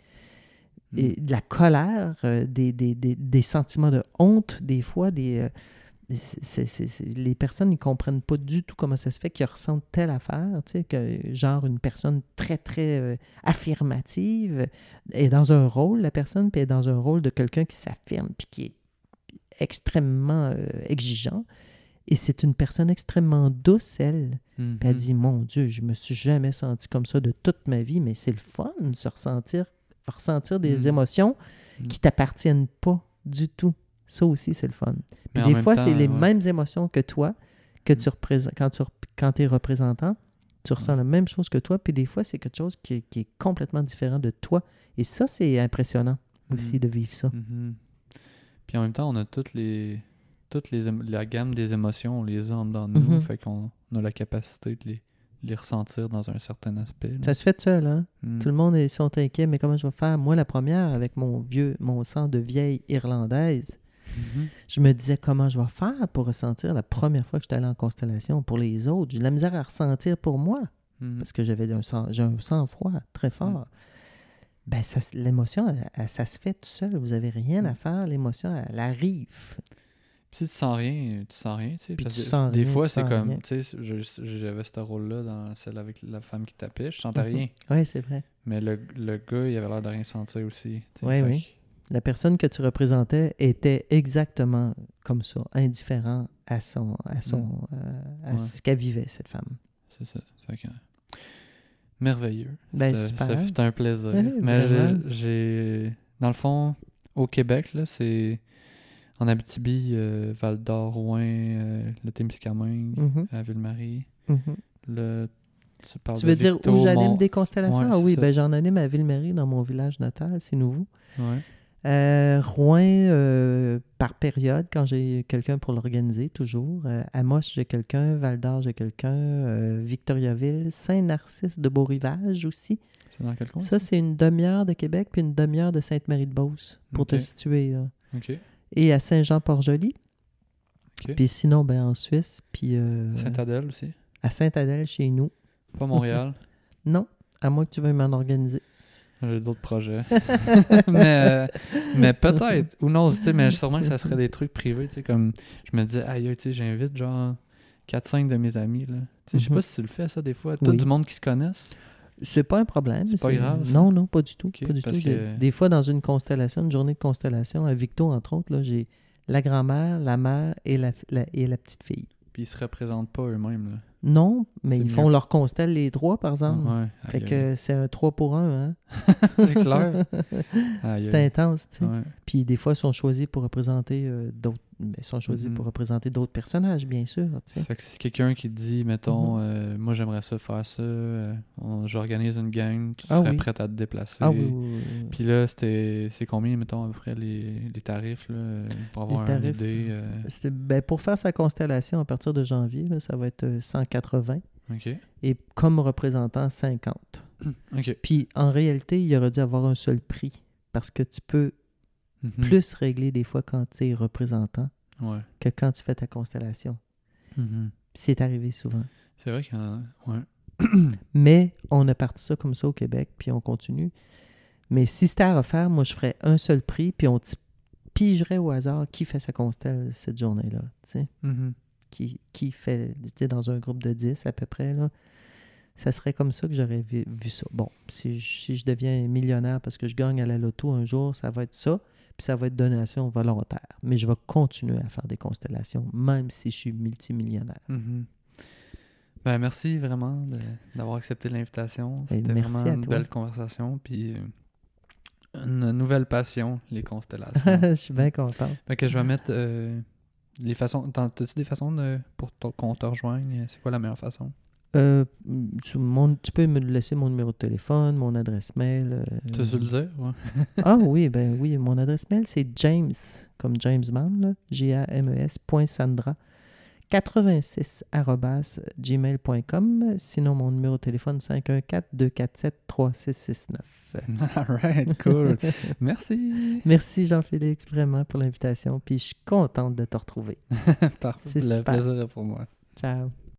et de la colère, euh, des, des, des, des sentiments de honte, des fois, des... euh, les personnes ne comprennent pas du tout comment ça se fait qu'ils ressentent telle affaire, tu sais, que genre une personne très, très euh, affirmative est dans un rôle, la personne, puis est dans un rôle de quelqu'un qui s'affirme, puis qui est extrêmement euh, exigeant. Et c'est une personne extrêmement douce, elle. Puis elle dit, mon Dieu, je me suis jamais senti comme ça de toute ma vie, mais c'est le fun de se ressentir, ressentir des Mm. émotions Mm. qui t'appartiennent pas du tout. Ça aussi, c'est le fun. Puis des fois, c'est les ouais. mêmes émotions que toi, que Mm. tu représentes, quand tu quand es représentant, tu ressens Ouais. la même chose que toi, puis des fois, c'est quelque chose qui est, qui est complètement différent de toi. Et ça, c'est impressionnant aussi Mm. de vivre ça. Mhm. Puis en même temps, on a toutes les toutes les la gamme des émotions, on les a de nous, Mhm. fait qu'on on a la capacité de les, les ressentir dans un certain aspect. là. Ça se fait seul, hein? Mm. Tout le monde est, sont inquiets, mais comment je vais faire? Moi, la première, avec mon vieux, mon sang de vieille irlandaise, Mhm. je me disais comment je vais faire pour ressentir la première fois que j'étais allé en constellation pour les autres? J'ai de la misère à ressentir pour moi Mhm. parce que j'avais un sang, j'ai un sang-froid très fort. Ben, ça, l'émotion, ça se fait tout seul. Vous avez rien à faire. L'émotion, elle, arrive. Puis si tu sens rien, tu sens rien, tu sais. Puis parce tu que sens des rien, fois, c'est comme, tu sais, j'avais ce rôle-là dans celle avec la femme qui tapait, je sentais rien. Oui, c'est vrai. Mais le, le gars, il avait l'air de rien sentir aussi. Oui, oui. La personne que tu représentais était exactement comme ça, indifférent à son, à son, euh, à Ouais. ce qu'elle vivait cette femme. C'est ça. Fait que, merveilleux. Ben Ça- fut un plaisir. Ouais, Mais j'ai-. Dans le fond, au Québec, là, c'est. En Abitibi, euh, Val d'Or, Rouen, euh, le Témiscamingue, Mhm, à Ville-Marie. mhm. Le... Tu, veux dire Victo, où j'anime Mont- des constellations? Ouais, ah oui, ça. ben j'en anime à Ville-Marie, dans mon village natal, c'est nouveau. Ouais. Euh, Rouen, euh, par période, quand j'ai quelqu'un pour l'organiser, toujours. Euh, Amos, j'ai quelqu'un. Val d'Or, j'ai quelqu'un. euh, Victoriaville. Saint-Narcisse de Beau-Rivage aussi. C'est dans quel coin? Ça, c'est une demi-heure de Québec puis une demi-heure de Sainte-Marie-de-Beauce, pour te situer. là. Et à Saint-Jean-Port-Joli. Ok. Puis sinon, ben, en Suisse. Puis Saint-Adèle aussi? à Sainte-Adèle, chez nous. Pas Montréal? (laughs) Non, à moins que tu veuilles m'en organiser. J'ai d'autres projets. (laughs) (laughs) mais euh, mais (laughs) peut-être. Ou non, tu sais, mais sûrement que ça serait des trucs privés. Tu sais, comme je me disais, aïe, tu sais, j'invite genre 4-5 de mes amis. Là. Tu sais, Je sais Mhm. pas si tu le fais, ça, des fois. Tout Oui. du monde qui se connaissent. C'est pas un problème. C'est pas grave, ça? Non, non, pas du tout. Ok, pas du parce tout. que- Des, des fois, dans une constellation, une journée de constellation, à Victo, entre autres, là, j'ai la grand-mère, la mère et la, la- et la petite fille. Puis ils se représentent pas eux-mêmes. Là. Non, mais ils font leur constelle les trois, par exemple. Ouais. Fait que c'est un 3 pour 1, hein? (laughs) c'est clair. (laughs) C'est intense, tu sais. Ouais. Puis des fois, ils sont choisis pour représenter euh, d'autres... ben, ils sont choisis pour représenter d'autres personnages, bien sûr, tu sais. Fait que si quelqu'un qui dit, mettons, Mhm. euh, moi j'aimerais ça faire ça, euh, j'organise une gang, tu Ah serais oui. prête à te déplacer. Ah oui, oui. Puis là, c'était c'est combien, mettons, à peu près les, les tarifs, là, pour avoir Les une tarifs, idée? euh, ben, pour faire sa constellation à partir de janvier, là, ça va être euh, 180 OK. et comme représentant 50. OK. Puis en réalité, il aurait dû avoir un seul prix parce que tu peux Mhm. plus régler des fois quand tu es représentant Ouais. que quand tu fais ta constellation. Mhm. C'est arrivé souvent. C'est vrai qu'il y en a. Ouais. (clears throat) Mais on a parti ça comme ça au Québec, puis on continue. Mais si c'était à refaire, moi, je ferais un seul prix, puis on pigerait au hasard qui fait sa constelle cette journée-là. tu sais. Mhm. Qui, qui fait, tu sais, dans un groupe de 10 à peu près, là. Ça serait comme ça que j'aurais vu, vu ça. Bon, si je, si je deviens millionnaire parce que je gagne à la loto un jour, ça va être ça, puis ça va être donation volontaire. Mais je vais continuer à faire des constellations, même si je suis multimillionnaire. Mhm. Ben, merci vraiment d'avoir accepté l'invitation. Ben, C'était vraiment à une toi. belle conversation. Puis euh, une nouvelle passion, les (laughs) constellations. je suis bien content. Fait que je vais mettre euh, les façons. T'as-tu des façons de, pour qu'on te rejoigne? C'est quoi la meilleure façon? Euh, mon- tu peux me laisser mon numéro de téléphone, mon adresse mail. euh, Tu veux le dire ouais? (laughs) ah oui, ben oui, mon adresse mail, c'est James, comme James Mann, point Sandra, 86 arrobas gmail.com. Sinon, mon numéro de téléphone, 514-247-3669. (laughs) Alright, cool. Merci. Merci Jean-Félix, vraiment, pour l'invitation. Puis je suis contente de te retrouver. (laughs) Parfait. C'est Le super. plaisir pour moi. Ciao.